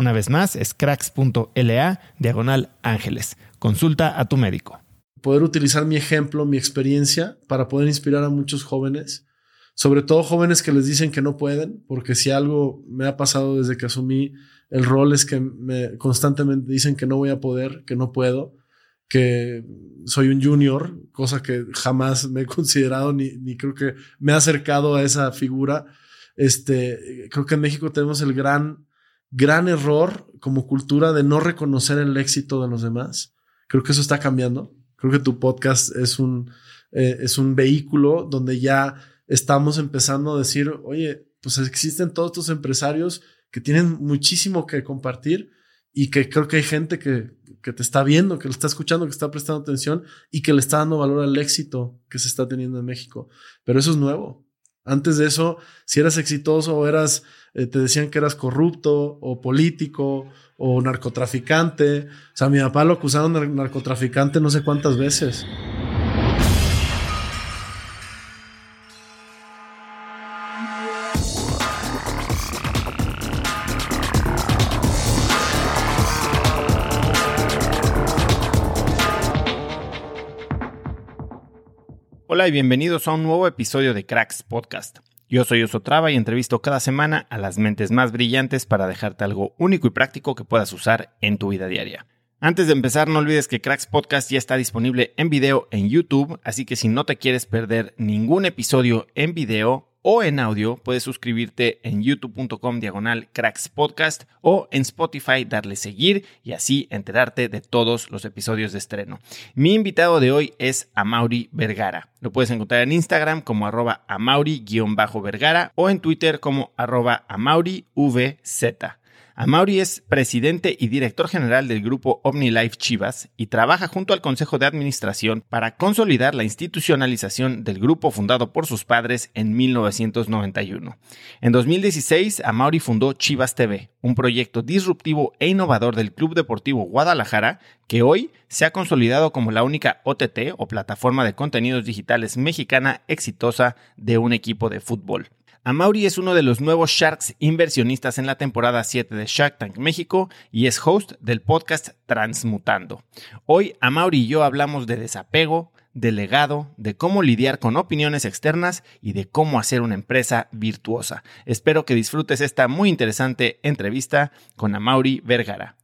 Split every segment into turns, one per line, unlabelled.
Una vez más, es cracks.la diagonal ángeles. Consulta a tu médico.
Poder utilizar mi ejemplo, mi experiencia, para poder inspirar a muchos jóvenes, sobre todo jóvenes que les dicen que no pueden, porque si algo me ha pasado desde que asumí el rol es que me constantemente dicen que no voy a poder, que no puedo, que soy un junior, cosa que jamás me he considerado ni, ni creo que me he acercado a esa figura. Este, creo que en México tenemos el gran gran error como cultura de no reconocer el éxito de los demás. Creo que eso está cambiando. Creo que tu podcast es un, eh, es un vehículo donde ya estamos empezando a decir, oye, pues existen todos estos empresarios que tienen muchísimo que compartir y que creo que hay gente que, que te está viendo, que lo está escuchando, que está prestando atención y que le está dando valor al éxito que se está teniendo en México. Pero eso es nuevo. Antes de eso, si eras exitoso o eras, eh, te decían que eras corrupto o político o narcotraficante. O sea, mi papá lo acusaron de narcotraficante no sé cuántas veces.
Hola y bienvenidos a un nuevo episodio de Cracks Podcast. Yo soy Osotrava y entrevisto cada semana a las mentes más brillantes para dejarte algo único y práctico que puedas usar en tu vida diaria. Antes de empezar, no olvides que Cracks Podcast ya está disponible en video en YouTube, así que si no te quieres perder ningún episodio en video, o en audio, puedes suscribirte en youtube.com diagonal o en Spotify darle seguir y así enterarte de todos los episodios de estreno. Mi invitado de hoy es Amauri Vergara. Lo puedes encontrar en Instagram como arroba amauri-vergara o en Twitter como arroba amaurivz. Amauri es presidente y director general del grupo OmniLife Chivas y trabaja junto al Consejo de Administración para consolidar la institucionalización del grupo fundado por sus padres en 1991. En 2016, Amauri fundó Chivas TV, un proyecto disruptivo e innovador del Club Deportivo Guadalajara que hoy se ha consolidado como la única OTT o plataforma de contenidos digitales mexicana exitosa de un equipo de fútbol. Amauri es uno de los nuevos Sharks inversionistas en la temporada 7 de Shark Tank México y es host del podcast Transmutando. Hoy Amauri y yo hablamos de desapego, de legado, de cómo lidiar con opiniones externas y de cómo hacer una empresa virtuosa. Espero que disfrutes esta muy interesante entrevista con Amauri Vergara.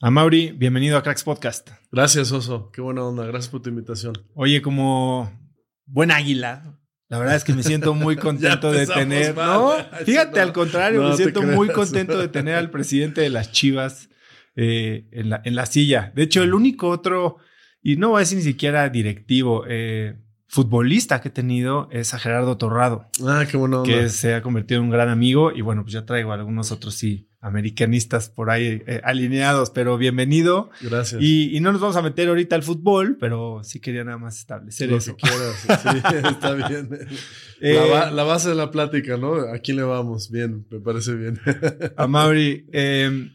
A Mauri, bienvenido a Cracks Podcast.
Gracias, Oso. Qué buena onda. Gracias por tu invitación.
Oye, como buen águila, la verdad es que me siento muy contento de tener. No, fíjate, al contrario, me siento muy contento de tener al presidente de las Chivas eh, en, la, en la silla. De hecho, el único otro, y no decir ni siquiera directivo, eh, futbolista que he tenido es a Gerardo Torrado.
Ah, qué bueno.
Que se ha convertido en un gran amigo y bueno, pues ya traigo algunos otros sí americanistas por ahí eh, alineados, pero bienvenido.
Gracias.
Y, no nos vamos a meter ahorita al fútbol, pero sí quería nada más establecer
Lo
eso.
Que quieras. Sí, está bien. Eh, la, base de la plática, ¿no? Aquí le vamos. Bien, me parece bien.
a Mauri, eh,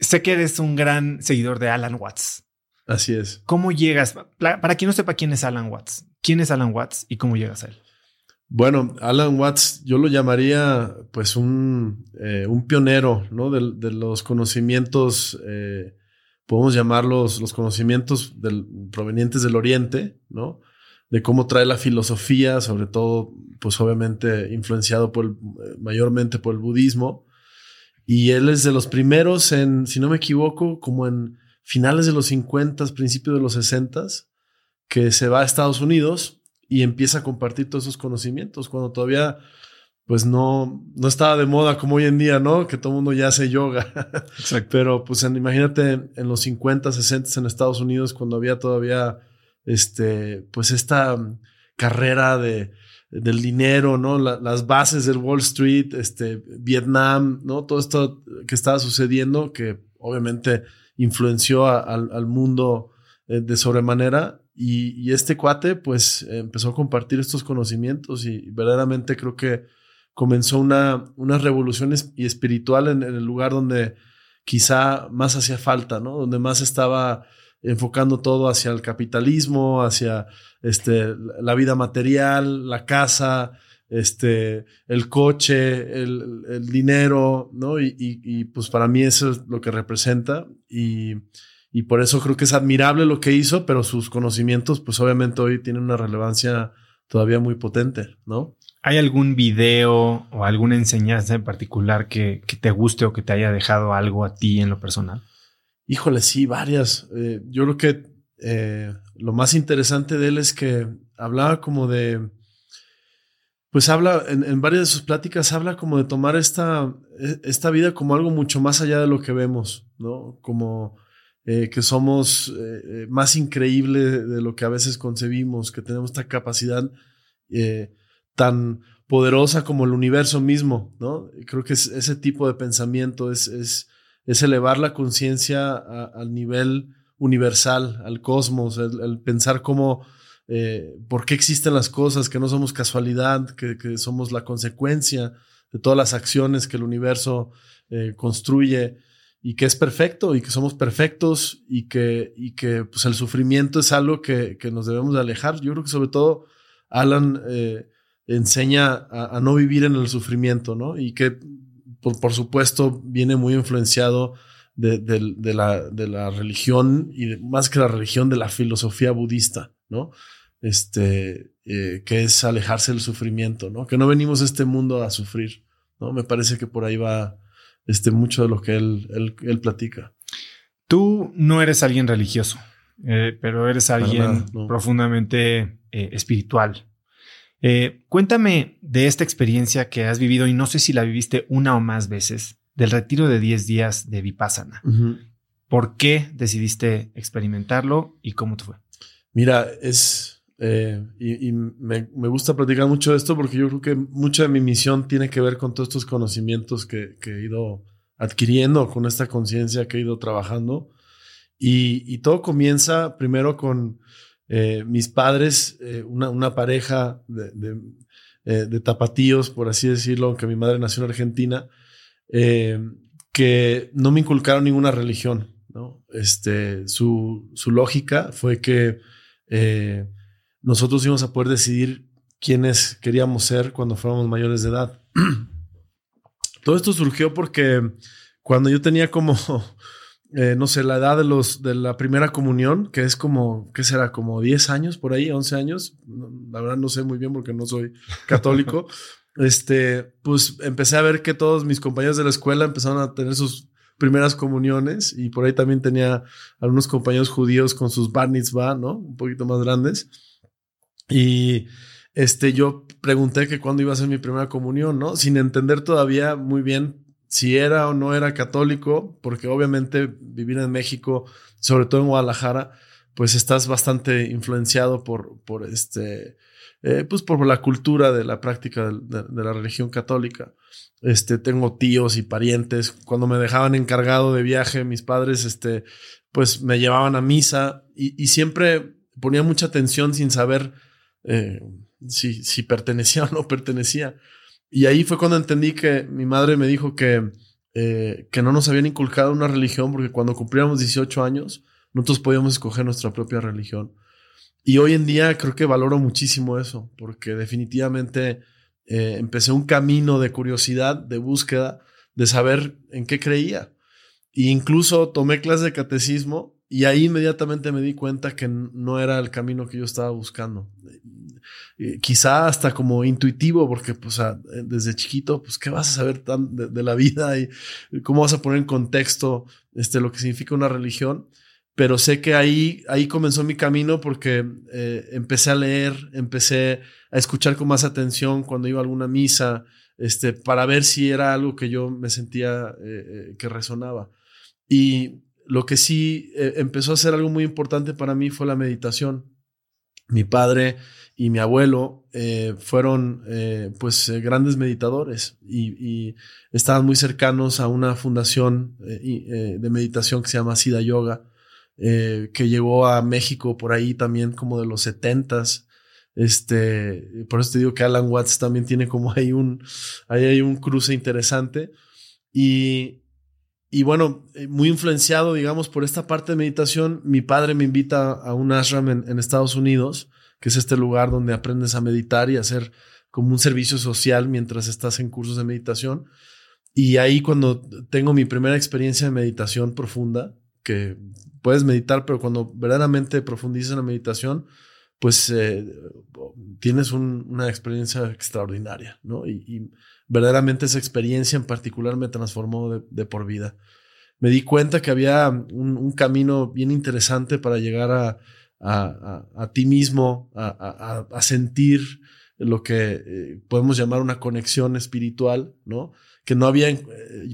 sé que eres un gran seguidor de Alan Watts.
Así es.
¿Cómo llegas? Para quien no sepa quién es Alan Watts, ¿quién es Alan Watts y cómo llegas a él?
Bueno, Alan Watts, yo lo llamaría pues un, eh, un pionero, ¿no? De, los conocimientos, eh, podemos llamarlos los conocimientos provenientes del Oriente, ¿no? De cómo trae la filosofía, sobre todo, pues obviamente influenciado por eh, mayormente por el budismo. Y él es de los primeros en, si no me equivoco, como en finales de los 50, principios de los 60, que se va a Estados Unidos y empieza a compartir todos esos conocimientos cuando todavía pues no, no estaba de moda como hoy en día, ¿no? Que todo el mundo ya hace yoga. Exacto. Pero pues imagínate en los 50, 60 en Estados Unidos cuando había todavía este pues esta carrera de del dinero, ¿no? las bases del Wall Street, este, Vietnam, ¿no? Todo esto que estaba sucediendo que obviamente influenció al mundo eh, de sobremanera y, este cuate pues empezó a compartir estos conocimientos y verdaderamente creo que comenzó una, una revolución y espiritual en, el lugar donde quizá más hacía falta, ¿no? Donde más estaba enfocando todo hacia el capitalismo, hacia este, la vida material, la casa, este, el coche, el, dinero, ¿no? Y, y, y, pues para mí eso es lo que representa. Y, y por eso creo que es admirable lo que hizo, pero sus conocimientos, pues obviamente hoy tienen una relevancia todavía muy potente, ¿no?
¿Hay algún video o alguna enseñanza en particular que, te guste o que te haya dejado algo a ti en lo personal?
Híjole, sí, varias. Eh, yo creo que eh, lo más interesante de él es que hablaba como de, pues habla, en, en, varias de sus pláticas habla como de tomar esta, e, esta vida como algo mucho más allá de lo que vemos, ¿no? Como eh, que somos eh, eh, más increíbles de lo que a veces concebimos, que tenemos esta capacidad tan poderosa como el universo mismo, ¿no? Creo que es ese tipo de pensamiento es, es, es elevar la conciencia al nivel universal, al cosmos, el, pensar cómo, por qué existen las cosas, que no somos casualidad, que, que, somos la consecuencia de todas las acciones que el universo construye y que es perfecto y que somos perfectos y que, y que pues el sufrimiento es algo que, que nos debemos de alejar. Yo creo que sobre todo Alan eh, enseña a, no vivir en el sufrimiento, ¿no? Y que por, por supuesto viene muy influenciado de, de, la, de la religión y más que la religión, de la filosofía budista, ¿no? Este, eh, que es alejarse del sufrimiento, ¿no? Que no venimos a este mundo a sufrir, ¿no? Me parece que por ahí va este, mucho de lo que él, él, platica.
Tú no eres alguien religioso, eh, pero eres alguien profundamente eh, espiritual. Eh, cuéntame de esta experiencia que has vivido y no sé si la viviste una o más veces del retiro de 10 días de Vipassana. ¿Por qué decidiste experimentarlo y cómo te fue?
Mira, es eh, y, me, gusta platicar mucho de esto porque yo creo que mucha de mi misión tiene que ver con todos estos conocimientos que, he ido adquiriendo, con esta conciencia que he ido trabajando. Y, todo comienza primero con eh, mis padres, eh, una, pareja de, de, tapatíos, por así decirlo, aunque mi madre nació en Argentina, que no me inculcaron ninguna religión. ¿no? Este, su, su lógica fue que nosotros íbamos a poder decidir quiénes queríamos ser cuando fuéramos mayores de edad. Todo esto surgió porque cuando yo tenía como, eh, no sé, la edad de, los, de la primera comunión, que es como, ¿qué será? Como 10 años por ahí, 11 años. La verdad no sé muy bien porque no soy católico. este, pues empecé a ver que todos mis compañeros de la escuela empezaron a tener sus primeras comuniones y por ahí también tenía algunos compañeros judíos con sus bar mitzvah, ¿no? Un poquito más grandes. Y este, yo pregunté que cuándo iba a ser mi primera comunión, ¿no? Sin entender todavía muy bien si era o no era católico, porque obviamente vivir en México, sobre todo en Guadalajara, pues estás bastante influenciado por, por este, eh, pues por la cultura de la práctica de, la religión católica. Este, tengo tíos y parientes. Cuando me dejaban encargado de viaje, mis padres, este, pues me llevaban a misa y, y siempre ponía mucha atención sin saber eh, si, si pertenecía o no pertenecía. Y ahí fue cuando entendí que mi madre me dijo que, eh, que no nos habían inculcado una religión porque cuando cumplíamos 18 años, nosotros podíamos escoger nuestra propia religión. Y hoy en día creo que valoro muchísimo eso, porque definitivamente eh, empecé un camino de curiosidad, de búsqueda, de saber en qué creía. E incluso tomé clases de catecismo y ahí inmediatamente me di cuenta que no era el camino que yo estaba buscando. Eh, quizá hasta como intuitivo, porque pues desde chiquito, pues qué vas a saber tan de, la vida y cómo vas a poner en contexto este, lo que significa una religión. Pero sé que ahí, ahí comenzó mi camino porque eh, empecé a leer, empecé a escuchar con más atención cuando iba a alguna misa, este, para ver si era algo que yo me sentía eh, que resonaba. Y lo que sí eh, empezó a ser algo muy importante para mí fue la meditación. Mi padre y mi abuelo eh, fueron eh, pues grandes meditadores y, estaban muy cercanos a una fundación de meditación que se llama Sida Yoga, que llegó a México por ahí también como de los setentas. Este, por eso te digo que Alan Watts también tiene como ahí un, ahí hay un cruce interesante. Y, y bueno, eh, muy influenciado, digamos, por esta parte de meditación, mi padre me invita a un ashram en, Estados Unidos, que es este lugar donde aprendes a meditar y hacer como un servicio social mientras estás en cursos de meditación. Y ahí cuando tengo mi primera experiencia de meditación profunda, que puedes meditar, pero cuando verdaderamente profundizas en la meditación, pues eh, tienes una experiencia extraordinaria, ¿no? Verdaderamente esa experiencia en particular me transformó de, por vida. Me di cuenta que había un, camino bien interesante para llegar a, a, ti mismo, a, sentir lo que eh, podemos llamar una conexión espiritual, ¿no? Que no había eh,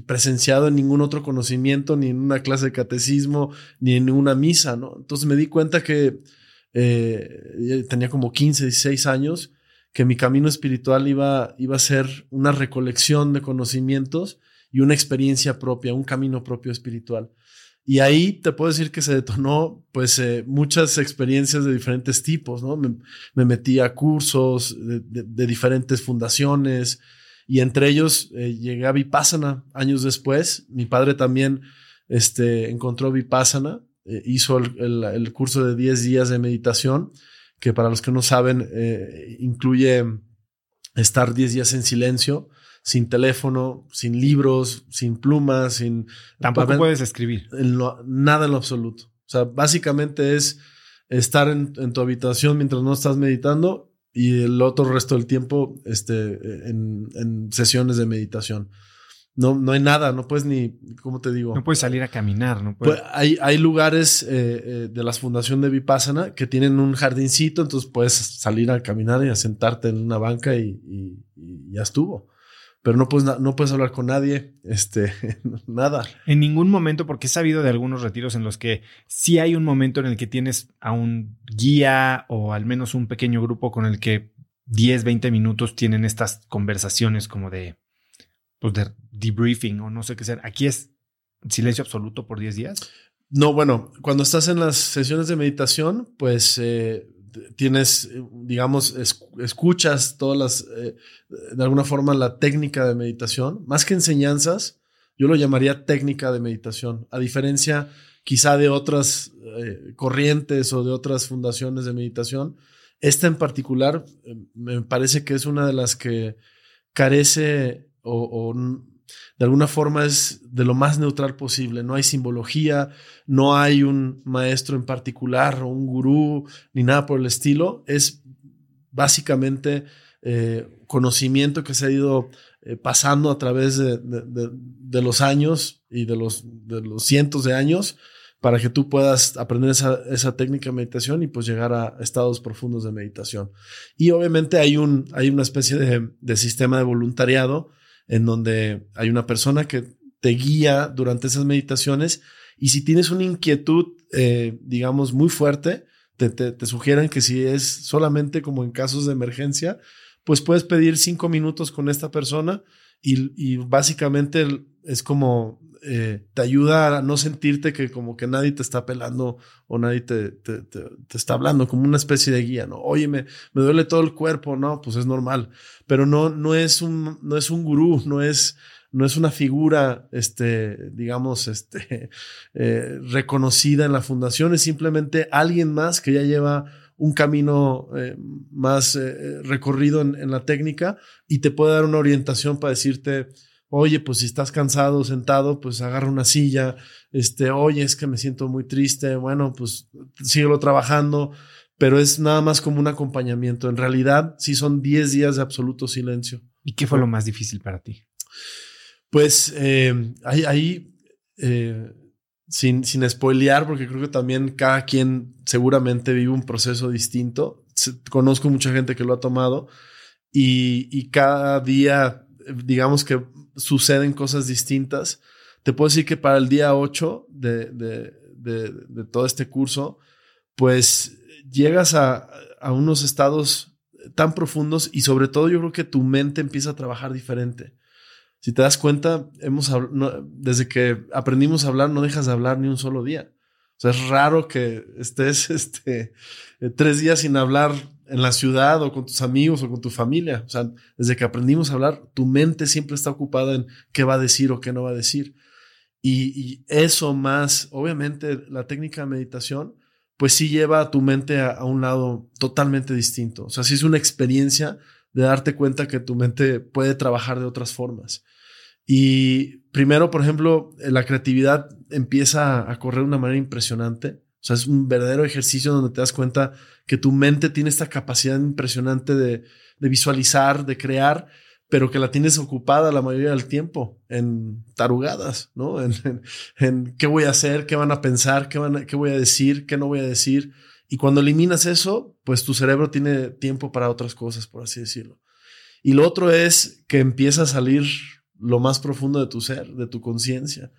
presenciado en ningún otro conocimiento, ni en una clase de catecismo, ni en una misa, ¿no? Entonces me di cuenta que eh, tenía como 15, 16 años que mi camino espiritual iba, iba a ser una recolección de conocimientos y una experiencia propia, un camino propio espiritual. Y ahí te puedo decir que se detonó pues eh, muchas experiencias de diferentes tipos, ¿no? Me, metí a cursos de, diferentes fundaciones y entre ellos eh, llegué a Vipassana años después. Mi padre también este, encontró Vipassana, eh, hizo el, el, curso de 10 días de meditación que para los que no saben, eh, incluye estar 10 días en silencio, sin teléfono, sin libros, sin plumas, sin...
Tampoco puedes escribir.
nada en lo absoluto. O sea, básicamente es estar en, tu habitación mientras no estás meditando y el otro resto del tiempo este, en, en sesiones de meditación. No, no hay nada, no puedes ni, ¿cómo te digo?
No puedes salir a caminar, no puedes.
Pues, hay, hay lugares eh, eh, de la fundación de Vipassana que tienen un jardincito, entonces puedes salir a caminar y a sentarte en una banca y, ya estuvo. Pero no puedes, no puedes hablar con nadie, este, nada.
En ningún momento, porque he sabido de algunos retiros en los que sí hay un momento en el que tienes a un guía o al menos un pequeño grupo con el que 10, 20 minutos tienen estas conversaciones como de pues de debriefing o no sé qué sea. Aquí es silencio absoluto por 10 días.
No, bueno, cuando estás en las sesiones de meditación, pues eh, tienes, digamos, escuchas todas las, eh, de alguna forma, la técnica de meditación, más que enseñanzas, yo lo llamaría técnica de meditación, a diferencia quizá de otras eh, corrientes o de otras fundaciones de meditación. Esta en particular me parece que es una de las que carece o, de alguna forma es de lo más neutral posible. No hay simbología, no hay un maestro en particular o un gurú ni nada por el estilo. Es básicamente eh, conocimiento que se ha ido eh, pasando a través de, de, los años y de los, de los cientos de años para que tú puedas aprender esa, esa, técnica de meditación y pues llegar a estados profundos de meditación. Y obviamente hay, un, hay una especie de, de sistema de voluntariado en donde hay una persona que te guía durante esas meditaciones y si tienes una inquietud, eh, digamos, muy fuerte, te, te, sugieren que si es solamente como en casos de emergencia, pues puedes pedir cinco minutos con esta persona y básicamente es como eh, te ayuda a no sentirte que como que nadie te está pelando o nadie te, te, te, está hablando, como una especie de guía, ¿no? Oye, me, me, duele todo el cuerpo, no, pues es normal, pero no, no es un, no es un gurú, no es, no es una figura, este, digamos, este, eh, reconocida en la fundación, es simplemente alguien más que ya lleva un camino eh, más recorrido en, la técnica y te puede dar una orientación para decirte, oye, pues si estás cansado, sentado, pues agarra una silla, este, oye, es que me siento muy triste, bueno, pues síguelo trabajando, pero es nada más como un acompañamiento. En realidad, sí son 10 días de absoluto silencio.
¿Y qué fue lo más difícil para ti?
Pues eh, ahí, eh, sin, sin spoilear, porque creo que también cada quien seguramente vive un proceso distinto. Conozco mucha gente que lo ha tomado y, y cada día, digamos que suceden cosas distintas. Te puedo decir que para el día 8 de, de, de, todo este curso, pues llegas a, a, unos estados tan profundos y sobre todo yo creo que tu mente empieza a trabajar diferente. Si te das cuenta, hemos desde que aprendimos a hablar, no dejas de hablar ni un solo día. O sea, es raro que estés este, eh, tres días sin hablar en la ciudad o con tus amigos o con tu familia. O sea, desde que aprendimos a hablar, tu mente siempre está ocupada en qué va a decir o qué no va a decir. Y, eso más, obviamente, la técnica de meditación, pues sí lleva a tu mente a, a, un lado totalmente distinto. O sea, sí es una experiencia de darte cuenta que tu mente puede trabajar de otras formas. Y primero, por ejemplo, la creatividad empieza a correr de una manera impresionante. O sea, es un verdadero ejercicio donde te das cuenta que tu mente tiene esta capacidad impresionante de, de visualizar, de crear, pero que la tienes ocupada la mayoría del tiempo en tarugadas, ¿no? En, en, qué voy a hacer, qué van a pensar, qué, van a, qué voy a decir, qué no voy a decir. Y cuando eliminas eso, pues tu cerebro tiene tiempo para otras cosas, por así decirlo. Y lo otro es que empieza a salir lo más profundo de tu ser, de tu conciencia.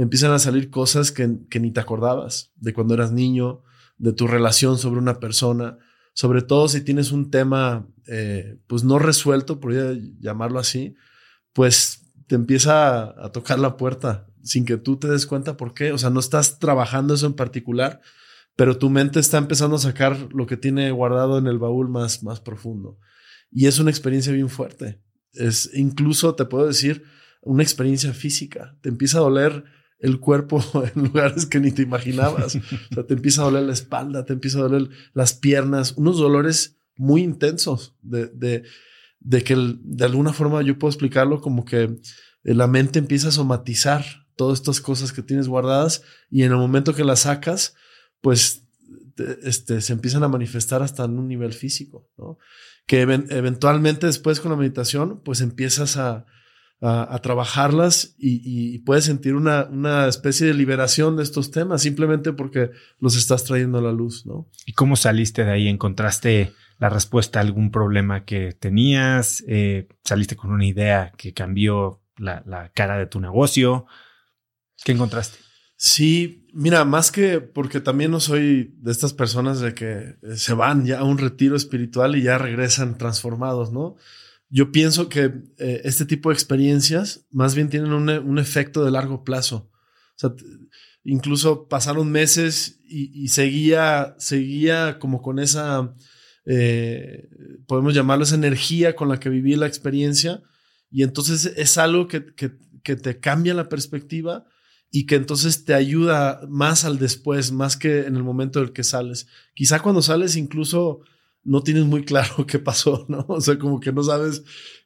Empiezan a salir cosas que, que, ni te acordabas de cuando eras niño, de tu relación sobre una persona, sobre todo si tienes un tema, eh, pues no resuelto, podría llamarlo así, pues te empieza a, a, tocar la puerta sin que tú te des cuenta por qué. O sea, no estás trabajando eso en particular, pero tu mente está empezando a sacar lo que tiene guardado en el baúl más, más profundo. Y es una experiencia bien fuerte. Es incluso, te puedo decir, una experiencia física. Te empieza a doler el cuerpo en lugares que ni te imaginabas. o sea, te empieza a doler la espalda, te empieza a doler las piernas, unos dolores muy intensos de, de, de que de alguna forma yo puedo explicarlo como que la mente empieza a somatizar todas estas cosas que tienes guardadas y en el momento que las sacas, pues este, se empiezan a manifestar hasta en un nivel físico. Que eventualmente después con la meditación, pues empiezas a, a, a trabajarlas y, y, puedes sentir una, una especie de liberación de estos temas simplemente porque los estás trayendo a la luz, ¿no?
¿Y cómo saliste de ahí? ¿Encontraste la respuesta a algún problema que tenías? Eh, ¿Saliste con una idea que cambió la, la cara de tu negocio? ¿Qué encontraste?
Sí, mira, más que porque también no soy de estas personas de que se van ya a un retiro espiritual y ya regresan transformados, ¿no? Yo pienso que eh, este tipo de experiencias más bien tienen un, un, efecto de largo plazo. O sea, incluso pasaron meses y, y seguía, seguía como con esa, eh, podemos llamarlo esa energía con la que viví la experiencia. Y entonces es algo que, que, que te cambia la perspectiva y que entonces te ayuda más al después, más que en el momento del que sales. Quizá cuando sales incluso no tienes muy claro qué pasó, ¿no? O sea, como que no sabes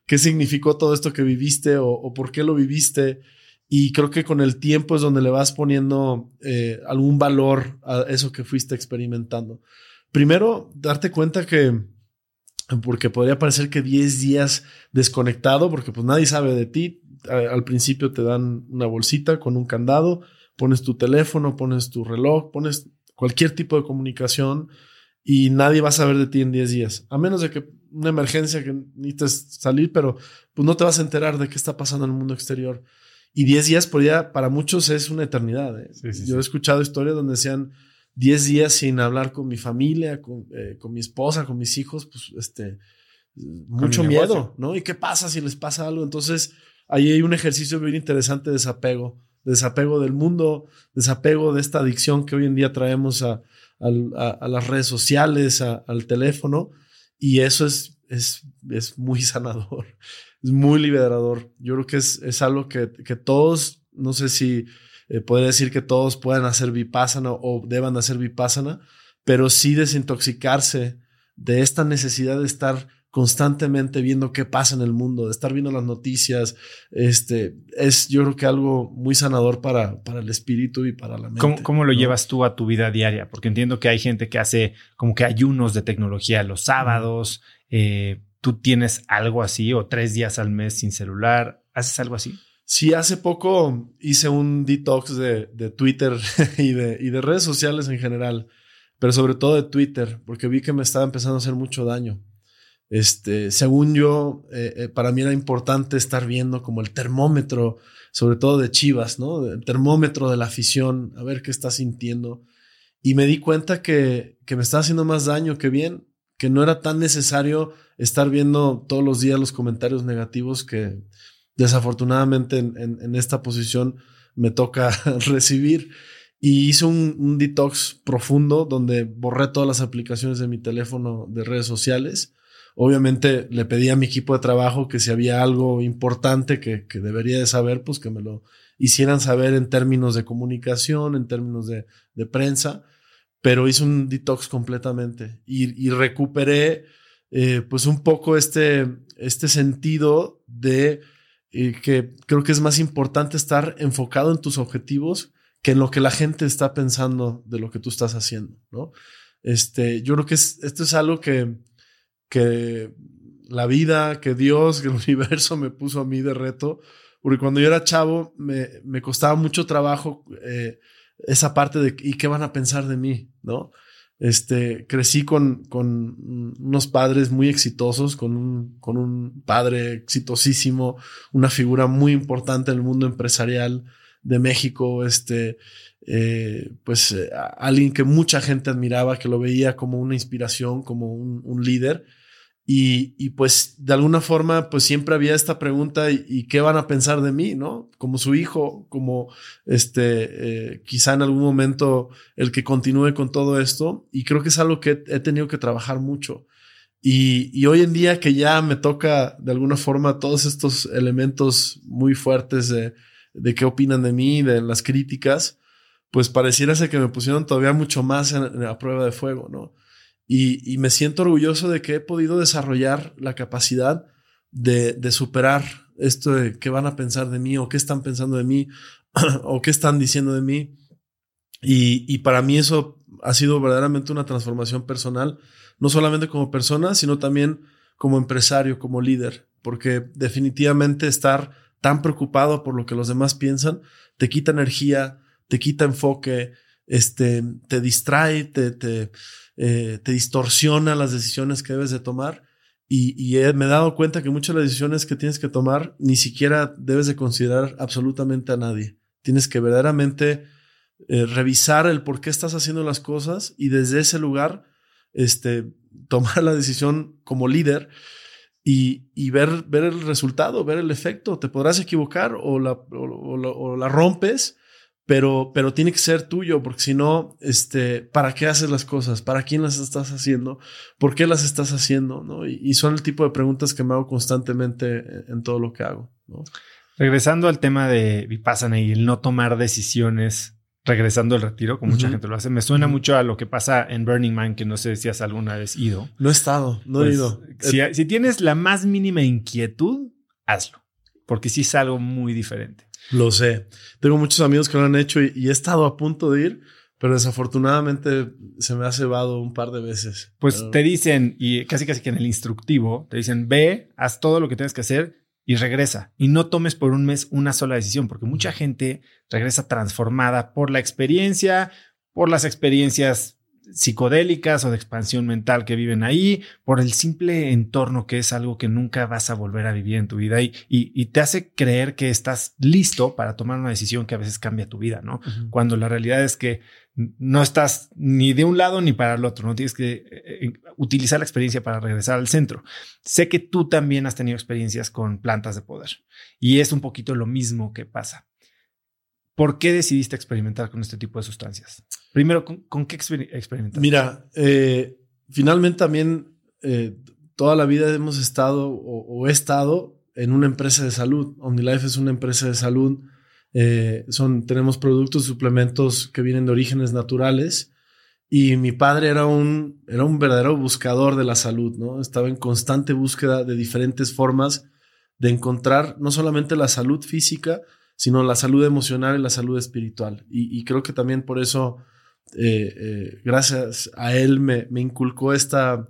qué significó todo esto que viviste o, por qué lo viviste. Y creo que con el tiempo es donde le vas poniendo eh, algún valor a eso que fuiste experimentando. Primero, darte cuenta que porque podría parecer que 10 días desconectado, porque pues nadie sabe de ti. Al principio te dan una bolsita con un candado, pones tu teléfono, pones tu reloj, pones cualquier tipo de comunicación y nadie va a saber de ti en 10 días, a menos de que una emergencia que necesites salir, pero pues no te vas a enterar de qué está pasando en el mundo exterior. Y 10 días por día para muchos es una eternidad. ¿eh? Yo he escuchado historias donde decían 10 días sin hablar con mi familia, con, eh, con mi esposa, con mis hijos, pues este, mucho miedo, ¿no? ¿Y qué pasa si les pasa algo? Entonces, ahí hay un ejercicio bien interesante de desapego, desapego del mundo, desapego de esta adicción que hoy en día traemos a, a, las redes sociales, al teléfono, y eso es, es, es, muy sanador, es muy liberador. Yo creo que es, es algo que, que todos, no sé si eh, podría decir que todos puedan hacer vipassana o deban hacer vipassana, pero sí desintoxicarse de esta necesidad de estar constantemente viendo qué pasa en el mundo, de estar viendo las noticias, este, es yo creo que algo muy sanador para, para el espíritu y para la mente.
¿Cómo, lo llevas tú a tu vida diaria? Porque entiendo que hay gente que hace como que ayunos de tecnología los sábados, eh, tú tienes algo así o tres días al mes sin celular, ¿haces algo así?
Sí, hace poco hice un detox de, de Twitter y de, y de redes sociales en general, pero sobre todo de Twitter, porque vi que me estaba empezando a hacer mucho daño. Este, según yo, eh, eh, para mí era importante estar viendo como el termómetro, sobre todo de Chivas, ¿no? El termómetro de la afición, a ver qué está sintiendo. Y me di cuenta que, que me estaba haciendo más daño que bien, que no era tan necesario estar viendo todos los días los comentarios negativos que desafortunadamente en, esta posición me toca recibir. Y hice un, detox profundo donde borré todas las aplicaciones de mi teléfono de redes sociales Obviamente le pedí a mi equipo de trabajo que si había algo importante que, que debería de saber, pues que me lo hicieran saber en términos de comunicación, en términos de, de prensa, pero hice un detox completamente y, y recuperé eh, pues un poco este, este sentido de eh, que creo que es más importante estar enfocado en tus objetivos que en lo que la gente está pensando de lo que tú estás haciendo, ¿no? Este, yo creo que esto es algo que, que la vida, que Dios, que el universo me puso a mí de reto, porque cuando yo era chavo me, me costaba mucho trabajo eh, esa parte de ¿y qué van a pensar de mí? ¿No? Este, crecí con, con unos padres muy exitosos, con un, con un padre exitosísimo, una figura muy importante en el mundo empresarial de México, este, eh, pues eh, alguien que mucha gente admiraba, que lo veía como una inspiración, como un, un líder. Y, y, pues de alguna forma, pues siempre había esta pregunta, ¿y, qué van a pensar de mí? ¿No? Como su hijo, como este, eh, quizá en algún momento el que continúe con todo esto. Y creo que es algo que he, tenido que trabajar mucho. Y, y, hoy en día que ya me toca de alguna forma todos estos elementos muy fuertes de, de qué opinan de mí, de las críticas, pues pareciera ser que me pusieron todavía mucho más en, en la prueba de fuego, ¿no? Y, me siento orgulloso de que he podido desarrollar la capacidad de, superar esto de qué van a pensar de mí o qué están pensando de mí o qué están diciendo de mí. Y, para mí eso ha sido verdaderamente una transformación personal, no solamente como persona, sino también como empresario, como líder, porque definitivamente estar tan preocupado por lo que los demás piensan te quita energía, te quita enfoque, este, te distrae, te, eh, te distorsiona las decisiones que debes de tomar. Y, y me he dado cuenta que muchas de las decisiones que tienes que tomar ni siquiera debes de considerar absolutamente a nadie. Tienes que verdaderamente eh, revisar el por qué estás haciendo las cosas y desde ese lugar este, tomar la decisión como líder y, ver, ver el resultado, ver el efecto. Te podrás equivocar o la rompes, pero, pero tiene que ser tuyo, porque si no, este, ¿para qué haces las cosas? ¿Para quién las estás haciendo? ¿Por qué las estás haciendo? ¿no? Y, son el tipo de preguntas que me hago constantemente en, todo lo que hago. ¿no?
Regresando al tema de Vipassana y el no tomar decisiones regresando al retiro, como mucha gente lo hace, me suena mucho a lo que pasa en Burning Man, que no sé si has alguna vez ido.
No he estado, no he pues, ido.
Si, si tienes la más mínima inquietud, hazlo, porque sí es algo muy diferente.
Lo sé. Tengo muchos amigos que lo han hecho y, he estado a punto de ir, pero desafortunadamente se me ha cebado un par de veces.
Pues te dicen, y casi casi que en el instructivo, te dicen, ve, haz todo lo que tienes que hacer y regresa. Y no tomes por un mes una sola decisión, porque mucha gente regresa transformada por la experiencia, por las experiencias psicodélicas o de expansión mental que viven ahí, por el simple entorno que es algo que nunca vas a volver a vivir en tu vida y, y, te hace creer que estás listo para tomar una decisión que a veces cambia tu vida, ¿no? Cuando la realidad es que no estás ni de un lado ni para el otro, no tienes que eh, eh, utilizar la experiencia para regresar al centro. Sé que tú también has tenido experiencias con plantas de poder y es un poquito lo mismo que pasa. ¿Por qué decidiste experimentar con este tipo de sustancias? Primero, ¿con, qué experimentaste?
Mira, eh, finalmente también toda la vida hemos estado o, he estado en una empresa de salud. OmniLife es una empresa de salud eh, son, tenemos productos, suplementos que vienen de orígenes naturales. Y mi padre era un, era un verdadero buscador de la salud, ¿no? Estaba en constante búsqueda de diferentes formas de encontrar no solamente la salud física, sino la salud emocional y la salud espiritual. Y, creo que también por eso, eh, eh, gracias a él, me, me inculcó esta,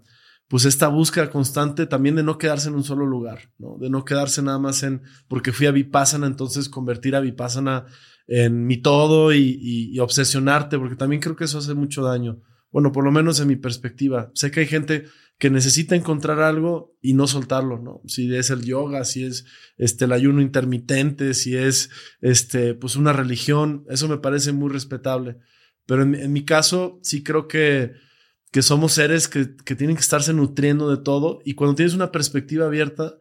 pues esta búsqueda constante también de no quedarse en un solo lugar, ¿no? De no quedarse nada más en, porque fui a Vipassana, entonces convertir a Vipassana en mi todo y, obsesionarte, porque también creo que eso hace mucho daño. Bueno, por lo menos en mi perspectiva. Sé que hay gente que necesita encontrar algo y no soltarlo, ¿no? Si es el yoga, si es este, el ayuno intermitente, si es este, pues una religión, eso me parece muy respetable. Pero en mi caso, sí creo que que somos seres que, tienen que estarse nutriendo de todo y cuando tienes una perspectiva abierta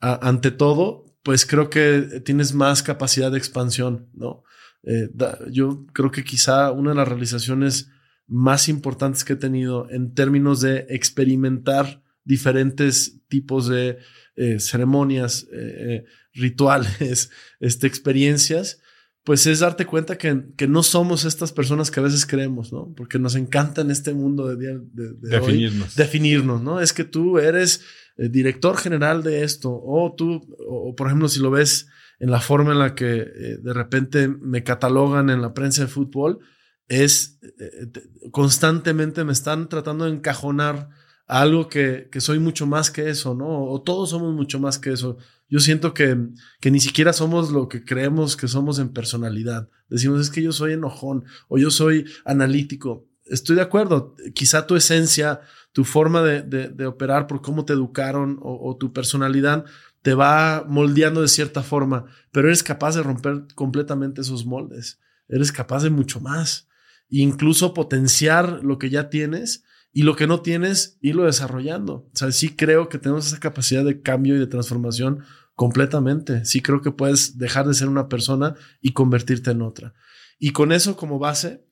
ante todo, pues creo que tienes más capacidad de expansión, ¿no? Eh, yo creo que quizá una de las realizaciones más importantes que he tenido en términos de experimentar diferentes tipos de eh, ceremonias, eh, rituales, este, experiencias, pues es darte cuenta que, que, no somos estas personas que a veces creemos, ¿no? Porque nos encanta en este mundo de, de,
definirnos.
definirnos, ¿no? Es que tú eres eh, director general de esto, o tú, o, por ejemplo, si lo ves en la forma en la que eh, de repente me catalogan en la prensa de fútbol, es eh, constantemente me están tratando de encajonar algo que, que soy mucho más que eso, ¿no? O todos somos mucho más que eso. Yo siento que, que ni siquiera somos lo que creemos que somos en personalidad. Decimos, es que yo soy enojón o yo soy analítico. Estoy de acuerdo. Quizá tu esencia, tu forma de, de, operar por cómo te educaron o, tu personalidad te va moldeando de cierta forma, pero eres capaz de romper completamente esos moldes. Eres capaz de mucho más. E incluso potenciar lo que ya tienes y lo que no tienes, irlo desarrollando. O sea, sí creo que tenemos esa capacidad de cambio y de transformación completamente. Sí creo que puedes dejar de ser una persona y convertirte en otra. Y con eso como base,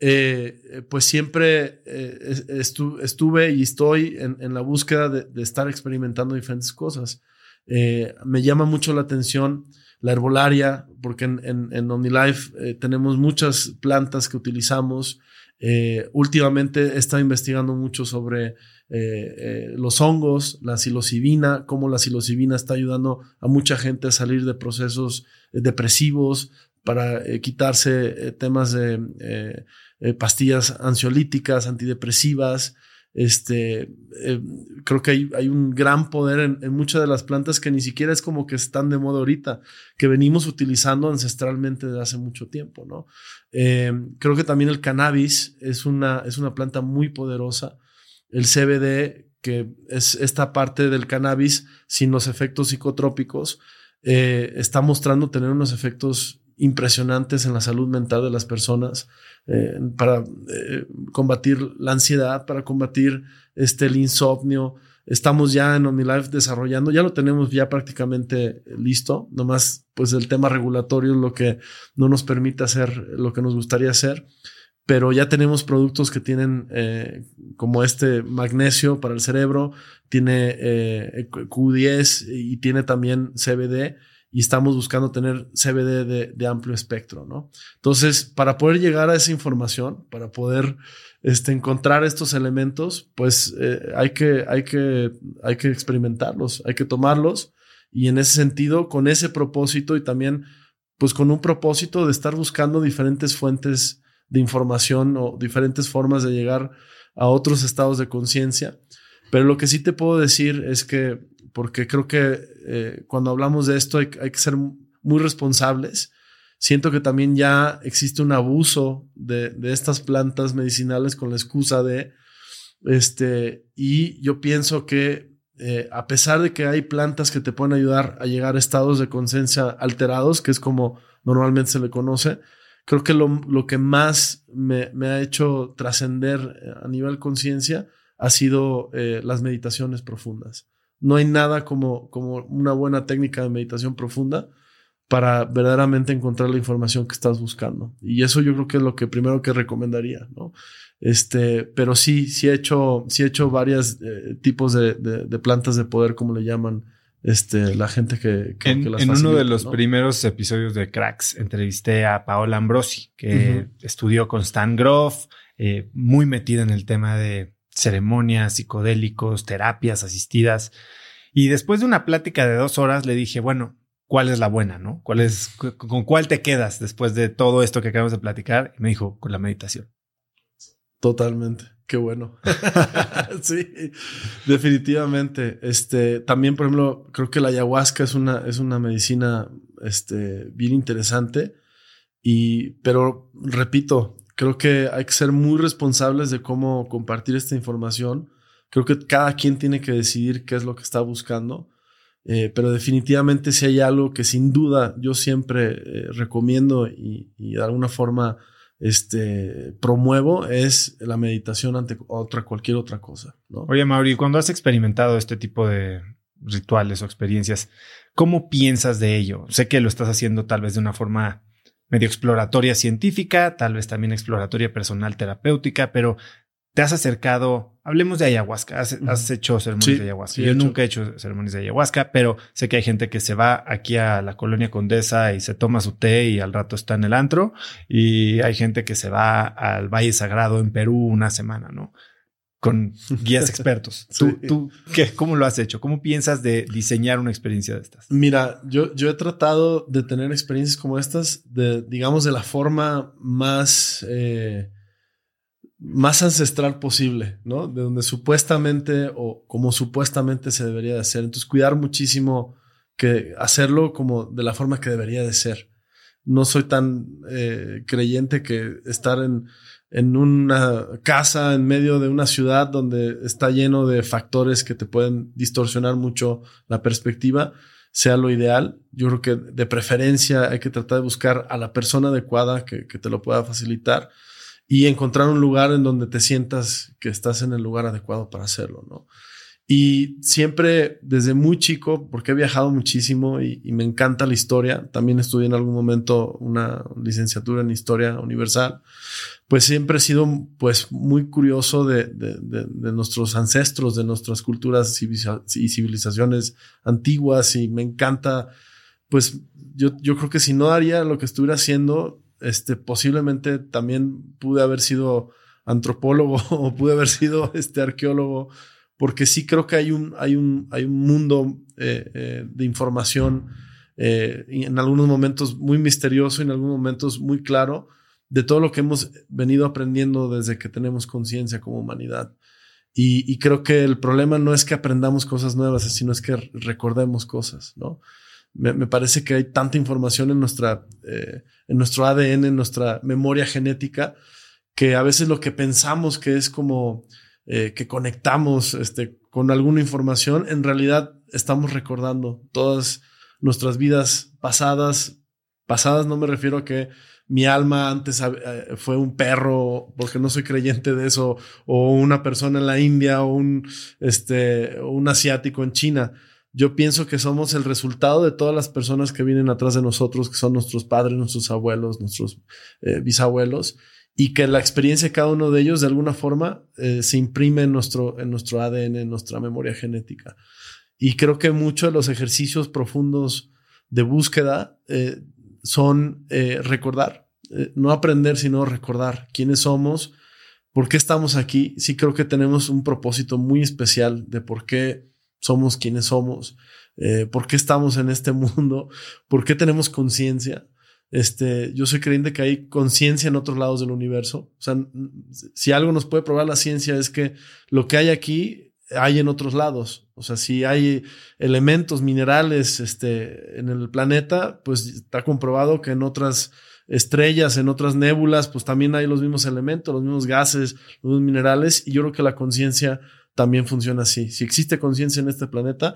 eh, pues siempre eh, estuve y estoy en, la búsqueda de, estar experimentando diferentes cosas. Eh, me llama mucho la atención la herbolaria, porque en, en, en OmniLife tenemos muchas plantas que utilizamos. últimamente he estado investigando mucho sobre eh, eh, los hongos, la psilocibina, cómo la psilocibina está ayudando a mucha gente a salir de procesos eh, depresivos para quitarse temas de pastillas ansiolíticas, antidepresivas. Este, creo que hay, hay, un gran poder en, muchas de las plantas que ni siquiera es como que están de moda ahorita, que venimos utilizando ancestralmente desde hace mucho tiempo, ¿no? creo que también el cannabis es una, es una planta muy poderosa el CBD, que es esta parte del cannabis sin los efectos psicotrópicos, eh, está mostrando tener unos efectos impresionantes en la salud mental de las personas eh, para eh, combatir la ansiedad, para combatir este, el insomnio. Estamos ya en OmniLife desarrollando, ya lo tenemos ya prácticamente listo, nomás pues el tema regulatorio es lo que no nos permite hacer lo que nos gustaría hacer pero ya tenemos productos que tienen eh, como este magnesio para el cerebro, tiene eh, Q10 y tiene también CBD y estamos buscando tener CBD de, amplio espectro, ¿no? Entonces, para poder llegar a esa información, para poder este, encontrar estos elementos, pues eh, hay, que, hay, que, hay que experimentarlos, hay que tomarlos y en ese sentido, con ese propósito y también, pues con un propósito de estar buscando diferentes fuentes de información o diferentes formas de llegar a otros estados de conciencia. Pero lo que sí te puedo decir es que, porque creo que eh, cuando hablamos de esto hay, que ser muy responsables. Siento que también ya existe un abuso de, de estas plantas medicinales con la excusa de, este, y yo pienso que eh, a pesar de que hay plantas que te pueden ayudar a llegar a estados de conciencia alterados, que es como normalmente se le conoce, creo que lo, lo que más me, me ha hecho trascender eh, a nivel conciencia ha sido eh, las meditaciones profundas. No hay nada como, como una buena técnica de meditación profunda para verdaderamente encontrar la información que estás buscando. Y eso yo creo que es lo que primero que recomendaría, ¿no? Este, pero sí, sí he hecho, sí he hecho varios eh, tipos de, de, plantas de poder, como le llaman, este, la gente que, que,
en,
las
En uno de los primeros episodios de Cracks entrevisté a Paola Ambrosi, que estudió con Stan Groff, eh, muy metida en el tema de ceremonias, psicodélicos, terapias asistidas. Y después de una plática de dos horas le dije, bueno, ¿cuál es la buena, no? ¿Cuál es, con cuál te quedas después de todo esto que acabamos de platicar? Y me dijo, con la meditación.
Totalmente. Qué bueno. sí, definitivamente. Este, también, por ejemplo, creo que la ayahuasca es una, es una medicina, este, bien interesante. Y, pero repito, creo que hay que ser muy responsables de cómo compartir esta información. Creo que cada quien tiene que decidir qué es lo que está buscando. Eh, pero definitivamente si hay algo que sin duda yo siempre eh, recomiendo y, y de alguna forma este, promuevo es la meditación ante otra, cualquier otra cosa.
Oye, Mauri, cuando has experimentado este tipo de rituales o experiencias, ¿cómo piensas de ello? Sé que lo estás haciendo tal vez de una forma medio exploratoria científica, tal vez también exploratoria personal terapéutica, pero te has acercado, hablemos de ayahuasca, has, hecho ceremonias de ayahuasca. Yo nunca he hecho ceremonias de ayahuasca, pero sé que hay gente que se va aquí a la colonia Condesa y se toma su té y al rato está en el antro, y hay gente que se va al Valle Sagrado en Perú una semana, ¿no? Con guías expertos. ¿Tú, tú qué, cómo lo has hecho? ¿Cómo piensas de diseñar una experiencia de estas?
Mira, yo, yo he tratado de tener experiencias como estas, de, digamos, de la forma más... Eh, más ancestral posible, ¿no? De donde supuestamente o como supuestamente se debería de hacer. Entonces, cuidar muchísimo que hacerlo como de la forma que debería de ser. No soy tan eh, creyente que estar en, en una casa en medio de una ciudad donde está lleno de factores que te pueden distorsionar mucho la perspectiva sea lo ideal. Yo creo que de preferencia hay que tratar de buscar a la persona adecuada que, que te lo pueda facilitar y encontrar un lugar en donde te sientas que estás en el lugar adecuado para hacerlo, ¿no? Y siempre desde muy chico, porque he viajado muchísimo y, me encanta la historia, también estudié en algún momento una licenciatura en historia universal, pues siempre he sido pues muy curioso de, de, de, nuestros ancestros, de nuestras culturas y civilizaciones antiguas y me encanta, pues yo, yo creo que si no haría lo que estuviera haciendo, este, posiblemente también pude haber sido antropólogo o pude haber sido este, arqueólogo, porque sí creo que hay un, hay un, hay un mundo eh, eh, de información eh, en algunos momentos muy misterioso y en algunos momentos muy claro de todo lo que hemos venido aprendiendo desde que tenemos conciencia como humanidad. Y, y, creo que el problema no es que aprendamos cosas nuevas, sino es que recordemos cosas, ¿no? Me, parece que hay tanta información en, nuestra, eh, en nuestro ADN, en nuestra memoria genética, que a veces lo que pensamos que es como eh, que conectamos este, con alguna información, en realidad estamos recordando todas nuestras vidas pasadas. Pasadas no me refiero a que mi alma antes eh, fue un perro, porque no soy creyente de eso, o una persona en la India, o un, este, un asiático en China yo pienso que somos el resultado de todas las personas que vienen atrás de nosotros, que son nuestros padres, nuestros abuelos, nuestros eh, bisabuelos, y que la experiencia de cada uno de ellos de alguna forma eh, se imprime en nuestro, en nuestro ADN, en nuestra memoria genética. Y creo que muchos de los ejercicios profundos de búsqueda eh, son recordar, no aprender, sino recordar quiénes somos, por qué estamos aquí. Sí creo que tenemos un propósito muy especial de por qué somos quienes somos, eh, por qué estamos en este mundo, por qué tenemos conciencia. Este, yo soy creyente que hay conciencia en otros lados del universo. O sea, si algo nos puede probar la ciencia es que lo que hay aquí hay en otros lados. O sea, si hay elementos minerales este, en el planeta, pues está comprobado que en otras estrellas, en otras nébulas, pues también hay los mismos elementos, los mismos gases, los mismos minerales. Y yo creo que la conciencia también funciona así. Si existe conciencia en este planeta,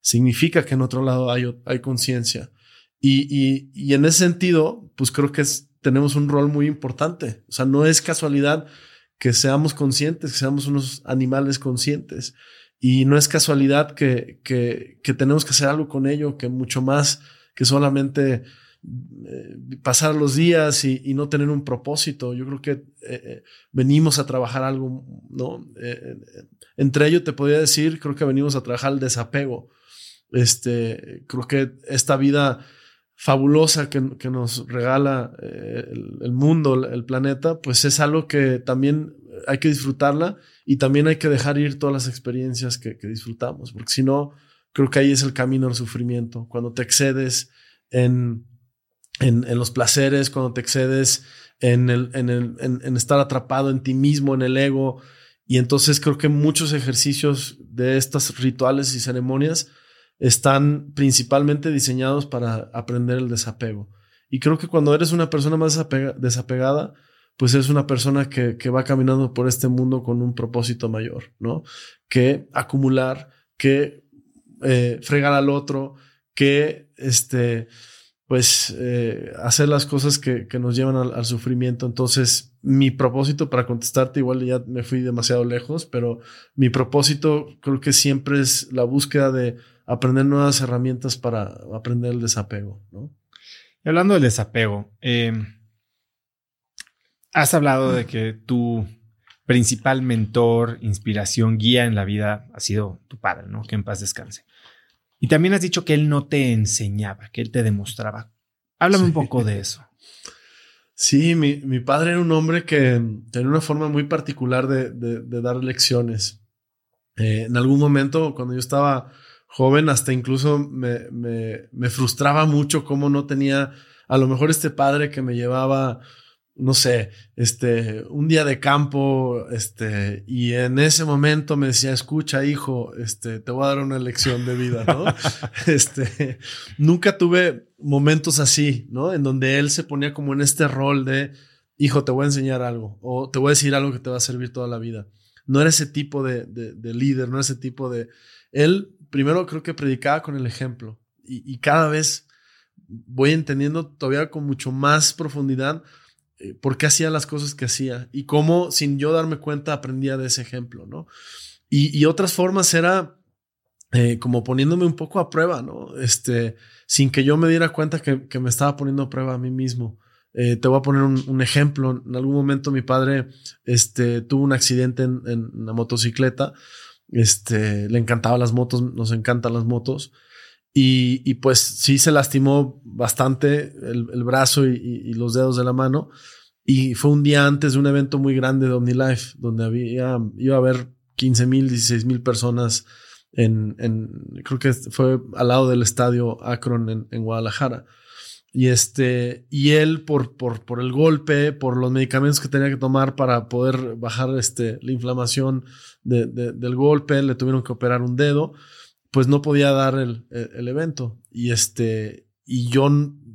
significa que en otro lado hay, hay conciencia. Y, y, en ese sentido, pues creo que tenemos un rol muy importante. O sea, no es casualidad que seamos conscientes, que seamos unos animales conscientes. Y no es casualidad que, que, que tenemos que hacer algo con ello, que mucho más que solamente eh, pasar los días y, no tener un propósito. Yo creo que eh, eh, venimos a trabajar algo, ¿no? entre ello te podría decir, creo que venimos a trabajar el desapego. Este, creo que esta vida fabulosa que, nos regala el, mundo, el planeta, pues es algo que también hay que disfrutarla y también hay que dejar ir todas las experiencias que, disfrutamos, porque si no, creo que ahí es el camino al sufrimiento, cuando te excedes en, en, los placeres, cuando te excedes en, el, en, el, en estar atrapado en ti mismo, en el ego, y entonces creo que muchos ejercicios de estos rituales y ceremonias están principalmente diseñados para aprender el desapego. Y creo que cuando eres una persona más desapegada, pues es una persona que, va caminando por este mundo con un propósito mayor, ¿no? Que acumular, que eh, fregar al otro, que este, pues eh, hacer las cosas que, nos llevan al, sufrimiento. Entonces, mi propósito para contestarte, igual ya me fui demasiado lejos, pero mi propósito creo que siempre es la búsqueda de aprender nuevas herramientas para aprender el desapego, ¿no?
hablando del desapego, em, has hablado de que tu principal mentor, inspiración, guía en la vida ha sido tu padre, ¿no? Que en paz descanse. Y también has dicho que él no te enseñaba, que él te demostraba. Háblame un poco de eso.
Sí, mi, padre era un hombre que tenía una forma muy particular de, dar lecciones. Eh, en algún momento, cuando yo estaba joven, hasta incluso me, me, me, frustraba mucho cómo no tenía a lo mejor este padre que me llevaba, no sé, este, un día de campo, este, y en ese momento me decía, escucha, hijo, este, te voy a dar una lección de vida, ¿no? este, nunca tuve momentos así, ¿no? En donde él se ponía como en este rol de, hijo, te voy a enseñar algo, o te voy a decir algo que te va a servir toda la vida. No era ese tipo de, de, de líder, no era ese tipo de... Él primero creo que predicaba con el ejemplo y, cada vez voy entendiendo todavía con mucho más profundidad eh, por qué hacía las cosas que hacía y cómo sin yo darme cuenta aprendía de ese ejemplo, ¿no? Y, otras formas era eh, como poniéndome un poco a prueba, ¿no? Este, sin que yo me diera cuenta que, me estaba poniendo a prueba a mí mismo. Eh, te voy a poner un, ejemplo. En algún momento mi padre este, tuvo un accidente en, en una motocicleta este, le encantaban las motos, nos encantan las motos. Y, pues sí se lastimó bastante el, brazo y, los dedos de la mano. Y fue un día antes de un evento muy grande de OmniLife, donde había, iba a haber 15 mil, 16 mil personas en, en, creo que fue al lado del estadio Akron en, Guadalajara. Y este, y él por, por, por el golpe, por los medicamentos que tenía que tomar para poder bajar este, la inflamación de, del golpe, le tuvieron que operar un dedo, pues no podía dar el, el, evento. Y este, y yo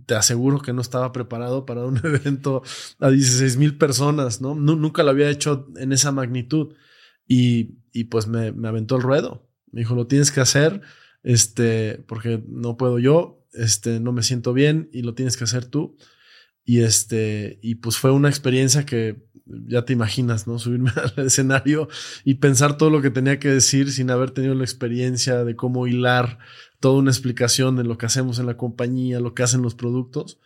te aseguro que no estaba preparado para un evento a 16 mil personas, ¿no? Nunca lo había hecho en esa magnitud. Y, y pues me, me aventó el ruedo. Me dijo, lo tienes que hacer, este, porque no puedo yo este, no me siento bien y lo tienes que hacer tú. Y este, y pues fue una experiencia que ya te imaginas, ¿no? Subirme al escenario y pensar todo lo que tenía que decir sin haber tenido la experiencia de cómo hilar toda una explicación de lo que hacemos en la compañía, lo que hacen los productos.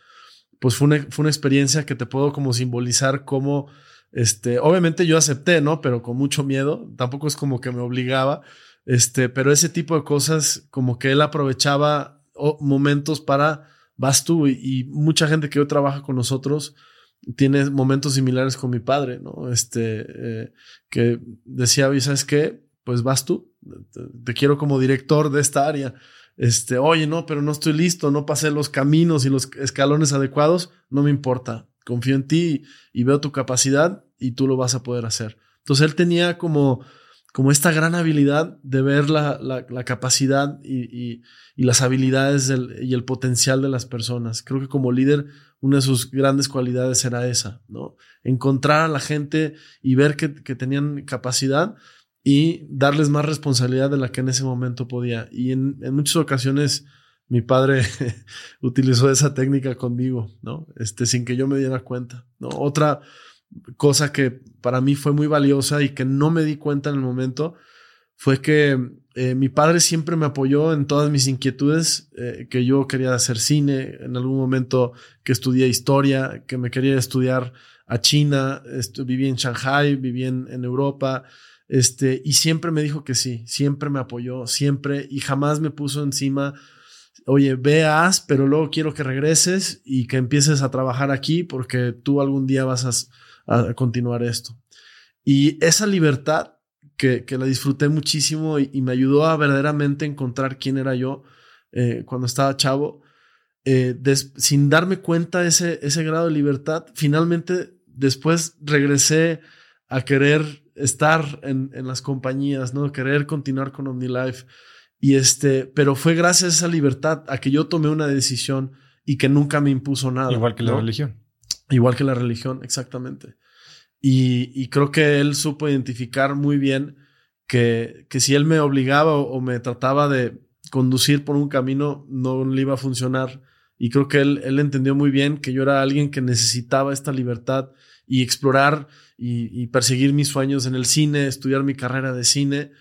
Pues fue una, fue una experiencia que te puedo como simbolizar como, este, obviamente yo acepté, ¿no? Pero con mucho miedo, tampoco es como que me obligaba, este, pero ese tipo de cosas como que él aprovechaba momentos para vas tú y, mucha gente que hoy trabaja con nosotros tiene momentos similares con mi padre, ¿no? Este, eh, que decía, ¿sabes qué? Pues vas tú, te, quiero como director de esta área. este, oye, no, pero no estoy listo, no pasé los caminos y los escalones adecuados, no me importa, confío en ti y, veo tu capacidad y tú lo vas a poder hacer. Entonces él tenía como, como esta gran habilidad de ver la, la, capacidad y, y, las habilidades y el potencial de las personas. Creo que como líder, una de sus grandes cualidades era esa, ¿no? Encontrar a la gente y ver que, que tenían capacidad y darles más responsabilidad de la que en ese momento podía. Y en, en muchas ocasiones mi padre utilizó esa técnica conmigo, ¿no? Este, sin que yo me diera cuenta, ¿no? Otra cosa que para mí fue muy valiosa y que no me di cuenta en el momento fue que eh, mi padre siempre me apoyó en todas mis inquietudes, eh, que yo quería hacer cine, en algún momento que estudié historia, que me quería estudiar a China, viví en Shanghai, viví en, Europa, este, y siempre me dijo que sí, siempre me apoyó, siempre, y jamás me puso encima, oye, veas, pero luego quiero que regreses y que empieces a trabajar aquí porque tú algún día vas a, continuar esto. Y esa libertad que, la disfruté muchísimo y, me ayudó a verdaderamente encontrar quién era yo eh, cuando estaba chavo, eh, sin darme cuenta de ese, ese grado de libertad, finalmente después regresé a querer estar en, en, las compañías, ¿no? Querer continuar con OmniLife. Y este, pero fue gracias a esa libertad a que yo tomé una decisión y que nunca me impuso nada.
Igual que la religión.
Igual que la religión, exactamente. Y, y, creo que él supo identificar muy bien que, que si él me obligaba o, me trataba de conducir por un camino, no le iba a funcionar. Y creo que él, él entendió muy bien que yo era alguien que necesitaba esta libertad y explorar y, perseguir mis sueños en el cine, estudiar mi carrera de cine,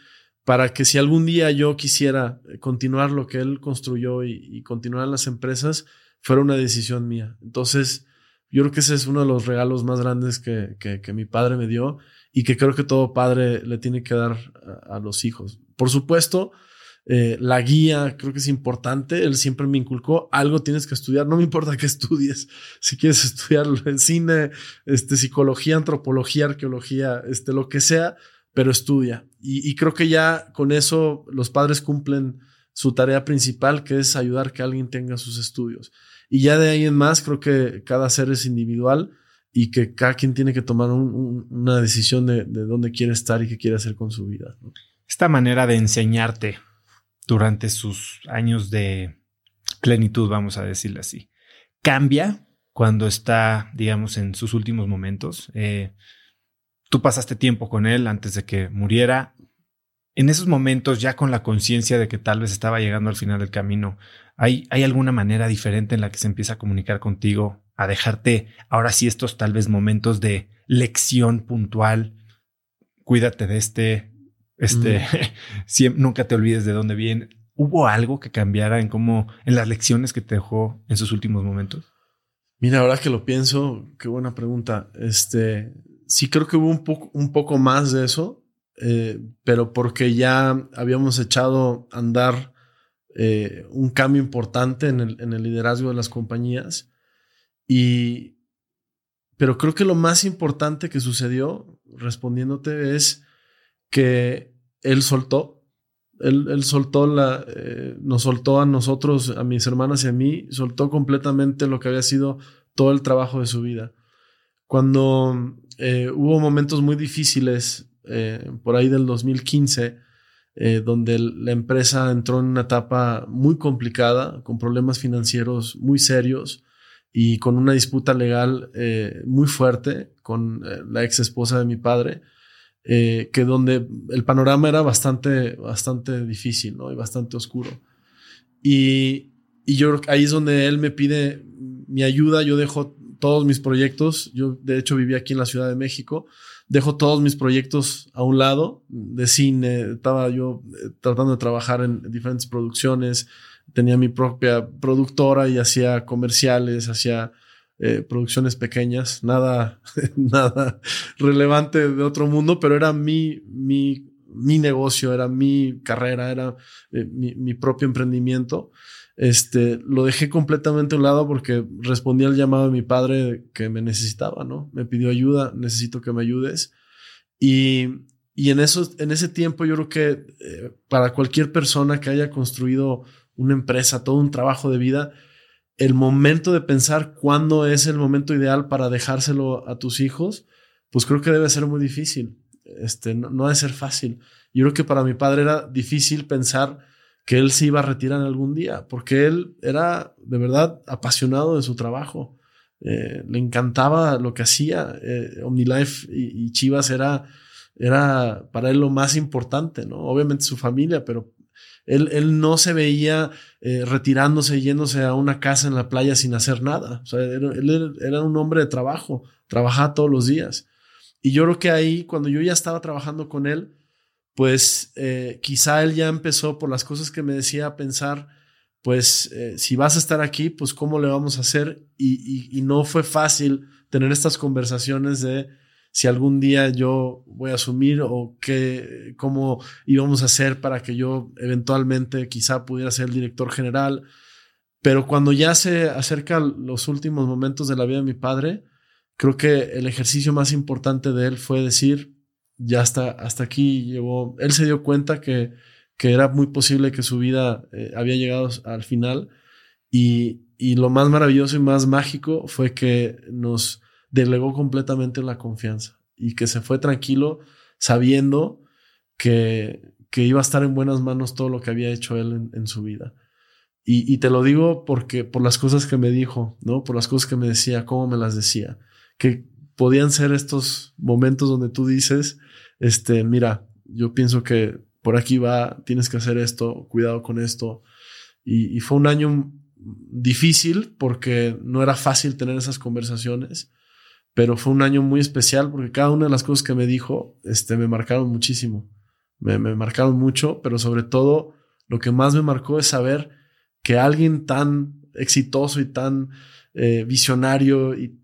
para que si algún día yo quisiera continuar lo que él construyó y, continuar en las empresas, fuera una decisión mía. Entonces, yo creo que ese es uno de los regalos más grandes que, que, mi padre me dio y que creo que todo padre le tiene que dar a los hijos. Por supuesto, eh, la guía, creo que es importante. Él siempre me inculcó algo tienes que estudiar. No me importa qué estudies. Si quieres estudiar en cine, este, psicología, antropología, arqueología, este, lo que sea, pero estudia. Y, creo que ya con eso los padres cumplen su tarea principal, que es ayudar que alguien tenga sus estudios. Y ya de ahí en más, creo que cada ser es individual y que cada quien tiene que tomar una decisión de, dónde quiere estar y qué quiere hacer con su vida.
Esta manera de enseñarte durante sus años de plenitud, vamos a decirle así. Cambia cuando está, digamos, en sus últimos momentos. Eh, tú pasaste tiempo con él antes de que muriera. En esos momentos, ya con la conciencia de que tal vez estaba llegando al final del camino, ¿hay, ¿hay alguna manera diferente en la que se empieza a comunicar contigo, a dejarte ahora sí estos tal vez momentos de lección puntual? Cuídate de este, este, nunca te olvides de dónde viene. ¿Hubo algo que cambiara en cómo, en las lecciones que te dejó en sus últimos momentos?
Mira, ahora que lo pienso, qué buena pregunta. Este, sí creo que hubo un poco, un poco más de eso, eh, pero porque ya habíamos echado a andar eh, un cambio importante en el, liderazgo de las compañías. Y, pero creo que lo más importante que sucedió, respondiéndote, es que él soltó, él, soltó la, eh, nos soltó a nosotros, a mis hermanas y a mí, soltó completamente lo que había sido todo el trabajo de su vida. Cuando hubo momentos muy difíciles, eh, por ahí del 2015, donde la empresa entró en una etapa muy complicada, con problemas financieros muy serios y con una disputa legal muy fuerte con la ex esposa de mi padre, eh, que donde el panorama era bastante, bastante difícil, ¿no? Y bastante oscuro. Y, y yo ahí es donde él me pide mi ayuda, yo dejo todos mis proyectos, yo de hecho vivía aquí en la Ciudad de México, dejo todos mis proyectos a un lado de cine, estaba yo eh, tratando de trabajar en diferentes producciones, tenía mi propia productora y hacía comerciales, hacía eh, producciones pequeñas, nada, nada relevante de otro mundo, pero era mi, mi, mi negocio, era mi carrera, era eh, mi, propio emprendimiento. Este, lo dejé completamente a un lado porque respondí al llamado de mi padre que me necesitaba, ¿no? Me pidió ayuda, necesito que me ayudes. Y, y en, eso, en ese tiempo yo creo que eh, para cualquier persona que haya construido una empresa, todo un trabajo de vida, el momento de pensar cuándo es el momento ideal para dejárselo a tus hijos, pues creo que debe ser muy difícil. Este, no, no debe ser fácil. Yo creo que para mi padre era difícil pensar que él se iba a retirar algún día, porque él era de verdad apasionado de su trabajo. Eh, le encantaba lo que hacía. Eh, OmniLife y, Chivas era, era para él lo más importante, ¿no? Obviamente su familia, pero él, él no se veía eh, retirándose, yéndose a una casa en la playa sin hacer nada. O sea, él, era un hombre de trabajo, trabajaba todos los días. Y yo creo que ahí, cuando yo ya estaba trabajando con él, pues quizá él ya empezó por las cosas que me decía a pensar, pues eh, si vas a estar aquí, pues cómo le vamos a hacer. Y, no fue fácil tener estas conversaciones de si algún día yo voy a asumir o qué, cómo íbamos a hacer para que yo eventualmente quizá pudiera ser el director general. Pero cuando ya se acercan los últimos momentos de la vida de mi padre, creo que el ejercicio más importante de él fue decir, ya hasta, hasta aquí llegó. Él se dio cuenta que que era muy posible que su vida eh, había llegado al final. Y, y, lo más maravilloso y más mágico fue que nos delegó completamente la confianza y que se fue tranquilo sabiendo que, que iba a estar en buenas manos todo lo que había hecho él en, su vida. Y, y, te lo digo porque por las cosas que me dijo, ¿no? Por las cosas que me decía, cómo me las decía, que podían ser estos momentos donde tú dices, este, mira, yo pienso que por aquí va, tienes que hacer esto, cuidado con esto. Y, fue un año difícil porque no era fácil tener esas conversaciones, pero fue un año muy especial porque cada una de las cosas que me dijo este, me marcaron muchísimo. Me, marcaron mucho, pero sobre todo lo que más me marcó es saber que alguien tan exitoso y tan eh, visionario y,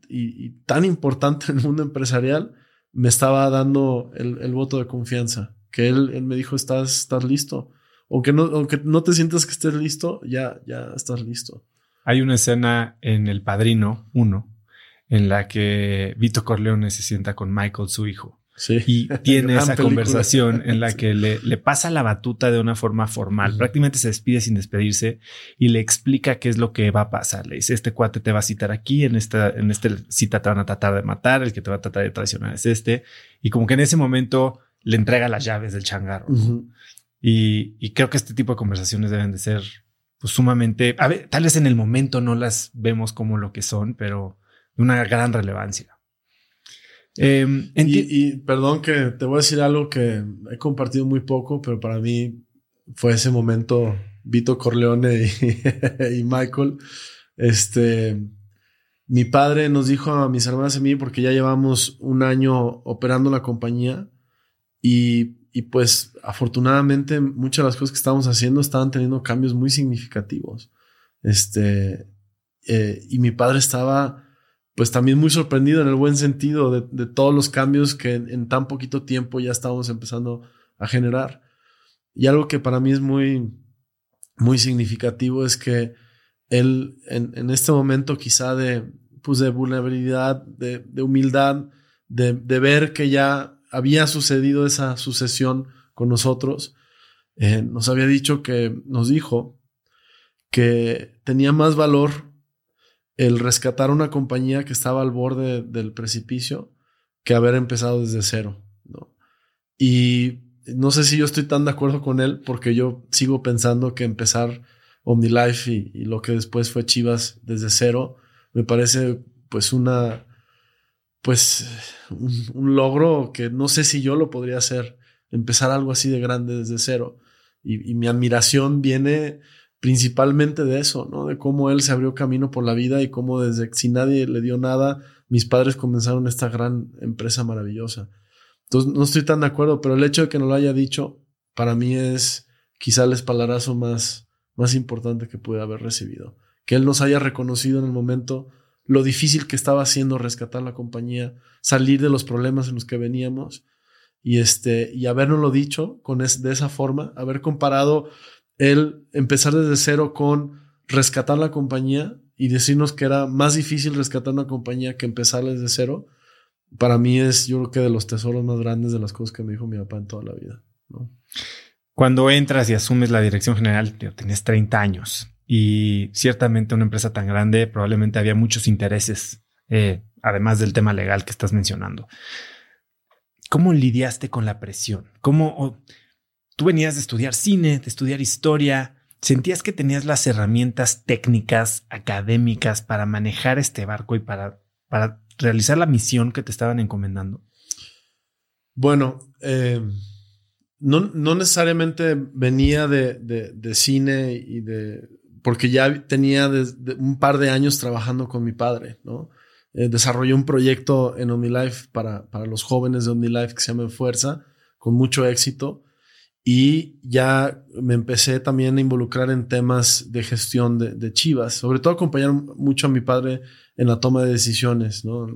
tan importante en el mundo empresarial me estaba dando el voto de confianza que él, me dijo, estás, listo. Aunque no, no te sientas que estés listo, ya, ya estás listo.
Hay una escena en El Padrino 1 en la que Vito Corleone se sienta con Michael, su hijo. Y tiene esa conversación en la que le, le, pasa la batuta de una forma formal. Prácticamente se despide sin despedirse y le explica qué es lo que va a pasar. Le dice, este cuate te va a citar aquí, en esta, en este cita te van a tratar de matar, el que te va a tratar de traicionar es este. Y como que en ese momento le entrega las llaves del changarro. y, creo que este tipo de conversaciones deben de ser pues, sumamente, a ver, tal vez en el momento no las vemos como lo que son, pero de una gran relevancia.
Em, y, perdón que te voy a decir algo que he compartido muy poco, pero para mí fue ese momento Vito Corleone y, y Michael. Este, mi padre nos dijo a mis hermanas y a mí, porque ya llevamos un año operando la compañía, y, pues afortunadamente muchas de las cosas que estábamos haciendo estaban teniendo cambios muy significativos. Este, eh, y mi padre estaba pues también muy sorprendido en el buen sentido de, todos los cambios que en, tan poquito tiempo ya estábamos empezando a generar. Y algo que para mí es muy, muy significativo es que él en, este momento quizá de, pues de vulnerabilidad, de, humildad, de, ver que ya había sucedido esa sucesión con nosotros, eh, nos había dicho que, nos dijo que tenía más valor el rescatar una compañía que estaba al borde del precipicio que haber empezado desde cero. Y no sé si yo estoy tan de acuerdo con él porque yo sigo pensando que empezar OmniLife y, y lo que después fue Chivas desde cero me parece pues una pues un, logro que no sé si yo lo podría hacer, empezar algo así de grande desde cero. Y, mi admiración viene principalmente de eso, ¿no? De cómo él se abrió camino por la vida y cómo desde si nadie le dio nada, mis padres comenzaron esta gran empresa maravillosa. Entonces, no estoy tan de acuerdo, pero el hecho de que no lo haya dicho, para mí es quizá el espaldarazo más, más importante que pude haber recibido. Que él nos haya reconocido en el momento lo difícil que estaba haciendo rescatar la compañía, salir de los problemas en los que veníamos y este y habernoslo dicho con de esa forma, haber comparado el empezar desde cero con rescatar la compañía y decirnos que era más difícil rescatar una compañía que empezar desde cero, para mí es yo creo que de los tesoros más grandes de las cosas que me dijo mi papá en toda la vida.
Cuando entras y asumes la dirección general, tienes 30 años y ciertamente una empresa tan grande probablemente había muchos intereses, eh, además del tema legal que estás mencionando. ¿Cómo lidiaste con la presión? ¿Cómo tú venías de estudiar cine, de estudiar historia? ¿Sentías que tenías las herramientas técnicas, académicas para manejar este barco y para, para realizar la misión que te estaban encomendando?
Bueno, eh, no, necesariamente venía de, cine y de. porque ya tenía un par de años trabajando con mi padre, ¿no? Eh, desarrollé un proyecto en OmniLife para, para los jóvenes de OmniLife que se llama Fuerza, con mucho éxito. Y ya me empecé también a involucrar en temas de gestión de, Chivas, sobre todo acompañar mucho a mi padre en la toma de decisiones, ¿no?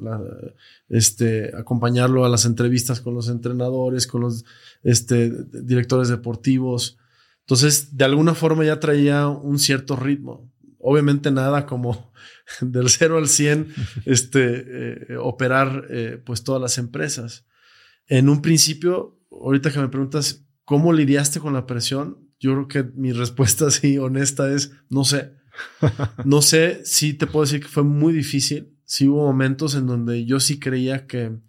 este, acompañarlo a las entrevistas con los entrenadores, con los este, directores deportivos. Entonces, de alguna forma ya traía un cierto ritmo. Obviamente nada como del 0 al 100 este, eh, operar eh, pues todas las empresas. En un principio, ahorita que me preguntas, ¿Cómo lidiaste con la presión? Yo creo que mi respuesta así honesta es no sé. No sé si te puedo decir que fue muy difícil. Sí hubo momentos en donde yo sí creía que,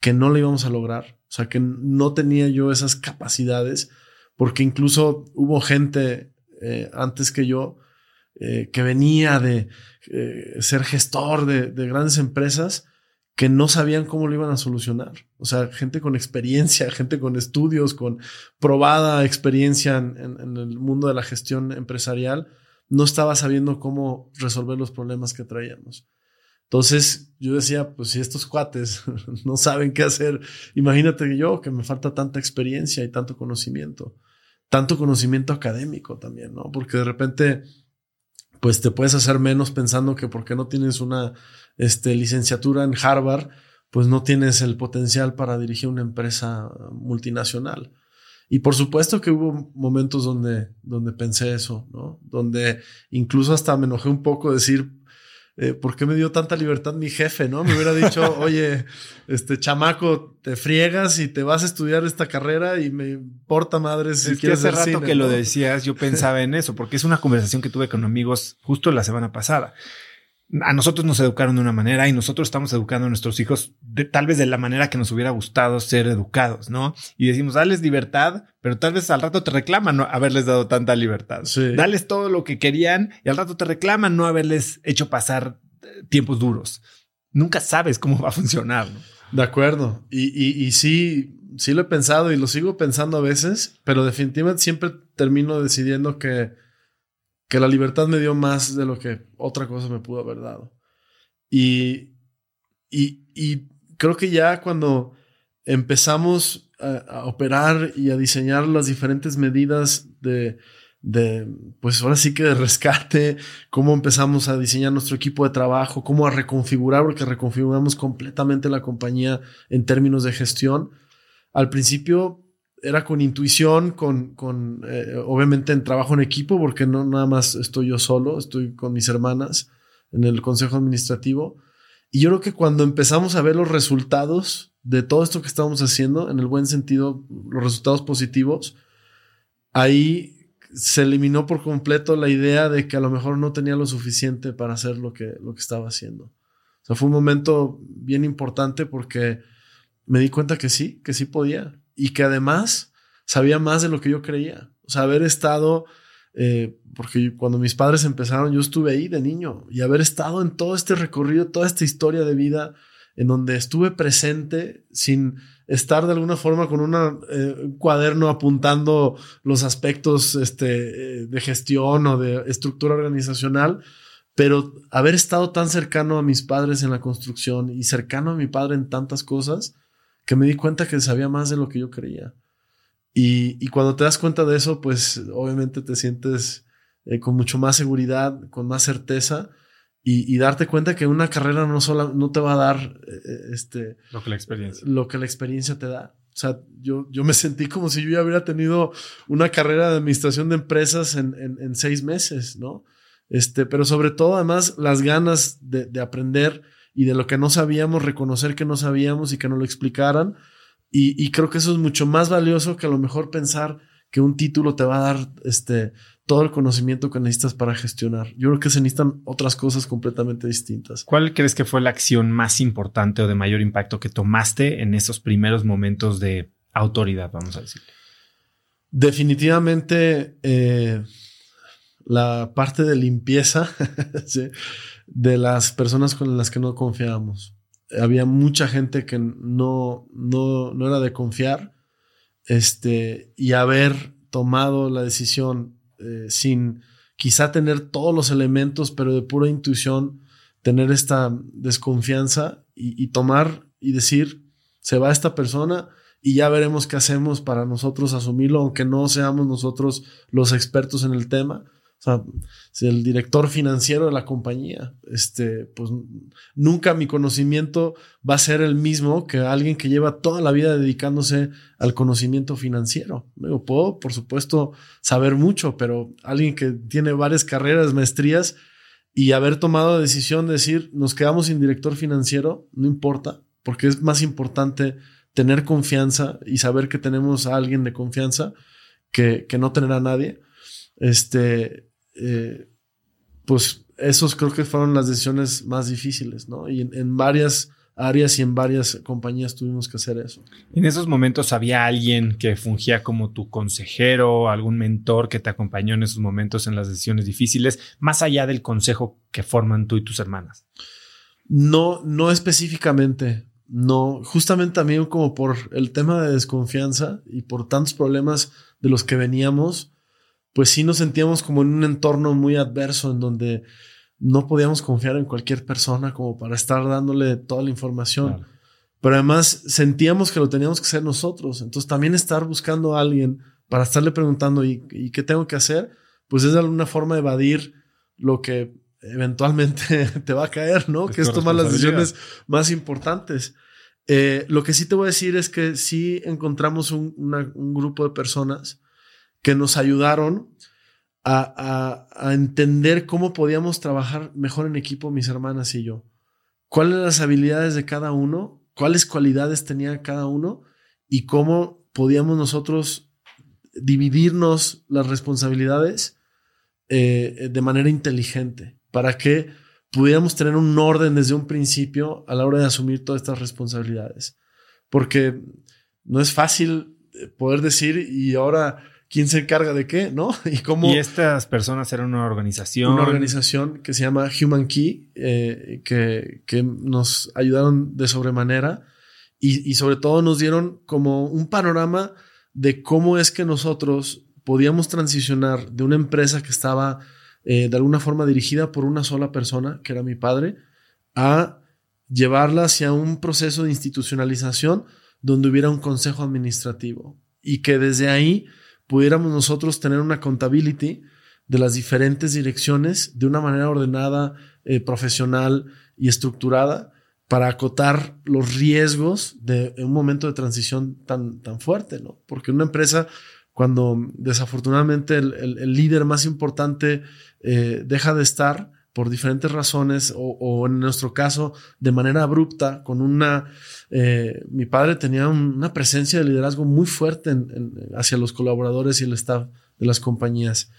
que no lo íbamos a lograr. O sea, que no tenía yo esas capacidades, porque incluso hubo gente eh, antes que yo eh, que venía de eh, ser gestor de, de grandes empresas que no sabían cómo lo iban a solucionar. O sea, gente con experiencia, gente con estudios, con probada experiencia en, el mundo de la gestión empresarial, no estaba sabiendo cómo resolver los problemas que traíamos. Entonces yo decía, pues si estos cuates no saben qué hacer, imagínate yo que me falta tanta experiencia y tanto conocimiento, tanto conocimiento académico también, ¿no? Porque de repente, pues te puedes hacer menos pensando que porque no tienes una este, licenciatura en Harvard, pues no tienes el potencial para dirigir una empresa multinacional. Y por supuesto que hubo momentos donde, donde pensé eso, ¿no? Donde incluso hasta me enojé un poco decir, eh, ¿por qué me dio tanta libertad mi jefe, no? Me hubiera dicho, oye, este chamaco, te friegas y te vas a estudiar esta carrera y me importa madre si
es
quieres
que hace rato que lo decías, yo pensaba en eso, porque es una conversación que tuve con amigos justo la semana pasada a nosotros nos educaron de una manera y nosotros estamos educando a nuestros hijos de, tal vez de la manera que nos hubiera gustado ser educados, ¿no? Y decimos, dales libertad, pero tal vez al rato te reclaman no haberles dado tanta libertad. Dales todo lo que querían y al rato te reclaman no haberles hecho pasar eh, tiempos duros. Nunca sabes cómo va a funcionar. ¿no?
De acuerdo. Y, y, y sí, sí lo he pensado y lo sigo pensando a veces, pero definitivamente siempre termino decidiendo que que la libertad me dio más de lo que otra cosa me pudo haber dado. Y, y, creo que ya cuando empezamos a, operar y a diseñar las diferentes medidas de, de, pues ahora sí que de rescate, cómo empezamos a diseñar nuestro equipo de trabajo, cómo a reconfigurar, porque reconfiguramos completamente la compañía en términos de gestión. Al principio era con intuición, con, con eh, obviamente en trabajo en equipo, porque no nada más estoy yo solo, estoy con mis hermanas en el consejo administrativo. Y yo creo que cuando empezamos a ver los resultados de todo esto que estamos haciendo, en el buen sentido, los resultados positivos, ahí se eliminó por completo la idea de que a lo mejor no tenía lo suficiente para hacer lo que, lo que estaba haciendo. O sea, fue un momento bien importante porque me di cuenta que sí, que sí podía y que además sabía más de lo que yo creía. O sea, haber estado, eh, porque cuando mis padres empezaron, yo estuve ahí de niño y haber estado en todo este recorrido, toda esta historia de vida en donde estuve presente sin estar de alguna forma con eh, un cuaderno apuntando los aspectos este, eh, de gestión o de estructura organizacional, pero haber estado tan cercano a mis padres en la construcción y cercano a mi padre en tantas cosas, que me di cuenta que sabía más de lo que yo creía. Y, cuando te das cuenta de eso, pues obviamente te sientes eh, con mucho más seguridad, con más certeza y, darte cuenta que una carrera no, solo, no te va a dar eh, eh, este,
lo que la experiencia.
Lo que la experiencia te da. O sea, yo, yo me sentí como si yo ya hubiera tenido una carrera de administración de empresas en, en, seis meses, ¿no? Este, pero sobre todo, además, las ganas de, de aprender y de lo que no sabíamos, reconocer que no sabíamos y que no lo explicaran. Y, creo que eso es mucho más valioso que a lo mejor pensar que un título te va a dar este, todo el conocimiento que necesitas para gestionar. Yo creo que se necesitan otras cosas completamente distintas.
¿Cuál crees que fue la acción más importante o de mayor impacto que tomaste en esos primeros momentos de autoridad, vamos a decir?
Definitivamente eh, la parte de limpieza de las personas con las que no confiábamos. Había mucha gente que no, no, no era de confiar este, y haber tomado la decisión eh, sin quizá tener todos los elementos, pero de pura intuición, tener esta desconfianza y, tomar y decir, se va esta persona y ya veremos qué hacemos para nosotros asumirlo, aunque no seamos nosotros los expertos en el tema. O sea, si el director financiero de la compañía, este, pues nunca mi conocimiento va a ser el mismo que alguien que lleva toda la vida dedicándose al conocimiento financiero. Yo puedo, por supuesto, saber mucho, pero alguien que tiene varias carreras, maestrías y haber tomado la decisión de decir, nos quedamos sin director financiero, no importa, porque es más importante tener confianza y saber que tenemos a alguien de confianza que, que no tener a nadie este, eh, pues esos creo que fueron las decisiones más difíciles, ¿no? Y en, varias áreas y en varias compañías tuvimos que hacer eso.
En esos momentos había alguien que fungía como tu consejero, algún mentor que te acompañó en esos momentos en las decisiones difíciles, más allá del consejo que forman tú y tus hermanas.
No, no específicamente. No, justamente también como por el tema de desconfianza y por tantos problemas de los que veníamos, pues sí nos sentíamos como en un entorno muy adverso en donde no podíamos confiar en cualquier persona como para estar dándole toda la información. Pero además sentíamos que lo teníamos que hacer nosotros. Entonces también estar buscando a alguien para estarle preguntando ¿y, qué tengo que hacer? Pues es de alguna forma evadir lo que eventualmente te va a caer, ¿no? que es tomar las decisiones más importantes. Eh, lo que sí te voy a decir es que sí encontramos un, un grupo de personas que nos ayudaron a, entender cómo podíamos trabajar mejor en equipo mis hermanas y yo. Cuáles eran las habilidades de cada uno, cuáles cualidades tenía cada uno y cómo podíamos nosotros dividirnos las responsabilidades eh, de manera inteligente para que pudiéramos tener un orden desde un principio a la hora de asumir todas estas responsabilidades. Porque no es fácil poder decir y ahora quién se encarga de qué, ¿no?
Y cómo... Y estas personas eran una organización.
Una organización que se llama Human Key, eh, que, que, nos ayudaron de sobremanera y, y, sobre todo nos dieron como un panorama de cómo es que nosotros podíamos transicionar de una empresa que estaba eh, de alguna forma dirigida por una sola persona, que era mi padre, a llevarla hacia un proceso de institucionalización donde hubiera un consejo administrativo y que desde ahí pudiéramos nosotros tener una accountability de las diferentes direcciones de una manera ordenada, eh, profesional y estructurada para acotar los riesgos de un momento de transición tan, tan fuerte, ¿no? Porque una empresa, cuando desafortunadamente el, líder más importante eh, deja de estar, por diferentes razones o, en nuestro caso de manera abrupta, con una... Eh, mi padre tenía una presencia de liderazgo muy fuerte hacia los colaboradores y el staff de las compañías.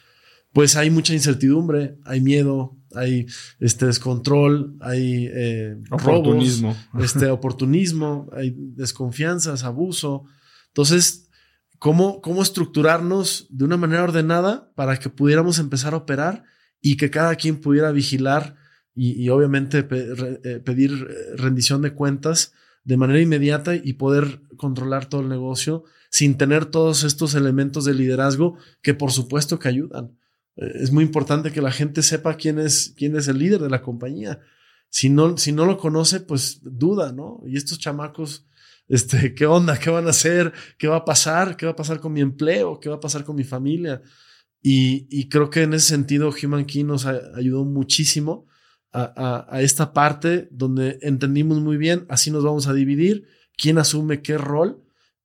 Pues hay mucha incertidumbre, hay miedo, hay este descontrol, hay eh, oportunismo. este oportunismo, hay desconfianzas, abuso. Entonces, ¿cómo, ¿cómo estructurarnos de una manera ordenada para que pudiéramos empezar a operar y que cada quien pudiera vigilar y, obviamente eh, pedir eh, rendición de cuentas de manera inmediata y poder controlar todo el negocio sin tener todos estos elementos de liderazgo que por supuesto que ayudan. Eh, es muy importante que la gente sepa quién es, quién es el líder de la compañía. Si no, si no lo conoce, pues duda, ¿no? Y estos chamacos, este, ¿qué onda? ¿Qué van a hacer? ¿Qué va a pasar? ¿Qué va a pasar con mi empleo? ¿Qué va a pasar con mi familia? Y, creo que en ese sentido Human Key nos ayudó muchísimo a, esta parte donde entendimos muy bien, así nos vamos a dividir, quién asume qué rol.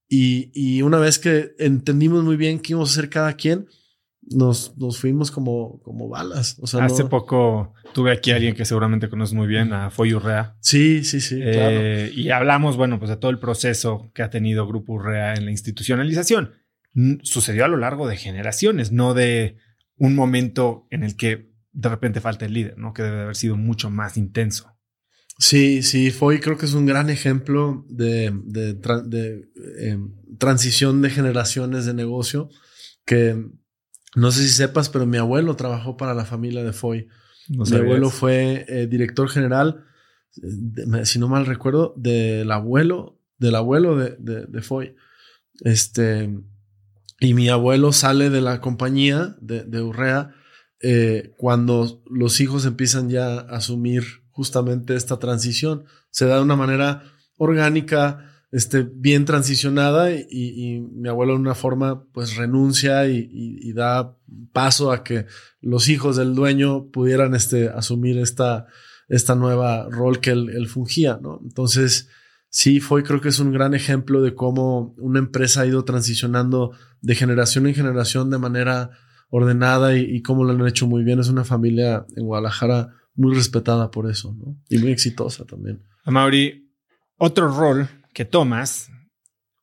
Y, una vez que entendimos muy bien qué íbamos a hacer cada quien, nos, nos fuimos como, como balas.
Hace poco tuve aquí a alguien que seguramente conoces muy bien, a Foy Urrea.
Sí, sí, sí.
Eh, y hablamos, bueno, pues de todo el proceso que ha tenido Grupo Urrea en la institucionalización sucedió a lo largo de generaciones, no de un momento en el que de repente falta el líder, ¿no? Que debe haber sido mucho más intenso.
Sí, sí, fue creo que es un gran ejemplo de, em, transición de generaciones de negocio que no sé si sepas, pero mi abuelo trabajó para la familia de Foy. mi abuelo fue eh, director general, si no mal recuerdo, del abuelo, del abuelo de, de, Foy. Este, y mi abuelo sale de la compañía de, Urrea eh, cuando los hijos empiezan ya a asumir justamente esta transición. Se da de una manera orgánica, este, bien transicionada y, mi abuelo de una forma pues renuncia y, da paso a que los hijos del dueño pudieran este, asumir esta, esta nueva rol que él, fungía, ¿no? Entonces, sí, fue creo que es un gran ejemplo de cómo una empresa ha ido transicionando de generación en generación de manera ordenada y, cómo lo han hecho muy bien. Es una familia en Guadalajara muy respetada por eso, ¿no? Y muy exitosa también.
Mauri, otro rol que tomas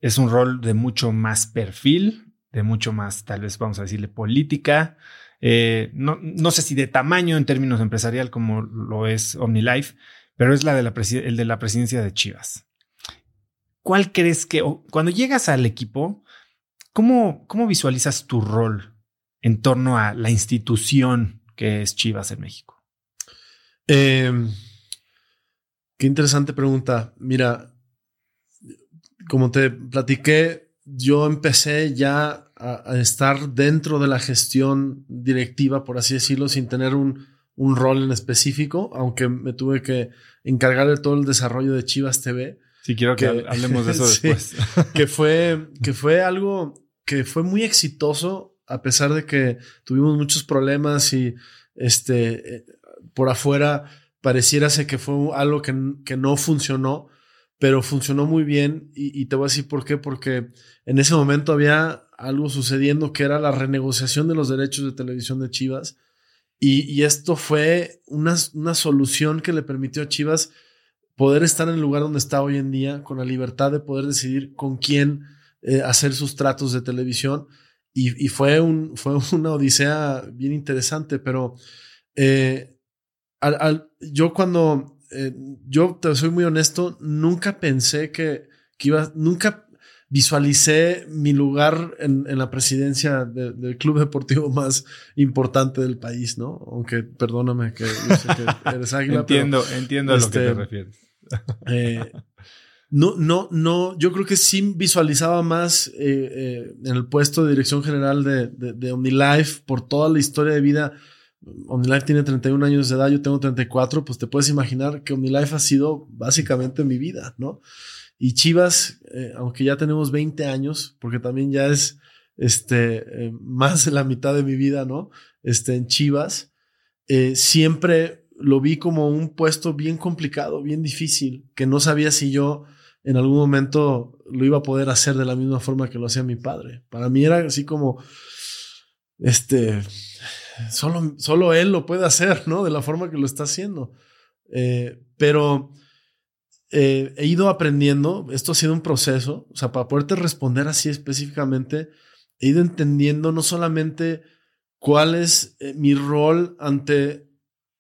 es un rol de mucho más perfil, de mucho más, tal vez vamos a decirle, política. Eh, no, no, sé si de tamaño en términos empresarial como lo es OmniLife, pero es la de la el de la presidencia de Chivas. ¿Cuál crees que, cuando llegas al equipo, ¿cómo, cómo visualizas tu rol en torno a la institución que es Chivas en México?
Em, qué interesante pregunta. Mira, como te platiqué, yo empecé ya a, estar dentro de la gestión directiva, por así decirlo, sin tener un, rol en específico, aunque me tuve que encargar de todo el desarrollo de Chivas TV.
Sí, quiero que, hablemos de eso después.
que, fue, que fue algo que fue muy exitoso, a pesar de que tuvimos muchos problemas y este, eh, por afuera pareciera ser que fue algo que, que no funcionó pero funcionó muy bien. Y, te voy a decir por qué, porque en ese momento había algo sucediendo que era la renegociación de los derechos de televisión de Chivas. Y, esto fue una, una, solución que le permitió a Chivas poder estar en el lugar donde está hoy en día, con la libertad de poder decidir con quién eh, hacer sus tratos de televisión y, fue, un, fue una odisea bien interesante, pero eh, yo cuando eh, yo te soy muy honesto, nunca pensé que, que iba, nunca visualicé mi lugar en, la presidencia del club deportivo más importante del país, ¿no? Aunque perdóname que, eres águila.
entiendo, entiendo a lo que te este, refieres.
Eh, no, no, no, yo creo que sí visualizaba más eh, en el puesto de dirección general de, de, OmniLife por toda la historia de vida OmniLife tiene 31 años de edad, yo tengo 34, pues te puedes imaginar que OmniLife ha sido básicamente mi vida, ¿no? Y Chivas, eh, aunque ya tenemos 20 años, porque también ya es este, eh, más de la mitad de mi vida, ¿no? Este, en Chivas, eh, siempre lo vi como un puesto bien complicado, bien difícil, que no sabía si yo en algún momento lo iba a poder hacer de la misma forma que lo hacía mi padre. Para mí era así como, este, solo, solo él lo puede hacer, ¿no? De la forma que lo está haciendo. Eh, pero eh, he ido aprendiendo, esto ha sido un proceso, o sea, para poderte responder así específicamente, he ido entendiendo no solamente cuál es eh, mi rol ante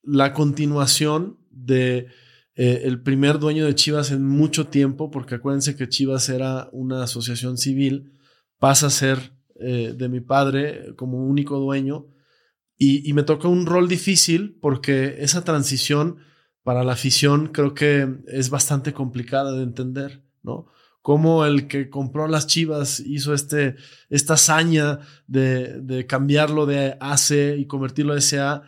la continuación de el primer dueño de Chivas en mucho tiempo, porque acuérdense que Chivas era una asociación civil, pasa a ser de mi padre como único dueño, y, me tocó un rol difícil porque esa transición para la afición creo que es bastante complicada de entender, ¿no? Cómo el que compró las chivas hizo este, esta hazaña de, de cambiarlo de AC y convertirlo a SA.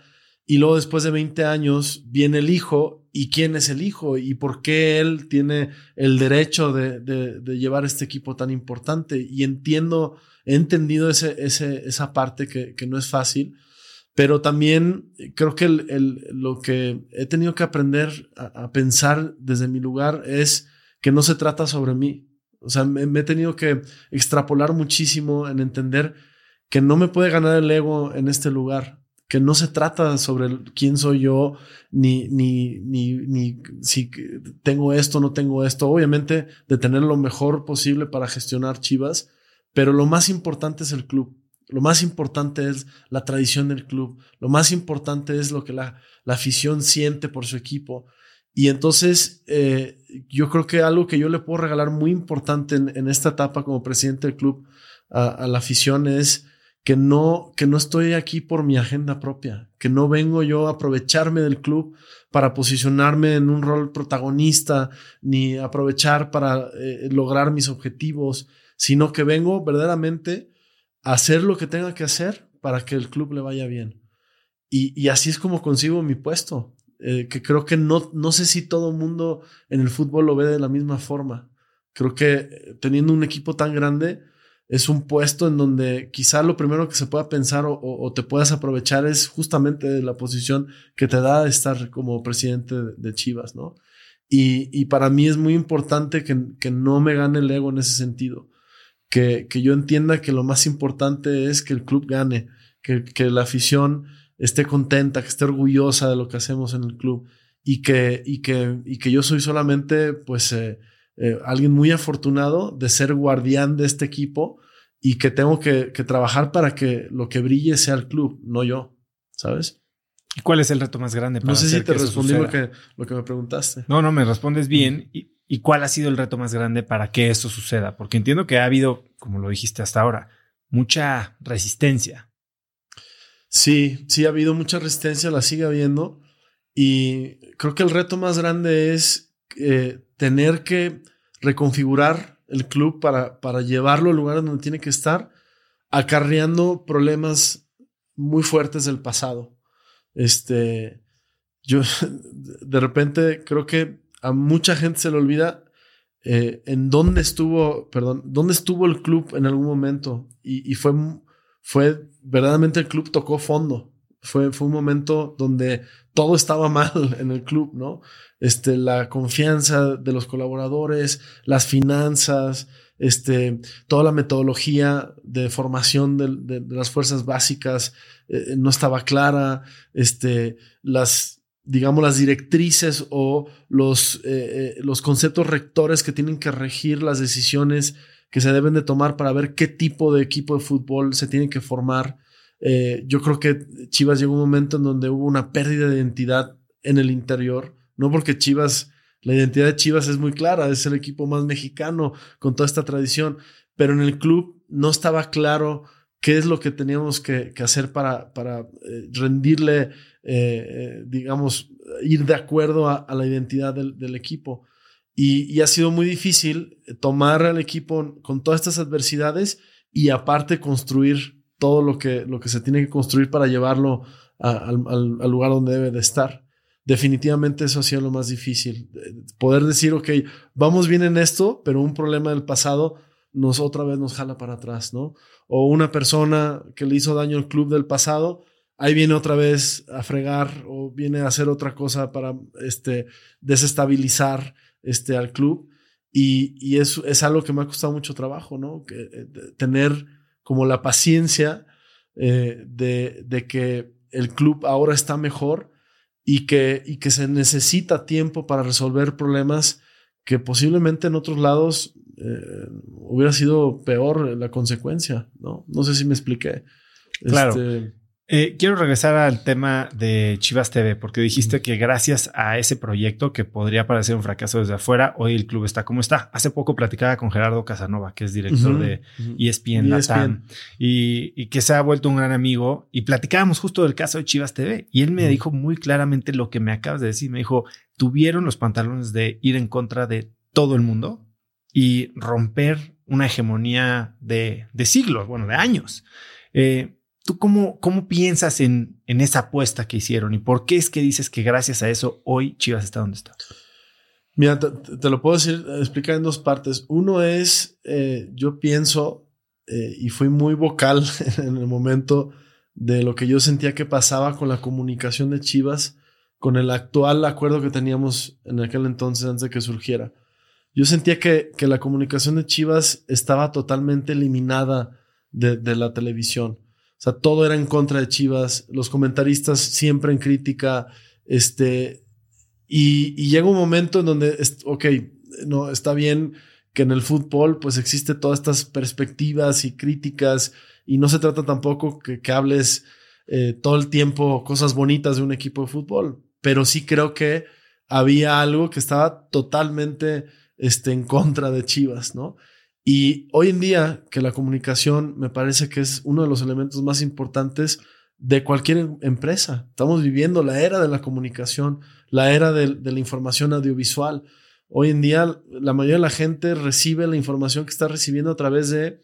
Y luego después de 20 años viene el hijo y quién es el hijo y por qué él tiene el derecho de, de, llevar este equipo tan importante. Y entiendo, he entendido ese, ese, esa parte que, que no es fácil pero también creo que lo que he tenido que aprender a, pensar desde mi lugar es que no se trata sobre mí. O sea, me, he tenido que extrapolar muchísimo en entender que no me puede ganar el ego en este lugar, que no se trata sobre quién soy yo, ni, ni, ni, ni si tengo esto no tengo esto. Obviamente, de tener lo mejor posible para gestionar Chivas, pero lo más importante es el club. Lo más importante es la tradición del club. Lo más importante es lo que la, la afición siente por su equipo. Y entonces, eh, yo creo que algo que yo le puedo regalar muy importante en, esta etapa como presidente del club a, la afición es que no, que no estoy aquí por mi agenda propia, que no vengo yo a aprovecharme del club para posicionarme en un rol protagonista, ni aprovechar para eh, lograr mis objetivos, sino que vengo verdaderamente a hacer lo que tenga que hacer para que el club le vaya bien. Y, y así es como consigo mi puesto. Eh, que creo que no, no sé si todo el mundo en el fútbol lo ve de la misma forma. Creo que eh, teniendo un equipo tan grande es un puesto en donde quizá lo primero que se pueda pensar o, te puedas aprovechar es justamente la posición que te da estar como presidente de, Chivas, ¿no? Y, para mí es muy importante que, que, no me gane el ego en ese sentido, que, que yo entienda que lo más importante es que el club gane, que, que la afición esté contenta, que esté orgullosa de lo que hacemos en el club y que, y que, y que yo soy solamente pues eh, eh, alguien muy afortunado de ser guardián de este equipo y que tengo que, trabajar para que lo que brille sea el club, no yo, ¿sabes?
¿Y cuál es el reto más grande?
Para no sé si te respondí lo que, lo que me preguntaste.
No, no, me respondes bien. ¿Y, ¿Y cuál ha sido el reto más grande para que eso suceda? Porque entiendo que ha habido, como lo dijiste hasta ahora, mucha resistencia
Sí, sí ha habido mucha resistencia, la sigue habiendo. Y creo que el reto más grande es eh, tener que reconfigurar el club para, para llevarlo al lugar donde tiene que estar, acarreando problemas muy fuertes del pasado. Este, yo de repente creo que a mucha gente se le olvida eh, en dónde estuvo, perdón, dónde estuvo el club en algún momento. Y, y fue fue verdaderamente el club tocó fondo. Fue, fue un momento donde todo estaba mal en el club, ¿no? Este, la confianza de los colaboradores, las finanzas, este, toda la metodología de formación de, las fuerzas básicas eh, no estaba clara, este, las, digamos, las directrices o los, eh, eh, los conceptos rectores que tienen que regir las decisiones que se deben de tomar para ver qué tipo de equipo de fútbol se tiene que formar. Eh, yo creo que Chivas llegó un momento en donde hubo una pérdida de identidad en el interior, no porque Chivas, la identidad de Chivas es muy clara, es el equipo más mexicano con toda esta tradición, pero en el club no estaba claro qué es lo que teníamos que, hacer para, para eh, rendirle, eh, digamos, ir de acuerdo a, la identidad del, del equipo. Y, ha sido muy difícil tomar al equipo con todas estas adversidades y aparte construir todo lo que, lo que se tiene que construir para llevarlo al, lugar donde debe de estar. Definitivamente eso ha sido lo más difícil. Poder decir, ok, vamos bien en esto, pero un problema del pasado nos otra vez nos jala para atrás, ¿no? O una persona que le hizo daño al club del pasado, ahí viene otra vez a fregar o viene a hacer otra cosa para este, desestabilizar este, al club. Y, y eso es algo que me ha costado mucho trabajo, ¿no? Que, eh, tener como la paciencia eh, de, de, que el club ahora está mejor y que, y que se necesita tiempo para resolver problemas que posiblemente en otros lados eh, hubiera sido peor la consecuencia, ¿no? No sé si me expliqué.
Claro. Este, eh, quiero regresar al tema de Chivas TV, porque dijiste que gracias a ese proyecto que podría parecer un fracaso desde afuera, hoy el club está como está. Hace poco platicaba con Gerardo Casanova, que es director de ESPN, Latam, y, que se ha vuelto un gran amigo. Y platicábamos justo del caso de Chivas TV. Y él me dijo muy claramente lo que me acabas de decir. Me dijo, tuvieron los pantalones de ir en contra de todo el mundo y romper una hegemonía de, de siglos, bueno, de años. Eh, ¿Tú cómo, cómo piensas en, en, esa apuesta que hicieron y por qué es que dices que gracias a eso hoy Chivas está donde está?
Mira, te, lo puedo decir, explicar en dos partes. Uno es, eh, yo pienso, eh, y fui muy vocal en el momento de lo que yo sentía que pasaba con la comunicación de Chivas, con el actual acuerdo que teníamos en aquel entonces antes de que surgiera. Yo sentía que, que la comunicación de Chivas estaba totalmente eliminada de, de la televisión. O sea, todo era en contra de Chivas, los comentaristas siempre en crítica, este, y, llega un momento en donde, ok, no, está bien que en el fútbol pues todas estas perspectivas y críticas y no se trata tampoco que, que hables eh, todo el tiempo cosas bonitas de un equipo de fútbol, pero sí creo que había algo que estaba totalmente este, en contra de Chivas, ¿no? Y hoy en día que la comunicación me parece que es uno de los elementos más importantes de cualquier em, empresa. Estamos viviendo la era de la comunicación, la era de, la información audiovisual. Hoy en día la mayoría de la gente recibe la información que está recibiendo a través de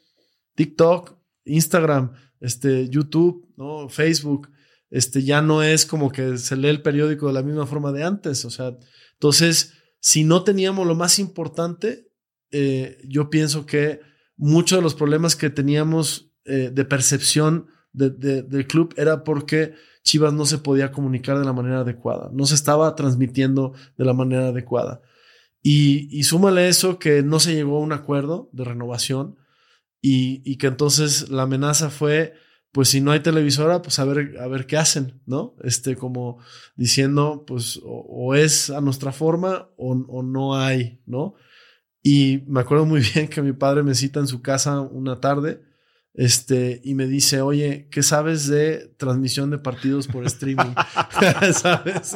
TikTok, Instagram, este, YouTube, ¿no? Facebook. Este, ya no es como que se lee el periódico de la misma forma de antes. O sea, entonces, si no teníamos lo más importante, eh, yo pienso que muchos de los problemas que teníamos eh, de percepción del club era porque Chivas no se podía comunicar de la manera adecuada, no se estaba transmitiendo de la manera adecuada. Y, y súmale eso que no se llegó a un acuerdo de renovación y, y, que entonces la amenaza fue, pues si no hay televisora, pues a ver, a ver qué hacen, ¿no? Este, como diciendo, pues o, es a nuestra forma o, o no hay, ¿no? Y me acuerdo muy bien que mi padre me cita en su casa una tarde este, y me dice, oye, ¿qué sabes de transmisión de partidos por streaming? ¿Sabes?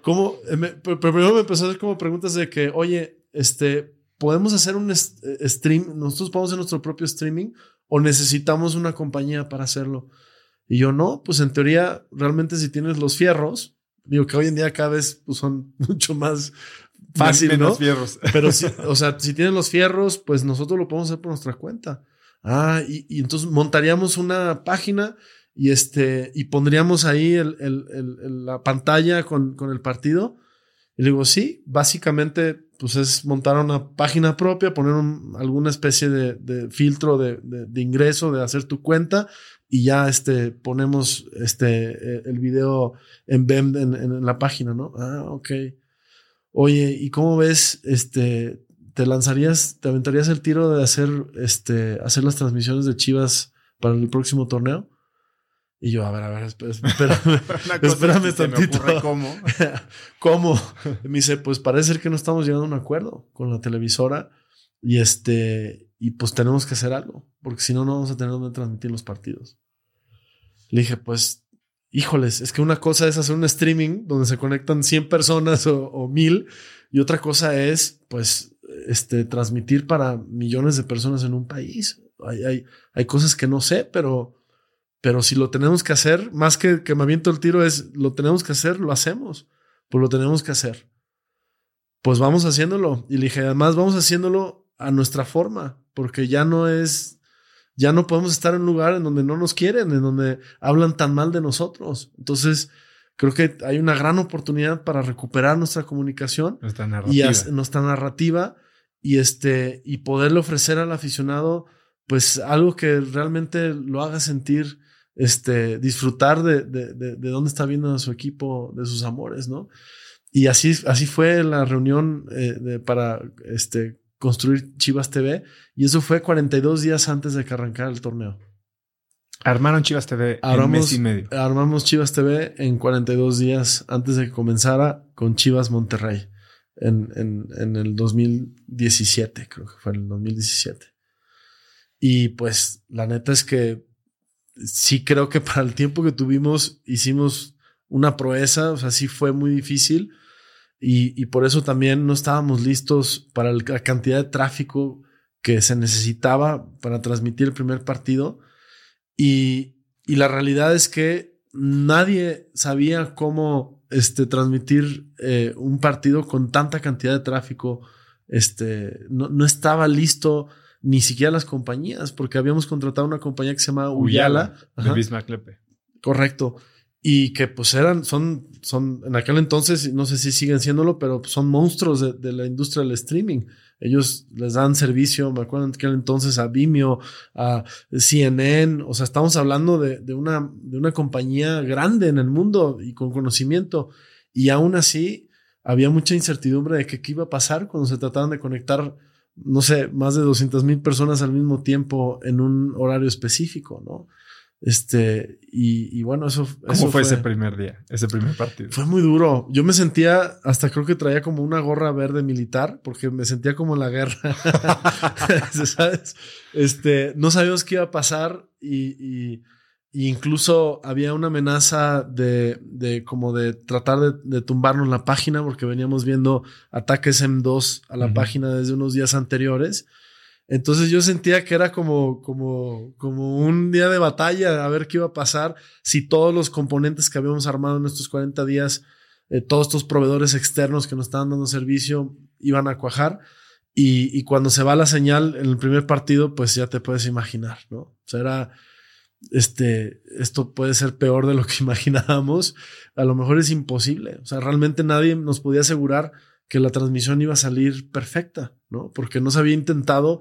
¿Cómo? Pero primero me empezó a hacer como preguntas de que, oye, este, ¿podemos hacer un stream? ¿Nosotros podemos hacer nuestro propio streaming o necesitamos una compañía para hacerlo? Y yo, no, pues en teoría, realmente si tienes los fierros, digo que hoy en día cada vez pues, son mucho más fácil, ¿no? Fierros. Pero si, o sea, si tienes los fierros, pues nosotros lo podemos hacer por nuestra cuenta. Ah, y, entonces montaríamos una página y, este, y pondríamos ahí la pantalla con, con, el partido. Y le digo, sí, básicamente pues es montar una página propia, poner alguna especie de, filtro de, ingreso, de hacer tu cuenta y ya este, ponemos este, el video en BEM en, en la página, ¿no? Ah, ok. Oye, ¿y cómo ves este, ¿te lanzarías, te aventarías el tiro de hacer, este, hacer las transmisiones de Chivas para el próximo torneo? Y yo, a ver, a ver, espérame, espérame tantito. ¿Cómo? ¿Cómo? Me dice, pues parece ser que no estamos llegando a un acuerdo con la televisora y este, y pues tenemos que hacer algo, porque si no, no vamos a tener donde transmitir los partidos. Le dije, pues, híjoles, es que una cosa es hacer un streaming donde se conectan 100 personas o, o 1000 y otra cosa es, pues, este, transmitir para millones de personas en un país. Hay, hay, hay cosas que no sé, pero, pero si lo tenemos que hacer, más que que me aviento el tiro es, lo tenemos que hacer, lo hacemos. Pues lo tenemos que hacer. Pues vamos haciéndolo. Y le dije, además vamos haciéndolo a nuestra forma, porque ya no es, ya no podemos estar en un lugar en donde no nos quieren, en donde hablan tan mal de nosotros. Entonces, creo que hay una gran oportunidad para recuperar nuestra comunicación
nuestra narrativa.
y nuestra narrativa y este y poderle ofrecer al aficionado pues algo que realmente lo haga sentir este disfrutar de, de, de, dónde está viendo a su equipo de sus amores no y así así fue la reunión eh, para este construir Chivas TV y eso fue 42 días antes de que arrancara el torneo
Armaron Chivas TV
en un mes y medio. Armamos Chivas TV en 42 días antes de que comenzara con Chivas Monterrey en, en, en el 2017, creo que fue en el 2017. Y pues la neta es que sí creo que para el tiempo que tuvimos hicimos una proeza, o sea, sí fue muy difícil y, y por eso también no estábamos listos para la cantidad de tráfico que se necesitaba para transmitir el primer partido y, la realidad es que nadie sabía cómo este, transmitir eh, un partido con tanta cantidad de tráfico. Este, no, estaba listo ni siquiera las compañías, porque habíamos contratado una compañía que se llama Uyala.
Uyala de
Correcto. Y que pues eran, son, son, en aquel entonces, no sé si siguen siéndolo, pero son monstruos de, la industria del streaming. Ellos les dan servicio, me acuerdo en aquel entonces a Vimeo, a CNN, o sea, estamos hablando de, de, una, de una compañía grande en el mundo y con conocimiento. Y aún así, había mucha incertidumbre de que qué iba a pasar cuando se trataban de conectar, no sé, más de 200 mil personas al mismo tiempo en un horario específico, ¿no? Este, y, bueno, eso.
¿Cómo fue, ese primer día, ese primer partido?
Fue muy duro. Yo me sentía, hasta creo que traía como una gorra verde militar, porque me sentía como en la guerra. ¿Sabes? Este, no sabíamos qué iba a pasar y, incluso había una amenaza de, de como de tratar de, tumbarnos la página, porque veníamos viendo ataques M2 a la página desde unos días anteriores. Entonces yo sentía que era como, como, como un día de batalla, a ver qué iba a pasar si todos los componentes que habíamos armado en estos 40 días, eh, todos estos proveedores externos que nos estaban dando servicio, iban a cuajar. Y, y, cuando se va la señal en el primer partido, pues ya te puedes imaginar, ¿no? O sea, era, este, esto puede ser peor de lo que imaginábamos. A lo mejor es imposible. O sea, realmente nadie nos podía asegurar que la transmisión iba a salir perfecta, ¿no? Porque no se había intentado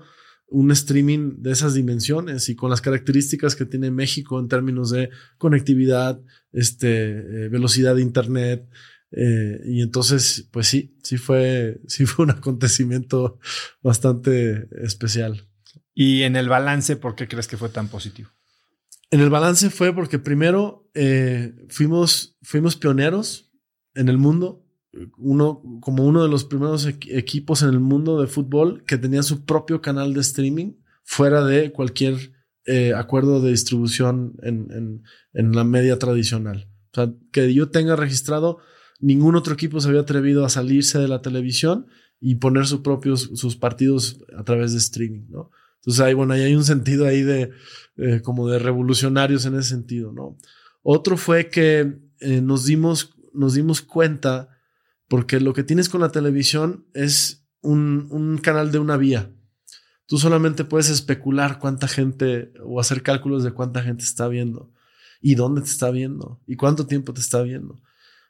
un streaming de esas dimensiones y con las características que tiene México en términos de conectividad, este, eh, velocidad de internet. Eh, y entonces, pues sí, sí fue, sí fue un acontecimiento bastante especial.
Y en el balance, ¿por qué crees que fue tan positivo?
En el balance fue porque primero eh, fuimos, fuimos pioneros en el mundo uno, como uno de los primeros equipos en el mundo de fútbol que tenía su propio canal de streaming fuera de cualquier eh, acuerdo de distribución en, la media tradicional. O sea, que yo tenga registrado, ningún otro equipo se había atrevido a salirse de la televisión y poner sus propios, sus partidos a través de streaming, ¿no? Entonces, ahí, bueno, ahí hay un sentido ahí de, eh, como de revolucionarios en ese sentido, ¿no? Otro fue que eh, nos dimos, nos dimos cuenta porque lo que tienes con la televisión es un, canal de una vía. Tú solamente puedes especular cuánta gente o hacer cálculos de cuánta gente está viendo y dónde te está viendo y cuánto tiempo te está viendo.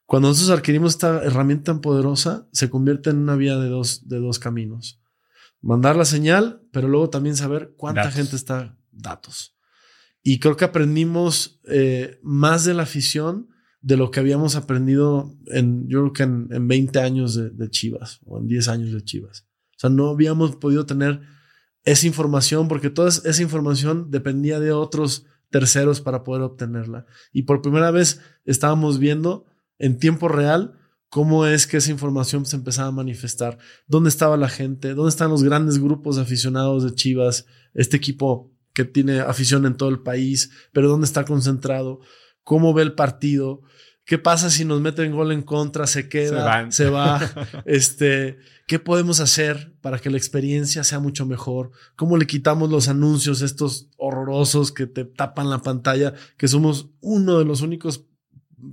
Cuando nosotros adquirimos esta herramienta tan poderosa, se convierte en una vía de dos, de dos caminos. Mandar la señal, pero luego también saber cuánta gente está, datos. Y creo que aprendimos eh, más de la afición de lo que habíamos aprendido en, yo creo que en, 20 años de, Chivas o en 10 años de Chivas. O sea, no habíamos podido tener esa información porque toda esa información dependía de otros terceros para poder obtenerla. Y por primera vez estábamos viendo en tiempo real cómo es que esa información se empezaba a manifestar. ¿Dónde estaba la gente? ¿Dónde están los grandes grupos de aficionados de Chivas? Este equipo que tiene afición en todo el país, pero ¿dónde está concentrado? ¿Cómo ve el partido? ¿Qué pasa si nos meten gol en contra? Se queda, se, va. este, ¿qué podemos hacer para que la experiencia sea mucho mejor? ¿Cómo le quitamos los anuncios estos horrorosos que te tapan la pantalla? Que somos uno de los únicos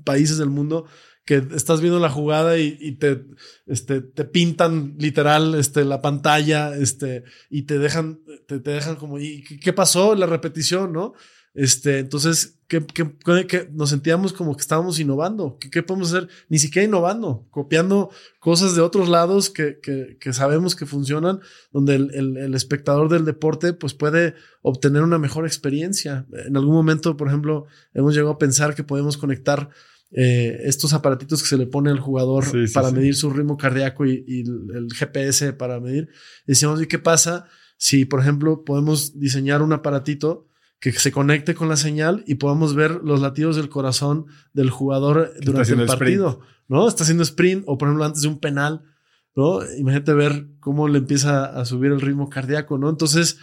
países del mundo que estás viendo la jugada y, te, este, te pintan literal este, la pantalla este, y te dejan, te, te dejan como, ¿y qué pasó? La repetición, ¿no? Este, entonces, ¿qué, qué, nos sentíamos como que estábamos innovando. ¿Qué, podemos hacer? Ni siquiera innovando, copiando cosas de otros lados que, que sabemos que funcionan, donde el, el, espectador del deporte pues puede obtener una mejor experiencia. En algún momento, por ejemplo, hemos llegado a pensar que podemos conectar eh, estos aparatitos que se le pone al jugador para medir su ritmo cardíaco y, y, el GPS para medir. decíamos, ¿y qué pasa si, por ejemplo, podemos diseñar un aparatito que se conecte con la señal y podamos ver los latidos del corazón del jugador durante el partido, ¿no? Está haciendo sprint o por ejemplo antes de un penal, ¿no? Imagínate ver cómo le empieza a subir el ritmo cardíaco, ¿no? Entonces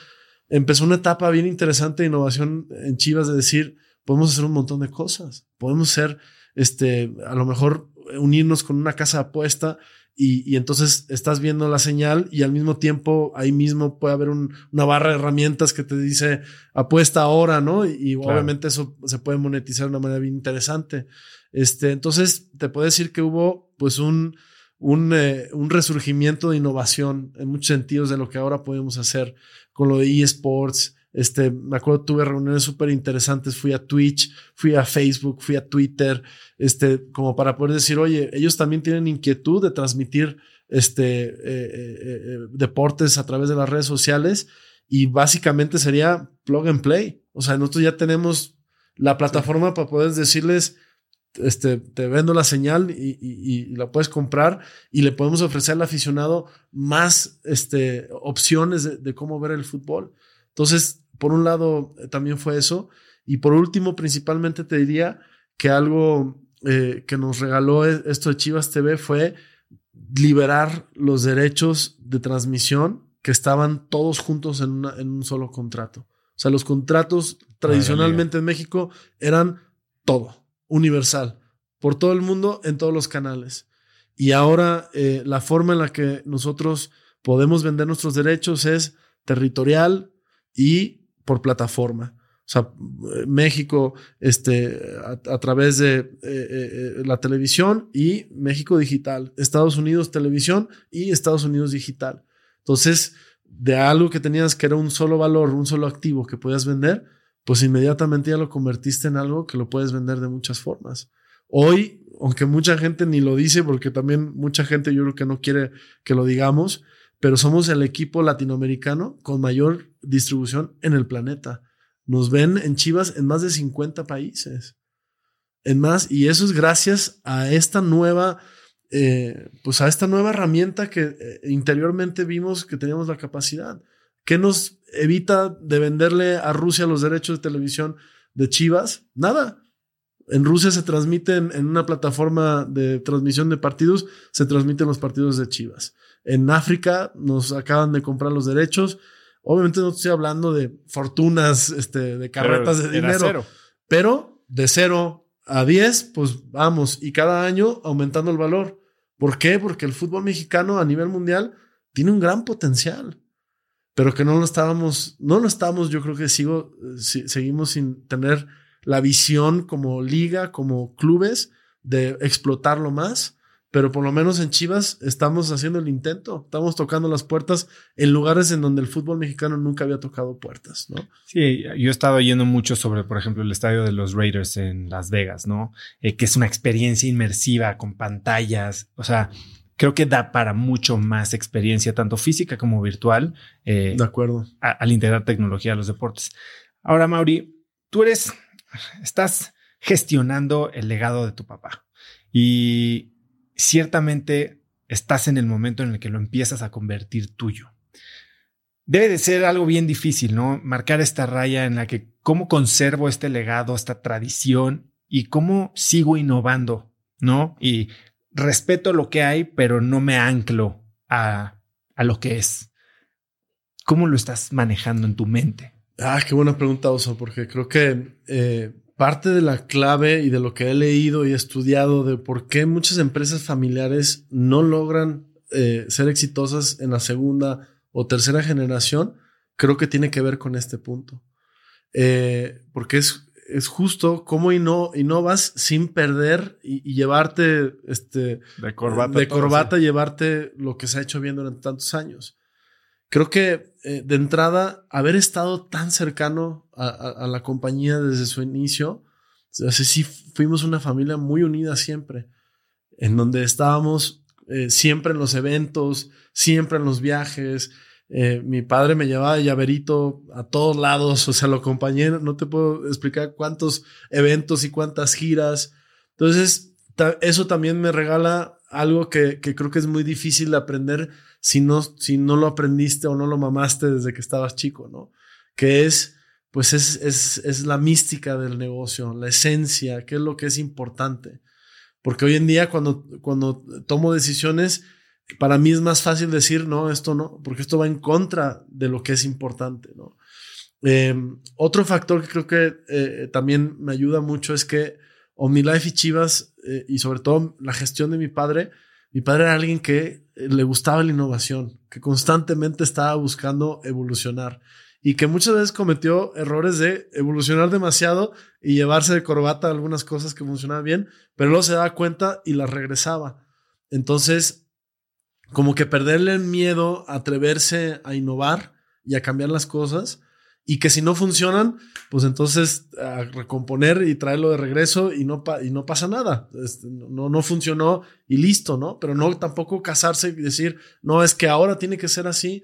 empezó una etapa bien interesante de innovación en Chivas de decir, podemos hacer un montón de cosas, podemos ser, este, a lo mejor unirnos con una casa de apuesta y, entonces estás viendo la señal y al mismo tiempo ahí mismo puede haber una barra de herramientas que te dice apuesta ahora, ¿no? Y, obviamente eso se puede monetizar de una manera bien interesante. Este, entonces te puedo decir que hubo pues un, un, eh, un resurgimiento de innovación en muchos sentidos de lo que ahora podemos hacer con lo de eSports, este, me acuerdo, tuve reuniones súper interesantes, fui a Twitch, fui a Facebook, fui a Twitter, este, como para poder decir, oye, ellos también tienen inquietud de transmitir este, eh, eh, eh, deportes a través de las redes sociales y básicamente sería plug and play. O sea, nosotros ya tenemos la plataforma para poder decirles, este, te vendo la señal y, y, la puedes comprar y le podemos ofrecer al aficionado más este, opciones de, de cómo ver el fútbol. Entonces, por un lado eh, también fue eso. Y por último, principalmente te diría que algo eh, que nos regaló e, esto de Chivas TV fue liberar los derechos de transmisión que estaban todos juntos en, un solo contrato. O sea, los contratos tradicionalmente en México eran todo, universal, por todo el mundo, en todos los canales. Y ahora eh, la forma en la que nosotros podemos vender nuestros derechos es territorial y por plataforma. O sea, México este, a, través de eh, eh, la televisión y México digital, Estados Unidos televisión y Estados Unidos digital. Entonces, de algo que tenías que era un solo valor, un solo activo que podías vender, pues inmediatamente ya lo convertiste en algo que lo puedes vender de muchas formas. Hoy, aunque mucha gente ni lo dice, porque también mucha gente yo creo que no quiere que lo digamos, pero somos el equipo latinoamericano con mayor distribución en el planeta. Nos ven en Chivas en más de 50 países. En más, y eso es gracias a esta nueva, eh, pues a esta nueva herramienta que eh, interiormente vimos que teníamos la capacidad. ¿Qué nos evita de venderle a Rusia los derechos de televisión de Chivas? Nada. En Rusia se transmiten en una plataforma de transmisión de partidos, se transmiten los partidos de Chivas. En África nos acaban de comprar los derechos Obviamente no estoy hablando de fortunas, este, de carretas de dinero, pero de cero a 10, pues vamos, y cada año aumentando el valor. ¿Por qué? Porque el fútbol mexicano a nivel mundial tiene un gran potencial, pero que no lo estábamos, no lo estamos, yo creo que sigo, seguimos sin tener la visión como liga, como clubes, de explotarlo más pero por lo menos en Chivas estamos haciendo el intento, estamos tocando las puertas en lugares en donde el fútbol mexicano nunca había tocado puertas, ¿no?
Sí, yo he estado oyendo mucho sobre, por ejemplo, el estadio de los Raiders en Las Vegas, ¿no? Eh, que es una experiencia inmersiva con pantallas, o sea, creo que da para mucho más experiencia, tanto física como virtual.
Eh, de acuerdo.
al integrar tecnología a los deportes. Ahora, Mauri, tú eres, estás gestionando el legado de tu papá y ciertamente estás en el momento en el que lo empiezas a convertir tuyo. Debe de ser algo bien difícil, ¿no? Marcar esta raya en la que cómo conservo este legado, esta tradición y cómo sigo innovando, ¿no? Y respeto lo que hay, pero no me anclo a, lo que es. ¿Cómo lo estás manejando en tu mente?
Ah, qué buena pregunta, Oso, porque creo que eh, parte de la clave y de lo que he leído y estudiado de por qué muchas empresas familiares no logran eh, ser exitosas en la segunda o tercera generación, creo que tiene que ver con este punto. Eh, porque es, es justo cómo no innovas sin perder y, llevarte este,
de corbata,
de corbata llevarte lo que se ha hecho bien durante tantos años. Creo que eh, de entrada, haber estado tan cercano a, la compañía desde su inicio, así sí fuimos una familia muy unida siempre, en donde estábamos eh, siempre en los eventos, siempre en los viajes. Eh, mi padre me llevaba de llaverito a todos lados, o sea, lo acompañé, no te puedo explicar cuántos eventos y cuántas giras. Entonces, eso también me regala algo que, que creo que es muy difícil de aprender si no, si no lo aprendiste o no lo mamaste desde que estabas chico, ¿no? Que es, pues es, es, es la mística del negocio, la esencia, qué es lo que es importante. Porque hoy en día cuando, cuando tomo decisiones, para mí es más fácil decir, no, esto no, porque esto va en contra de lo que es importante. Em, otro factor que creo que eh, también me ayuda mucho es que OmniLife y Chivas, eh, y sobre todo la gestión de mi padre, mi padre era alguien que eh, le gustaba la innovación, que constantemente estaba buscando evolucionar y que muchas veces cometió errores de evolucionar demasiado y llevarse de corbata algunas cosas que funcionaban bien, pero luego se daba cuenta y las regresaba. Entonces, como que perderle el miedo a atreverse a innovar y a cambiar las cosas y que si no funcionan, pues entonces a recomponer y traerlo de regreso y no, y no pasa nada. Este, no, no funcionó y listo, ¿no? Pero no tampoco casarse y decir, no, es que ahora tiene que ser así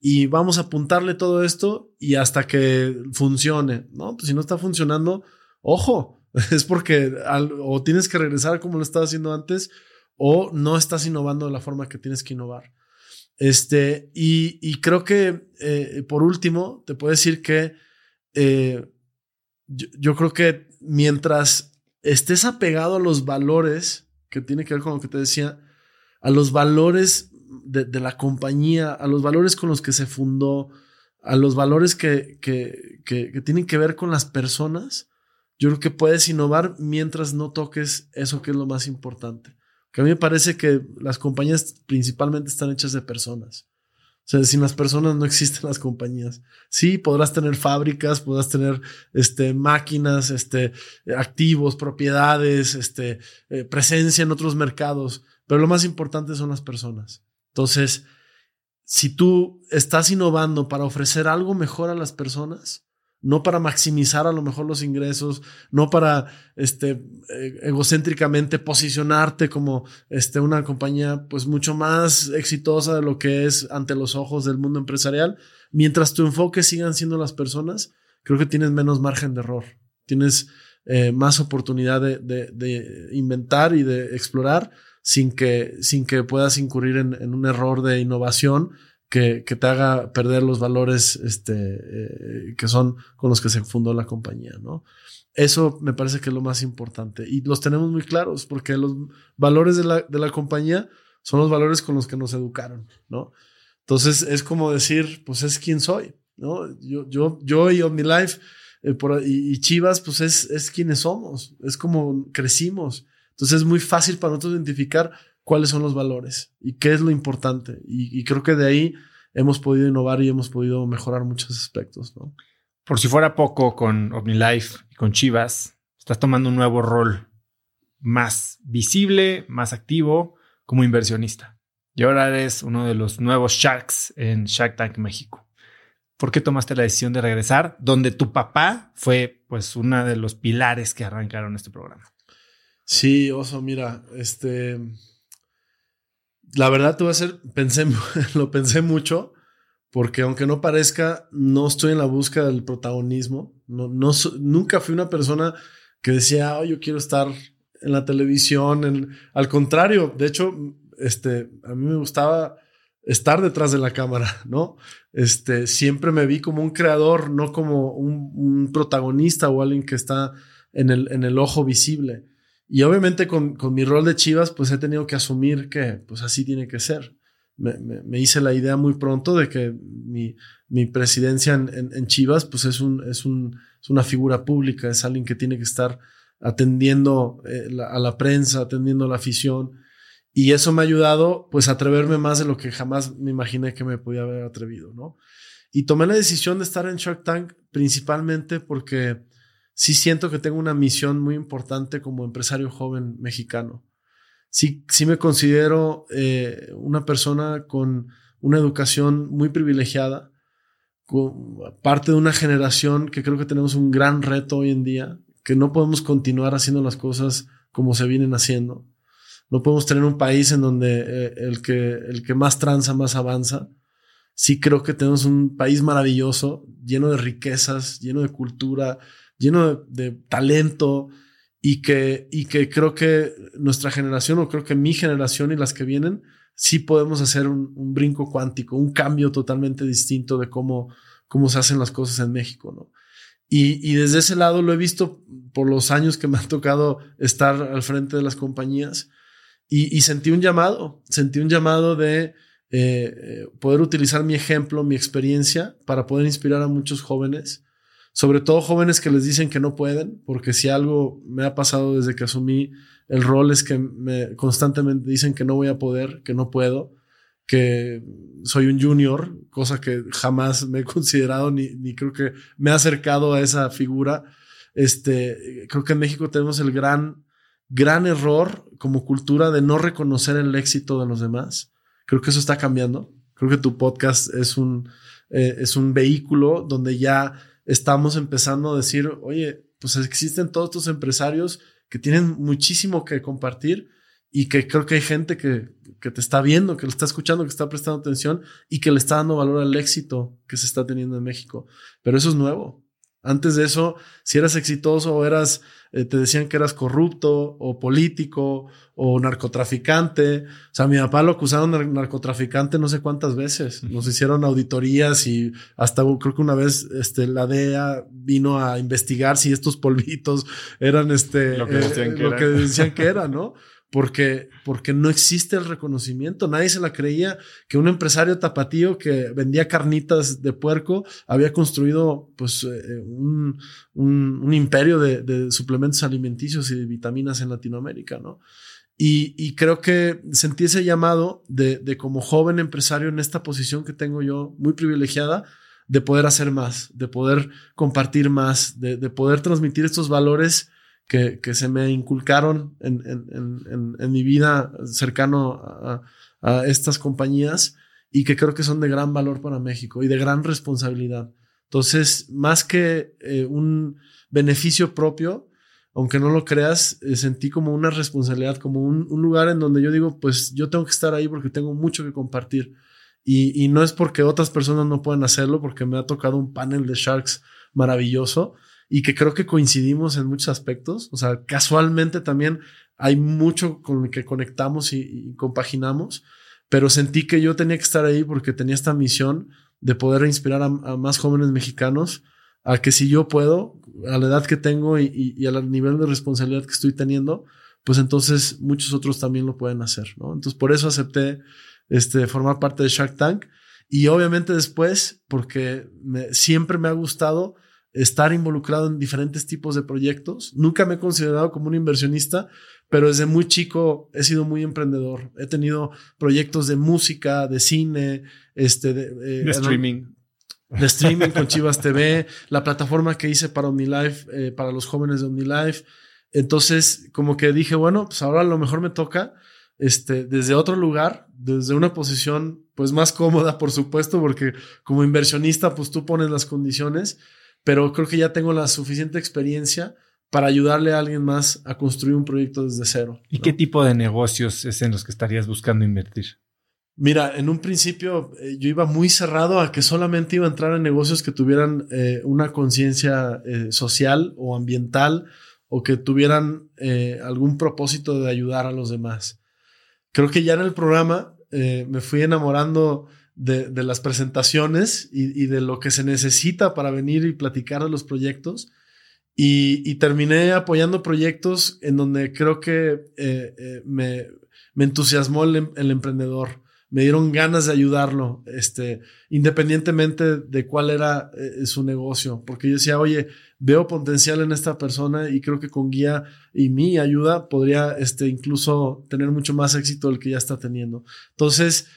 y vamos a apuntarle todo esto y hasta que funcione, ¿no? Pues si no está funcionando, ojo, es porque o tienes que regresar como lo estaba haciendo antes o no estás innovando de la forma que tienes que innovar. Este, y, creo que eh, por último, te puedo decir que eh, yo, creo que mientras estés apegado a los valores, que tiene que ver con lo que te decía, a los valores de, la compañía, a los valores con los que se fundó, a los valores que, que, que, tienen que ver con las personas, yo creo que puedes innovar mientras no toques eso que es lo más importante. Que a mí me parece que las compañías principalmente están hechas de personas. O sea, sin las personas no existen las compañías. Sí, podrás tener fábricas, podrás tener este, máquinas, este, activos, propiedades, este, eh, presencia en otros mercados, pero lo más importante son las personas. Entonces, si tú estás innovando para ofrecer algo mejor a las personas, no para maximizar a lo mejor los ingresos, no para este, eh, egocéntricamente posicionarte como este, una compañía pues mucho más exitosa de lo que es ante los ojos del mundo empresarial. Mientras tu enfoque sigan siendo las personas, creo que tienes menos margen de error, tienes eh, más oportunidad de, de, inventar y de explorar sin que, sin que puedas incurrir en, en un error de innovación que, te haga perder los valores este, eh, que son con los que se fundó la compañía, ¿no? Eso me parece que es lo más importante y los tenemos muy claros porque los valores de la, de la compañía son los valores con los que nos educaron, ¿no? Entonces es como decir, pues es quien soy, ¿no? Yo, yo, yo y OmniLife eh, por, y, y, Chivas, pues es, es quienes somos, es como crecimos. Entonces es muy fácil para nosotros identificar cuáles son los valores y qué es lo importante. Y, creo que de ahí hemos podido innovar y hemos podido mejorar muchos aspectos.
Por si fuera poco, con OmniLife y con Chivas, estás tomando un nuevo rol más visible, más activo como inversionista. Y ahora eres uno de los nuevos Sharks en Shark Tank México. ¿Por qué tomaste la decisión de regresar donde tu papá fue pues uno de los pilares que arrancaron este programa?
Sí, Oso, mira, este la verdad, te voy a hacer, pensé, lo pensé mucho, porque aunque no parezca, no estoy en la búsqueda del protagonismo. No, no, nunca fui una persona que decía, oh, yo quiero estar en la televisión. Al contrario, de hecho, este, a mí me gustaba estar detrás de la cámara, ¿no? Este, siempre me vi como un creador, no como un, un protagonista o alguien que está en el, en el ojo visible. Y obviamente con, con, mi rol de Chivas, pues he tenido que asumir que pues así tiene que ser. Me, me, hice la idea muy pronto de que mi, mi presidencia en, en, Chivas, pues es, un, es, un, es, una figura pública, es alguien que tiene que estar atendiendo eh, a la prensa, atendiendo a la afición. Y eso me ha ayudado pues a atreverme más de lo que jamás me imaginé que me podía haber atrevido, ¿no? Y tomé la decisión de estar en Shark Tank principalmente porque sí siento que tengo una misión muy importante como empresario joven mexicano. Sí, sí me considero eh, una persona con una educación muy privilegiada, parte de una generación que creo que tenemos un gran reto hoy en día, que no podemos continuar haciendo las cosas como se vienen haciendo. No podemos tener un país en donde eh, el, que, el que más tranza, más avanza. Sí creo que tenemos un país maravilloso, lleno de riquezas, lleno de cultura, lleno de, talento y que, y que creo que nuestra generación o creo que mi generación y las que vienen sí podemos hacer un, brinco cuántico, un cambio totalmente distinto de cómo, cómo se hacen las cosas en México, ¿no? Y, y, desde ese lado lo he visto por los años que me han tocado estar al frente de las compañías y, y sentí un llamado, sentí un llamado de eh, eh, poder utilizar mi ejemplo, mi experiencia para poder inspirar a muchos jóvenes sobre todo jóvenes que les dicen que no pueden, porque si algo me ha pasado desde que asumí el rol es que me constantemente dicen que no voy a poder, que no puedo, que soy un junior, cosa que jamás me he considerado ni, ni creo que me he acercado a esa figura. Este, creo que en México tenemos el gran, gran error como cultura de no reconocer el éxito de los demás. Creo que eso está cambiando. Creo que tu podcast es un, eh, es un vehículo donde ya estamos empezando a decir, oye, pues existen todos estos empresarios que tienen muchísimo que compartir y que creo que hay gente que, que te está viendo, que lo está escuchando, que está prestando atención y que le está dando valor al éxito que se está teniendo en México. Pero eso es nuevo. Antes de eso, si eras exitoso o eras, eh, te decían que eras corrupto o político o narcotraficante. O sea, mi papá lo acusaron de narcotraficante no sé cuántas veces. Nos hicieron auditorías y hasta creo que una vez este, la DEA vino a investigar si estos polvitos eran este,
lo que decían, que,
lo que, decían que era, ¿no? Porque, porque no existe el reconocimiento. Nadie se la creía que un empresario tapatío que vendía carnitas de puerco había construido pues, eh, un, un, un, imperio de, de, suplementos alimenticios y de vitaminas en Latinoamérica, ¿no? Y, y creo que sentí ese llamado de, de, como joven empresario en esta posición que tengo yo, muy privilegiada, de poder hacer más, de poder compartir más, de, de poder transmitir estos valores que, que se me inculcaron en, en, en, en mi vida cercano a, a, estas compañías y que creo que son de gran valor para México y de gran responsabilidad. Entonces, más que eh, un beneficio propio, aunque no lo creas, eh, sentí como una responsabilidad, como un, un, lugar en donde yo digo, pues yo tengo que estar ahí porque tengo mucho que compartir. Y, y no es porque otras personas no puedan hacerlo, porque me ha tocado un panel de Sharks maravilloso, y que creo que coincidimos en muchos aspectos. O sea, casualmente también hay mucho con el que conectamos y, compaginamos, pero sentí que yo tenía que estar ahí porque tenía esta misión de poder inspirar a, más jóvenes mexicanos a que si yo puedo, a la edad que tengo y, y, y, al nivel de responsabilidad que estoy teniendo, pues entonces muchos otros también lo pueden hacer, ¿no? Entonces por eso acepté este, formar parte de Shark Tank y obviamente después, porque siempre me ha gustado estar involucrado en diferentes tipos de proyectos. Nunca me he considerado como un inversionista, pero desde muy chico he sido muy emprendedor. He tenido proyectos de música, de cine, este, de,
eh, de streaming.
De streaming con Chivas TV, la plataforma que hice para OmniLife, eh, para los jóvenes de OmniLife. Entonces, como que dije, bueno, pues ahora a lo mejor me toca, este, desde otro lugar, desde una posición, pues más cómoda, por supuesto, porque como inversionista, pues tú pones las condiciones, pero creo que ya tengo la suficiente experiencia para ayudarle a alguien más a construir un proyecto desde cero.
¿Y ¿no? qué tipo de negocios es en los que estarías buscando invertir?
Mira, en un principio eh, yo iba muy cerrado a que solamente iba a entrar en negocios que tuvieran eh, una conciencia eh, social o ambiental o que tuvieran algún propósito de ayudar a los demás. Creo que ya en el programa me fui enamorando de, las presentaciones y, de lo que se necesita para venir y platicar de los proyectos. Y, terminé apoyando proyectos en donde creo que eh, eh, me, me, entusiasmó el, el, emprendedor. Me dieron ganas de ayudarlo, este, independientemente de cuál era eh, su negocio, porque yo decía, oye, veo potencial en esta persona y creo que con guía y mi ayuda podría, este, incluso tener mucho más éxito del que ya está teniendo. Entonces,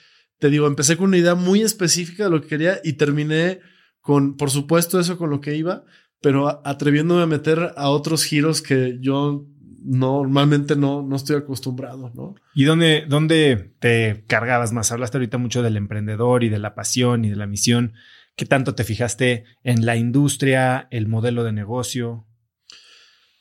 te digo, empecé con una idea muy específica de lo que quería y terminé con, por supuesto, eso con lo que iba, pero atreviéndome a meter a otros giros que yo normalmente no, no estoy acostumbrado, ¿no?
¿Y dónde, dónde te cargabas más? Hablaste ahorita mucho del emprendedor y de la pasión y de la misión. ¿Qué tanto te fijaste en la industria, el modelo de negocio?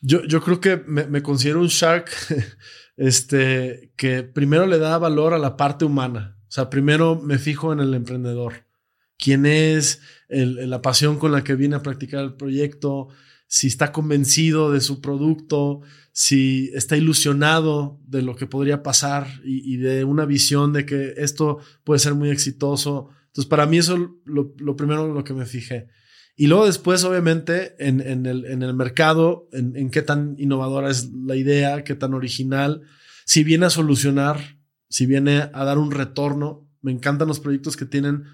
Yo, yo creo que me, me considero un shark este, que primero le da valor a la parte humana. O sea, primero me fijo en el emprendedor. ¿Quién es? La pasión con la que viene a practicar el proyecto, si está convencido de su producto, si está ilusionado de lo que podría pasar y, y, de una visión de que esto puede ser muy exitoso. Entonces, para mí eso lo, lo primero lo que me fijé. Y luego después, obviamente, en, en, el, en el mercado, en, en qué tan innovadora es la idea, qué tan original, si viene a solucionar si viene a dar un retorno. Me encantan los proyectos que tienen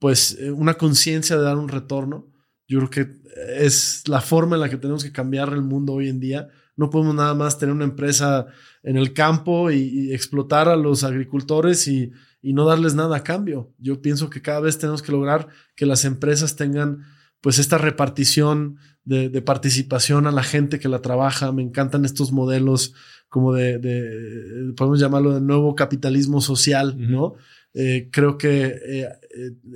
pues eh, una conciencia de dar un retorno. Yo creo que es la forma en la que tenemos que cambiar el mundo hoy en día. No podemos nada más tener una empresa en el campo y, explotar a los agricultores y, y, no darles nada a cambio. Yo pienso que cada vez tenemos que lograr que las empresas tengan pues esta repartición de, de participación a la gente que la trabaja. Me encantan estos modelos como de, de, podemos llamarlo de nuevo capitalismo social, uh -huh. ¿no? Eh, creo que eh,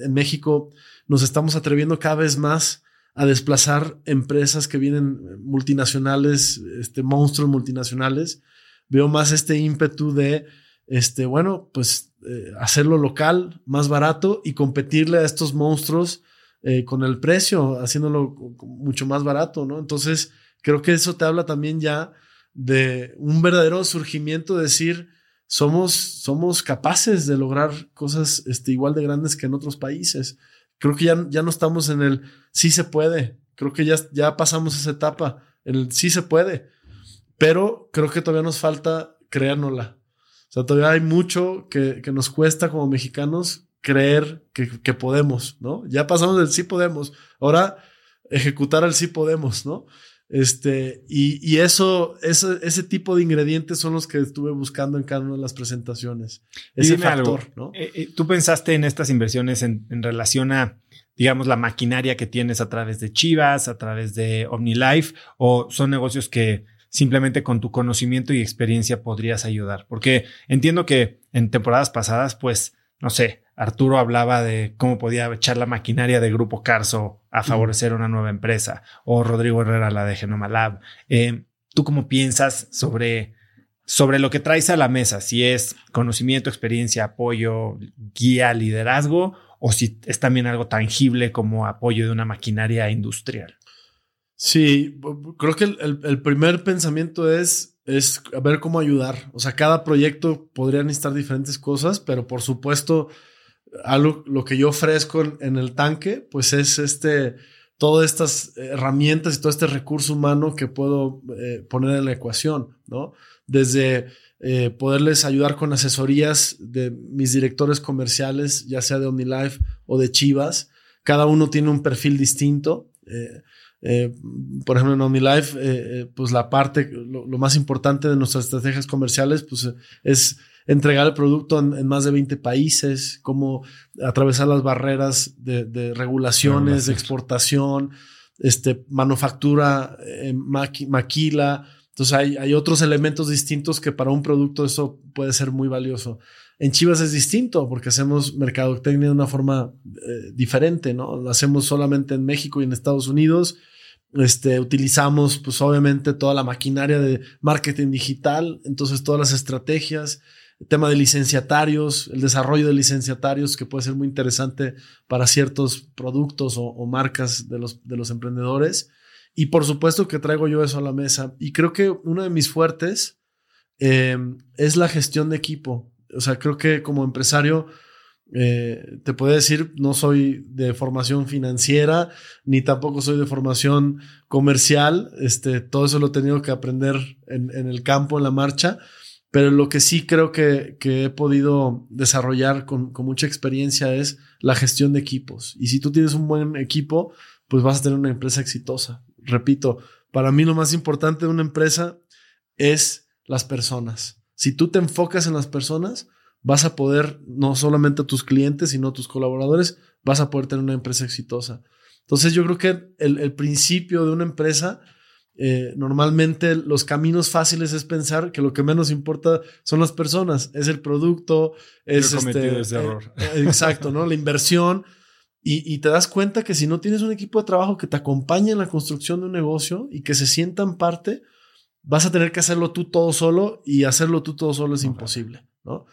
en México nos estamos atreviendo cada vez más a desplazar empresas que vienen multinacionales, este, monstruos multinacionales. Veo más este ímpetu de, este, bueno, pues eh, hacerlo local, más barato y competirle a estos monstruos eh, con el precio, haciéndolo mucho más barato, ¿no? Entonces, creo que eso te habla también ya de un verdadero surgimiento, de decir, somos, somos capaces de lograr cosas este, igual de grandes que en otros países. Creo que ya, ya no estamos en el sí se puede, creo que ya, ya pasamos esa etapa, el sí se puede, pero creo que todavía nos falta creérnosla. O sea, todavía hay mucho que, que nos cuesta como mexicanos creer que, que, podemos, ¿no? Ya pasamos del sí podemos, ahora ejecutar el sí podemos, ¿no? Este, y, y eso, ese, ese tipo de ingredientes son los que estuve buscando en cada una de las presentaciones. Ese
factor, ¿no? Eh, eh, ¿Tú pensaste en estas inversiones en, en, relación a, digamos, la maquinaria que tienes a través de Chivas, a través de OmniLife, o son negocios que simplemente con tu conocimiento y experiencia podrías ayudar? Porque entiendo que en temporadas pasadas, pues, no sé, Arturo hablaba de cómo podía echar la maquinaria de Grupo Carso a favorecer una nueva empresa, o Rodrigo Herrera la de Genoma Lab. Eh, ¿Tú cómo piensas sobre, sobre lo que traes a la mesa? Si es conocimiento, experiencia, apoyo, guía, liderazgo, o si es también algo tangible como apoyo de una maquinaria industrial.
Sí, creo que el, el primer pensamiento es es ver cómo ayudar. O sea, cada proyecto podría necesitar diferentes cosas, pero por supuesto, algo lo que yo ofrezco en, el tanque, pues es este, todas estas herramientas y todo este recurso humano que puedo eh, poner en la ecuación, ¿no? Desde eh, poderles ayudar con asesorías de mis directores comerciales, ya sea de OmniLife o de Chivas. Cada uno tiene un perfil distinto. Eh, por ejemplo, en OmniLife, pues la parte, lo, más importante de nuestras estrategias comerciales, pues es entregar el producto en, más de 20 países, cómo atravesar las barreras de, regulaciones, de exportación, este, manufactura, maquila. Entonces hay, hay otros elementos distintos que para un producto eso puede ser muy valioso. En Chivas es distinto porque hacemos mercadotecnia de una forma diferente, ¿no? Lo hacemos solamente en México y en Estados Unidos este, utilizamos, pues obviamente, toda la maquinaria de marketing digital, entonces todas las estrategias, el tema de licenciatarios, el desarrollo de licenciatarios, que puede ser muy interesante para ciertos productos o, marcas de los, de los emprendedores. Y por supuesto que traigo yo eso a la mesa. Y creo que uno de mis fuertes eh, es la gestión de equipo. O sea, creo que como empresario eh, te puedo decir, no soy de formación financiera, ni tampoco soy de formación comercial. Este, todo eso lo he tenido que aprender en, el campo, en la marcha. Pero lo que sí creo que, he podido desarrollar con, mucha experiencia es la gestión de equipos. Y si tú tienes un buen equipo, pues vas a tener una empresa exitosa. Repito, para mí lo más importante de una empresa es las personas. Si tú te enfocas en las personas, vas a poder, no solamente a tus clientes, sino a tus colaboradores, vas a poder tener una empresa exitosa. Entonces yo creo que el, principio de una empresa, eh, normalmente los caminos fáciles es pensar que lo que menos importa son las personas, es el producto, es este,
ese error.
Eh, exacto, ¿no? La inversión. Y, y, te das cuenta que si no tienes un equipo de trabajo que te acompañe en la construcción de un negocio y que se sientan parte, vas a tener que hacerlo tú todo solo y hacerlo tú todo solo es imposible, ¿no?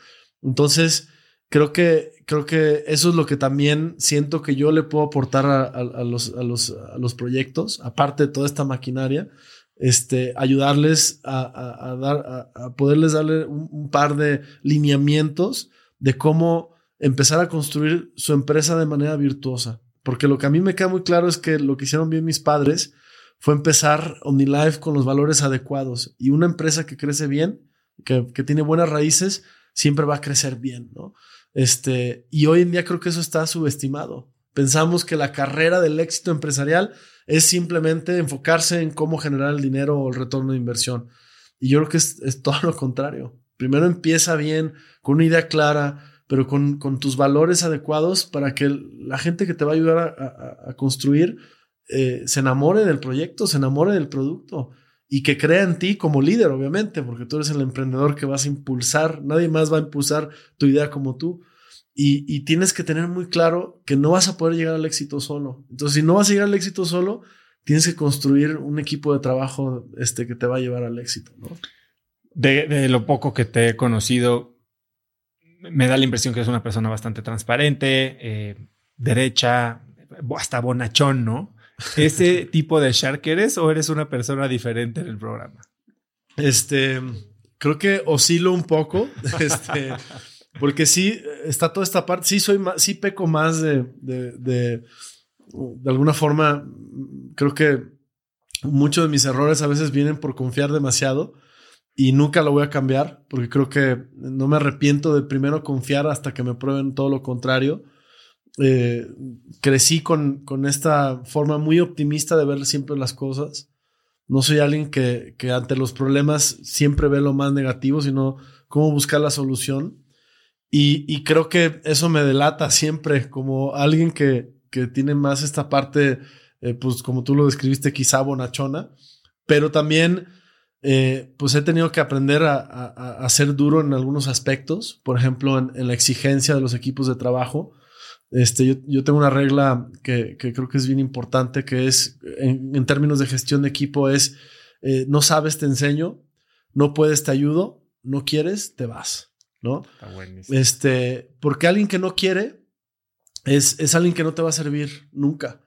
Entonces, creo que, creo que eso es lo que también siento que yo le puedo aportar a, los, a, los, a los, proyectos, aparte de toda esta maquinaria, este, ayudarles a, dar, a, poderles darle un, par de lineamientos de cómo empezar a construir su empresa de manera virtuosa. Porque lo que a mí me queda muy claro es que lo que hicieron bien mis padres fue empezar OmniLife con los valores adecuados y una empresa que crece bien, que, que tiene buenas raíces, siempre va a crecer bien, ¿no? Este, y hoy en día creo que eso está subestimado. Pensamos que la carrera del éxito empresarial es simplemente enfocarse en cómo generar el dinero o el retorno de inversión. Y yo creo que es, todo lo contrario. Primero empieza bien, con una idea clara, pero con, con tus valores adecuados para que la gente que te va a ayudar a, construir eh, se enamore del proyecto, se enamore del producto y que crea en ti como líder, obviamente, porque tú eres el emprendedor que vas a impulsar, nadie más va a impulsar tu idea como tú. Y, tienes que tener muy claro que no vas a poder llegar al éxito solo. Entonces, si no vas a llegar al éxito solo, tienes que construir un equipo de trabajo este, que te va a llevar al éxito. ¿no?
De, lo poco que te he conocido, me da la impresión que es una persona bastante transparente, eh, derecha, hasta bonachón, ¿no? ¿Ese tipo de Shark eres o eres una persona diferente en el programa?
Este, creo que oscilo un poco, este, porque sí, está toda esta parte, sí soy más, sí peco más de, de, de, de alguna forma, creo que muchos de mis errores a veces vienen por confiar demasiado y nunca lo voy a cambiar porque creo que no me arrepiento de primero confiar hasta que me prueben todo lo contrario. Eh, crecí con, con, esta forma muy optimista de ver siempre las cosas. No soy alguien que, que, ante los problemas siempre ve lo más negativo, sino cómo buscar la solución. Y, creo que eso me delata siempre como alguien que, que tiene más esta parte, eh, pues como tú lo describiste, quizá bonachona, pero también eh, pues he tenido que aprender a, a, ser duro en algunos aspectos, por ejemplo, en, la exigencia de los equipos de trabajo. Este, yo, tengo una regla que, que, creo que es bien importante, que es, en, en términos de gestión de equipo, es, eh, no sabes, te enseño, no puedes, te ayudo, no quieres, te vas, ¿no? Este, porque alguien que no quiere es, es alguien que no te va a servir nunca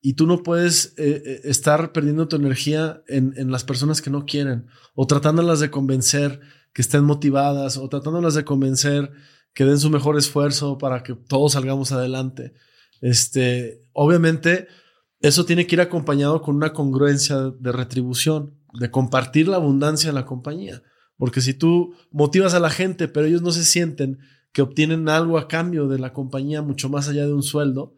y tú no puedes eh, eh, estar perdiendo tu energía en, en, las personas que no quieren o tratándolas de convencer que estén motivadas o tratándolas de convencer que den su mejor esfuerzo para que todos salgamos adelante. Este, obviamente, eso tiene que ir acompañado con una congruencia de retribución, de compartir la abundancia de la compañía. Porque si tú motivas a la gente, pero ellos no se sienten que obtienen algo a cambio de la compañía mucho más allá de un sueldo,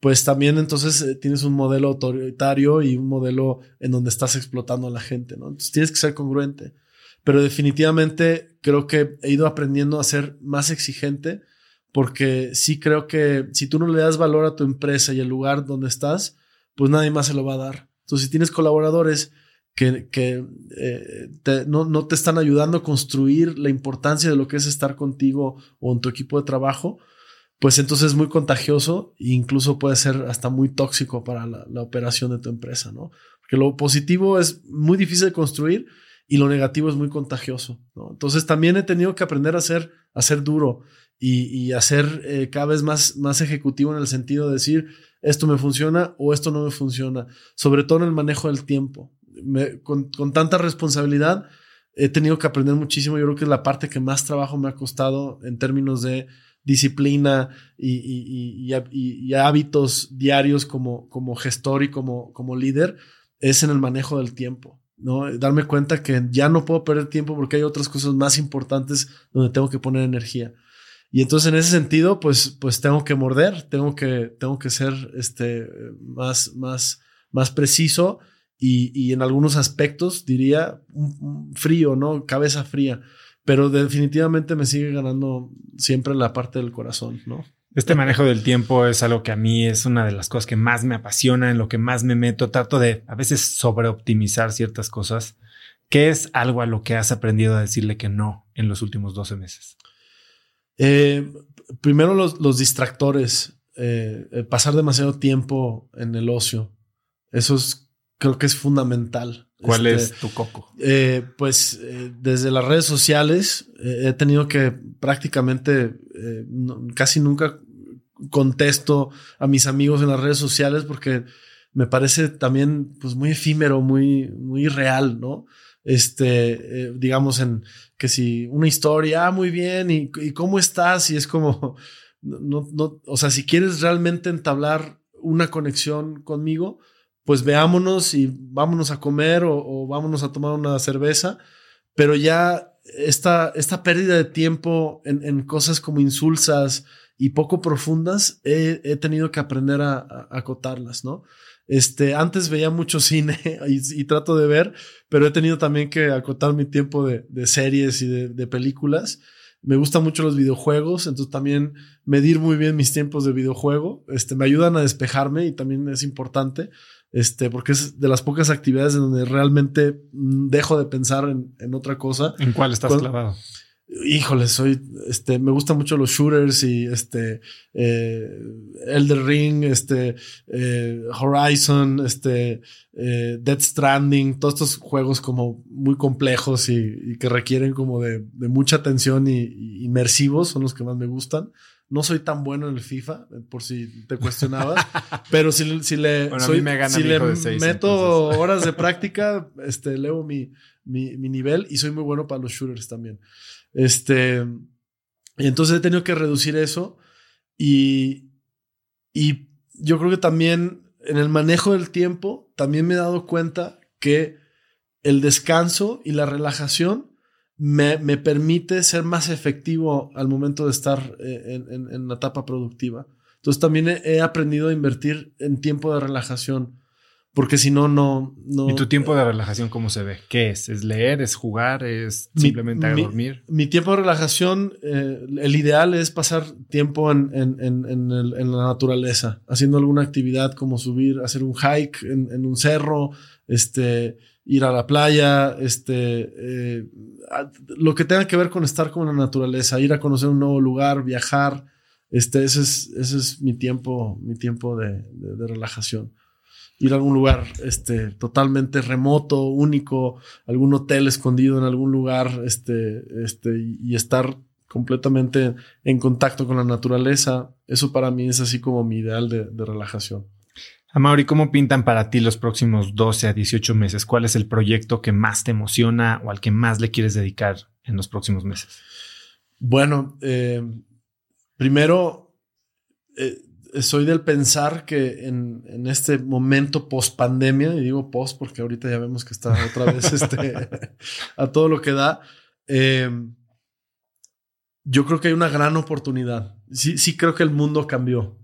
pues también entonces eh, tienes un modelo autoritario y un modelo en donde estás explotando a la gente, ¿no? Entonces tienes que ser congruente. Pero definitivamente creo que he ido aprendiendo a ser más exigente porque sí creo que si tú no le das valor a tu empresa y el lugar donde estás, pues nadie más se lo va a dar. Entonces, si tienes colaboradores que, eh, no, te están ayudando a construir la importancia de lo que es estar contigo o en tu equipo de trabajo, pues entonces es muy contagioso e incluso puede ser hasta muy tóxico para la, operación de tu empresa, ¿no? Porque lo positivo es muy difícil de construir y lo negativo es muy contagioso. Entonces también he tenido que aprender a ser, a ser duro y, y a ser eh, cada vez más, más ejecutivo en el sentido de decir, esto me funciona o esto no me funciona, sobre todo en el manejo del tiempo. Con, con tanta responsabilidad he tenido que aprender muchísimo, yo creo que es la parte que más trabajo me ha costado en términos de disciplina y, hábitos diarios como, como gestor y como, como líder es en el manejo del tiempo. ¿no? Darme cuenta que ya no puedo perder tiempo porque hay otras cosas más importantes donde tengo que poner energía. Y entonces en ese sentido, pues, pues tengo que morder, tengo que, tengo que ser este, más, más, más preciso y, en algunos aspectos diría frío, ¿no? Cabeza fría pero definitivamente me sigue ganando siempre la parte del corazón, ¿no?
Este manejo del tiempo es algo que a mí es una de las cosas que más me apasiona, en lo que más me meto. Trato de a veces sobreoptimizar ciertas cosas. ¿Qué es algo a lo que has aprendido a decirle que no en los últimos 12 meses?
Eh, primero los, distractores, eh, pasar demasiado tiempo en el ocio. Eso es, creo que es fundamental.
¿Cuál es este, tu coco?
Eh, pues eh, desde las redes sociales eh, he tenido que prácticamente casi nunca contesto a mis amigos en las redes sociales porque me parece también pues muy efímero, muy, muy real, ¿no? Este, digamos en que si una historia, ah, muy bien, y, y cómo estás, y es como, no, no, o sea, si quieres realmente entablar una conexión conmigo, pues veámonos y vámonos a comer o, vámonos a tomar una cerveza, pero ya esta, esta pérdida de tiempo en, cosas como insulsas y poco profundas, he, tenido que aprender a, acotarlas, ¿no? Este, antes veía mucho cine y, trato de ver, pero he tenido también que acotar mi tiempo de, series y de, películas. Me gustan mucho los videojuegos, entonces también medir muy bien mis tiempos de videojuego, este, me ayudan a despejarme y también es importante este, porque es de las pocas actividades en donde realmente dejo de pensar en, otra cosa.
¿En cuál estás clavado?
Híjole, soy, este, me gustan mucho los shooters y este, eh, Elder Ring, este, eh, Horizon, este, eh, Dead Stranding, todos estos juegos como muy complejos y, que requieren como de, mucha atención y, inmersivos son los que más me gustan. No soy tan bueno en el FIFA, por si te cuestionabas. pero si, si le,
bueno, soy, me
si le
de seis,
meto horas de práctica, este, leo mi, mi, mi, nivel y soy muy bueno para los shooters también. Este, y entonces he tenido que reducir eso y, y yo creo que también en el manejo del tiempo, también me he dado cuenta que el descanso y la relajación me, me permite ser más efectivo al momento de estar eh, en, en, la etapa productiva. Entonces también he, aprendido a invertir en tiempo de relajación, porque si no, no,
¿Y tu tiempo de relajación cómo se ve? ¿Qué es? ¿Es leer? ¿Es jugar? ¿Es simplemente
mi,
dormir?
Mi, tiempo de relajación, eh, el ideal es pasar tiempo en, en, la naturaleza, haciendo alguna actividad como subir, hacer un hike en, un cerro, este, ir a la playa, este, eh, lo que tenga que ver con estar con la naturaleza, ir a conocer un nuevo lugar, viajar, este, ese es, ese es mi tiempo, mi tiempo de, de, relajación. Ir a algún lugar este, totalmente remoto, único, algún hotel escondido en algún lugar, este, este, y estar completamente en contacto con la naturaleza. Eso para mí es así como mi ideal de, de relajación.
Amaury, ¿cómo pintan para ti los próximos 12 a 18 meses? ¿Cuál es el proyecto que más te emociona o al que más le quieres dedicar en los próximos meses?
Bueno, eh, primero, eh, soy del pensar que en, este momento post pandemia, y digo post porque ahorita ya vemos que está otra vez este, a todo lo que da, eh, yo creo que hay una gran oportunidad. Sí, sí creo que el mundo cambió.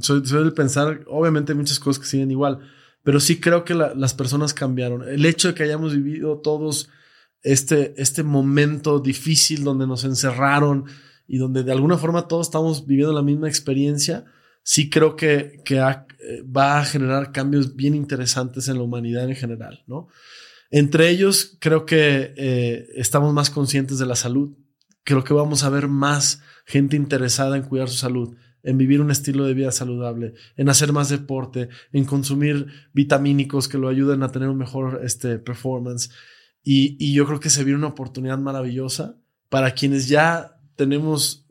Soy, soy del pensar, obviamente muchas cosas que siguen igual, pero sí creo que las personas cambiaron. El hecho de que hayamos vivido todos este, este momento difícil donde nos encerraron y donde de alguna forma todos estamos viviendo la misma experiencia, sí creo que, que eh, va a generar cambios bien interesantes en la humanidad en general, ¿no? Entre ellos, creo que eh, estamos más conscientes de la salud. Creo que vamos a ver más gente interesada en cuidar su salud en vivir un estilo de vida saludable, en hacer más deporte, en consumir vitamínicos que lo ayuden a tener un mejor este, performance. Y, yo creo que se viene una oportunidad maravillosa para quienes ya tenemos,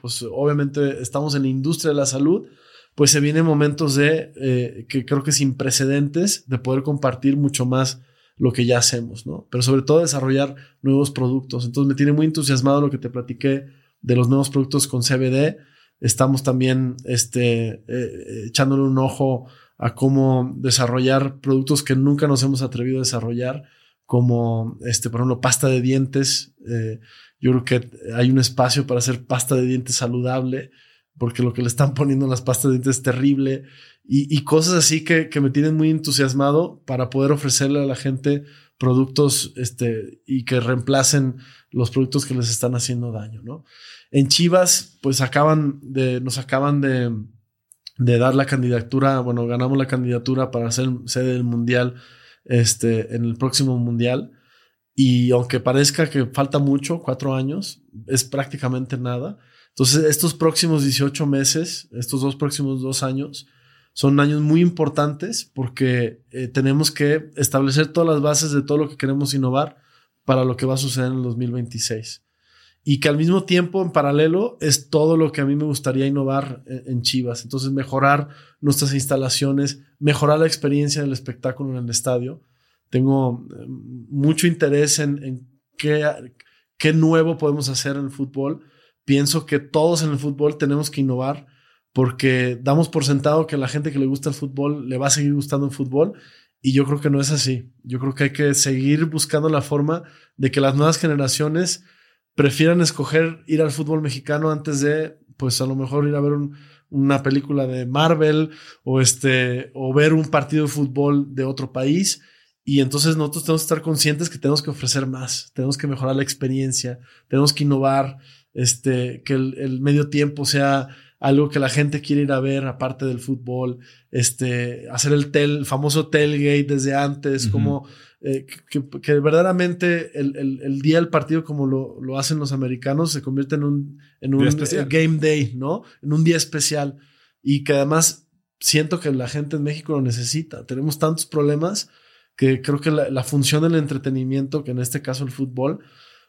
pues obviamente estamos en la industria de la salud, pues se vienen momentos de, eh, que creo que sin precedentes, de poder compartir mucho más lo que ya hacemos, ¿no? Pero sobre todo desarrollar nuevos productos. Entonces me tiene muy entusiasmado lo que te platiqué de los nuevos productos con CBD Estamos también este, eh, echándole un ojo a cómo desarrollar productos que nunca nos hemos atrevido a desarrollar, como, este, por ejemplo, pasta de dientes. Eh, yo creo que hay un espacio para hacer pasta de dientes saludable, porque lo que le están poniendo en las pastas de dientes es terrible. Y, cosas así que, que, me tienen muy entusiasmado para poder ofrecerle a la gente productos este, y que reemplacen los productos que les están haciendo daño, ¿no? En Chivas, pues acaban de, nos acaban de, de dar la candidatura, bueno, ganamos la candidatura para ser sede del Mundial este, en el próximo Mundial. Y aunque parezca que falta mucho, cuatro años, es prácticamente nada. Entonces, estos próximos 18 meses, estos dos próximos dos años, son años muy importantes porque eh, tenemos que establecer todas las bases de todo lo que queremos innovar para lo que va a suceder en el 2026 y que al mismo tiempo, en paralelo, es todo lo que a mí me gustaría innovar en, Chivas. Entonces, mejorar nuestras instalaciones, mejorar la experiencia del espectáculo en el estadio. Tengo eh, mucho interés en, qué, qué nuevo podemos hacer en el fútbol. Pienso que todos en el fútbol tenemos que innovar porque damos por sentado que a la gente que le gusta el fútbol le va a seguir gustando el fútbol y yo creo que no es así. Yo creo que hay que seguir buscando la forma de que las nuevas generaciones prefieran escoger ir al fútbol mexicano antes de, pues a lo mejor ir a ver una película de Marvel o este, o ver un partido de fútbol de otro país. Y entonces nosotros tenemos que estar conscientes que tenemos que ofrecer más, tenemos que mejorar la experiencia, tenemos que innovar, este, que el, medio tiempo sea algo que la gente quiere ir a ver aparte del fútbol, este, hacer el, tel, famoso tailgate desde antes, como eh, que, verdaderamente el, día del partido, como lo, hacen los americanos, se convierte en un, en un eh, game day, ¿no? En un día especial. Y que además siento que la gente en México lo necesita. Tenemos tantos problemas que creo que la, función del entretenimiento, que en este caso el fútbol,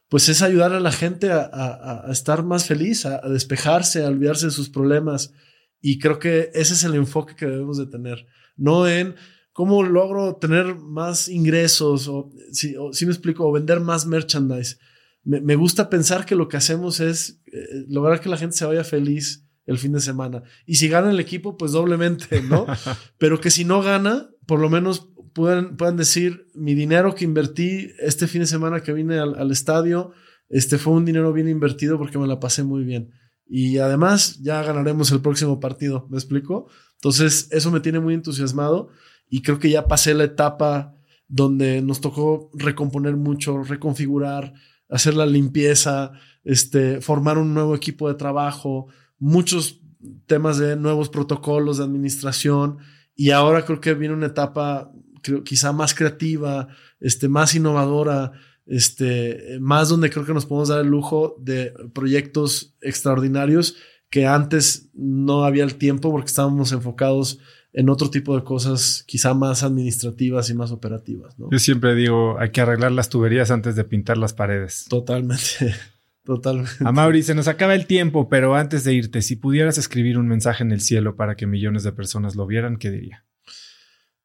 pues es ayudar a la gente a, estar más feliz, a, despejarse, a olvidarse de sus problemas. Y creo que ese es el enfoque que debemos de tener, no en cómo logro tener más ingresos o si, me explico, o vender más merchandise. Me, gusta pensar que lo que hacemos es eh, lograr que la gente se vaya feliz el fin de semana. Y si gana el equipo, pues doblemente, ¿no? Pero que si no gana, por lo menos puedan, puedan decir, mi dinero que invertí este fin de semana que vine al, estadio, este fue un dinero bien invertido porque me la pasé muy bien. Y además ya ganaremos el próximo partido, ¿me explico? Entonces, eso me tiene muy entusiasmado y creo que ya pasé la etapa donde nos tocó recomponer mucho, reconfigurar, hacer la limpieza, este, formar un nuevo equipo de trabajo, muchos temas de nuevos protocolos de administración y ahora creo que viene una etapa creo, quizá más creativa, este, más innovadora, este, más donde creo que nos podemos dar el lujo de proyectos extraordinarios que antes no había el tiempo porque estábamos enfocados en otro tipo de cosas quizá más administrativas y más operativas.
Yo siempre digo, hay que arreglar las tuberías antes de pintar las paredes.
Totalmente, totalmente.
A Mauri, se nos acaba el tiempo, pero antes de irte, si pudieras escribir un mensaje en el cielo para que millones de personas lo vieran, ¿qué diría?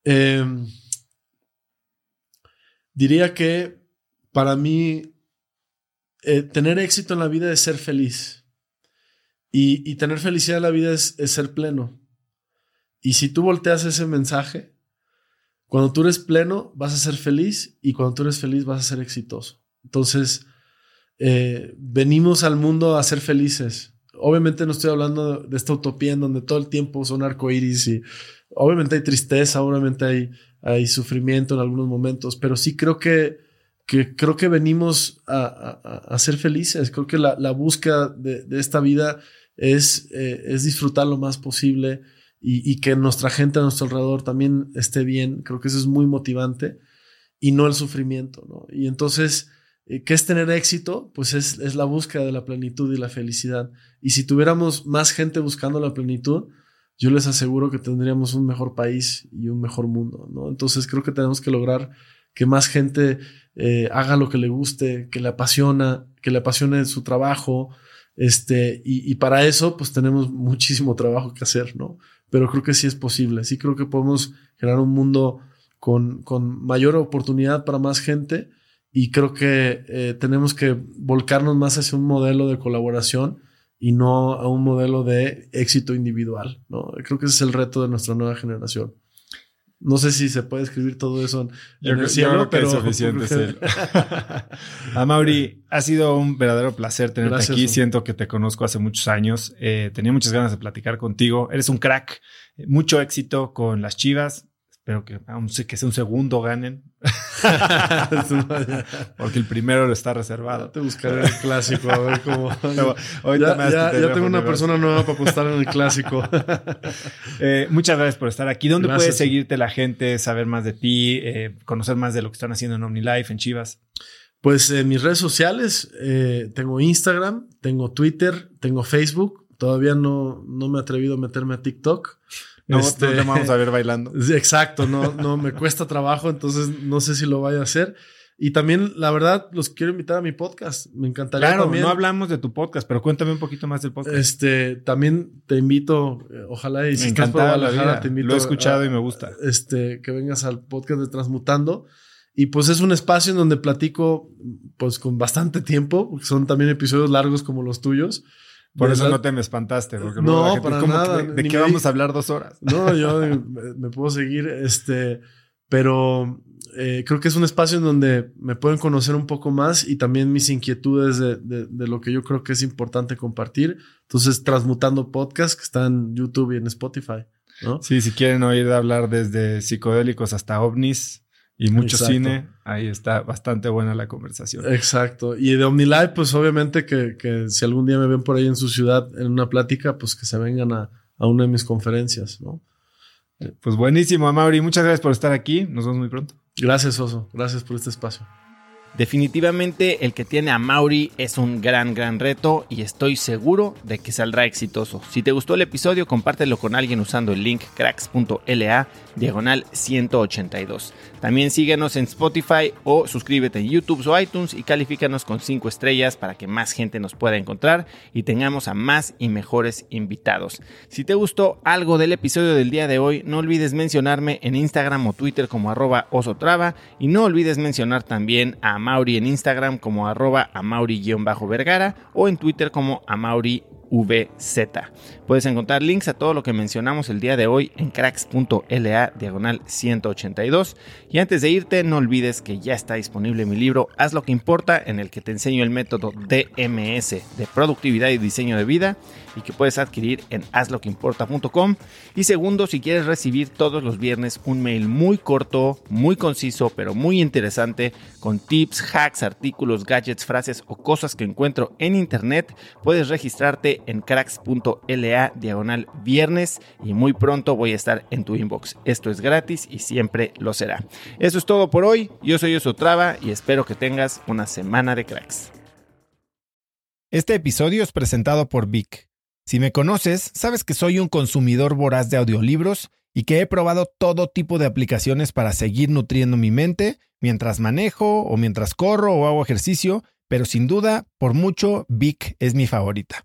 Eh, diría que para mí eh, tener éxito en la vida es ser feliz. Y, tener felicidad en la vida es, ser pleno. Y si tú volteas ese mensaje, cuando tú eres pleno vas a ser feliz y cuando tú eres feliz vas a ser exitoso. Entonces, eh, venimos al mundo a ser felices. Obviamente no estoy hablando de, de esta utopía en donde todo el tiempo son arcoíris y obviamente hay tristeza, obviamente hay, hay sufrimiento en algunos momentos, pero sí creo que, que creo que venimos a, ser felices. Creo que la, búsqueda de, esta vida es, eh, es disfrutar lo más posible y, que nuestra gente a nuestro alrededor también esté bien. Creo que eso es muy motivante y no el sufrimiento, ¿no? Y entonces, eh, ¿qué es tener éxito? Pues es, es la búsqueda de la plenitud y la felicidad. Y si tuviéramos más gente buscando la plenitud, yo les aseguro que tendríamos un mejor país y un mejor mundo, ¿no? Entonces creo que tenemos que lograr que más gente eh, haga lo que le guste, que le apasiona, que le apasione su trabajo, este, y, y, para eso pues tenemos muchísimo trabajo que hacer, ¿no? Pero creo que sí es posible, sí creo que podemos generar un mundo con, con mayor oportunidad para más gente y creo que eh, tenemos que volcarnos más hacia un modelo de colaboración y no a un modelo de éxito individual. ¿no? Creo que ese es el reto de nuestra nueva generación. No sé si se puede escribir todo eso en, el cielo, pero es suficiente.
a Mauri, ha sido un verdadero placer tenerte aquí. Siento que te conozco hace muchos años. Eh, tenía muchas ganas de platicar contigo. Eres un crack. Mucho éxito con las Chivas. Espero que, aún que sea un segundo ganen. Porque el primero está reservado.
te buscaré el clásico, a ver cómo. ya, tengo una persona nueva para apostar en el clásico.
Eh, muchas gracias por estar aquí. ¿Dónde puedes seguirte la gente, saber más de ti, eh, conocer más de lo que están haciendo en OmniLife, en Chivas?
Pues en mis redes sociales eh, tengo Instagram, tengo Twitter, tengo Facebook. Todavía no, no me he atrevido a meterme a TikTok.
No, este, vamos a ver bailando.
Exacto, no, no, me cuesta trabajo, entonces no sé si lo vaya a hacer. Y también, la verdad, los quiero invitar a mi podcast. Me encantaría.
Claro, no hablamos de tu podcast, pero cuéntame un poquito más del podcast.
Este, también te invito, eh, ojalá y
si encanta la vida. te invito. Lo he escuchado y me gusta.
Este, que vengas al podcast de Transmutando. Y pues es un espacio en donde platico, pues con bastante tiempo, porque son también episodios largos como los tuyos.
Por eso no te me espantaste. Porque
no, para nada.
¿De, qué vamos a hablar dos horas?
No, yo me, puedo seguir, este, pero eh, creo que es un espacio en donde me pueden conocer un poco más y también mis inquietudes de, de, lo que yo creo que es importante compartir. Entonces, Transmutando Podcast, que está en YouTube y en Spotify. ¿no?
Sí, si quieren oír hablar desde psicodélicos hasta ovnis, y mucho cine, ahí está bastante buena la conversación.
Exacto. Y de OmniLive, pues obviamente que, que, si algún día me ven por ahí en su ciudad en una plática, pues que se vengan a, a una de mis conferencias, ¿no?
Pues buenísimo, Amaury. Muchas gracias por estar aquí. Nos vemos muy pronto.
Gracias, Oso. Gracias por este espacio.
Definitivamente el que tiene a Mauri es un gran, gran reto y estoy seguro de que saldrá exitoso. Si te gustó el episodio, compártelo con alguien usando el link cracks.la diagonal 182. También síguenos en Spotify o suscríbete en YouTube o iTunes y califícanos con 5 estrellas para que más gente nos pueda encontrar y tengamos a más y mejores invitados. Si te gustó algo del episodio del día de hoy, no olvides mencionarme en Instagram o Twitter como arroba osotrava y no olvides mencionar también a Mauri en Instagram como arroba amauri-vergara o en Twitter como amauri VZ. Puedes encontrar links a todo lo que mencionamos el día de hoy en cracks.la diagonal 182. Y antes de irte, no olvides que ya está disponible mi libro Haz lo que importa, en el que te enseño el método DMS de productividad y diseño de vida y que puedes adquirir en hazloqueimporta.com. Y segundo, si quieres recibir todos los viernes un mail muy corto, muy conciso, pero muy interesante, con tips, hacks, artículos, gadgets, frases o cosas que encuentro en internet, puedes registrarte en cracks.la diagonal viernes y muy pronto voy a estar en tu inbox. Esto es gratis y siempre lo será. Eso es todo por hoy. Yo soy Osotrava y espero que tengas una semana de cracks. Este episodio es presentado por Vic. Si me conoces, sabes que soy un consumidor voraz de audiolibros y que he probado todo tipo de aplicaciones para seguir nutriendo mi mente mientras manejo o mientras corro o hago ejercicio, pero sin duda, por mucho, Vic es mi favorita.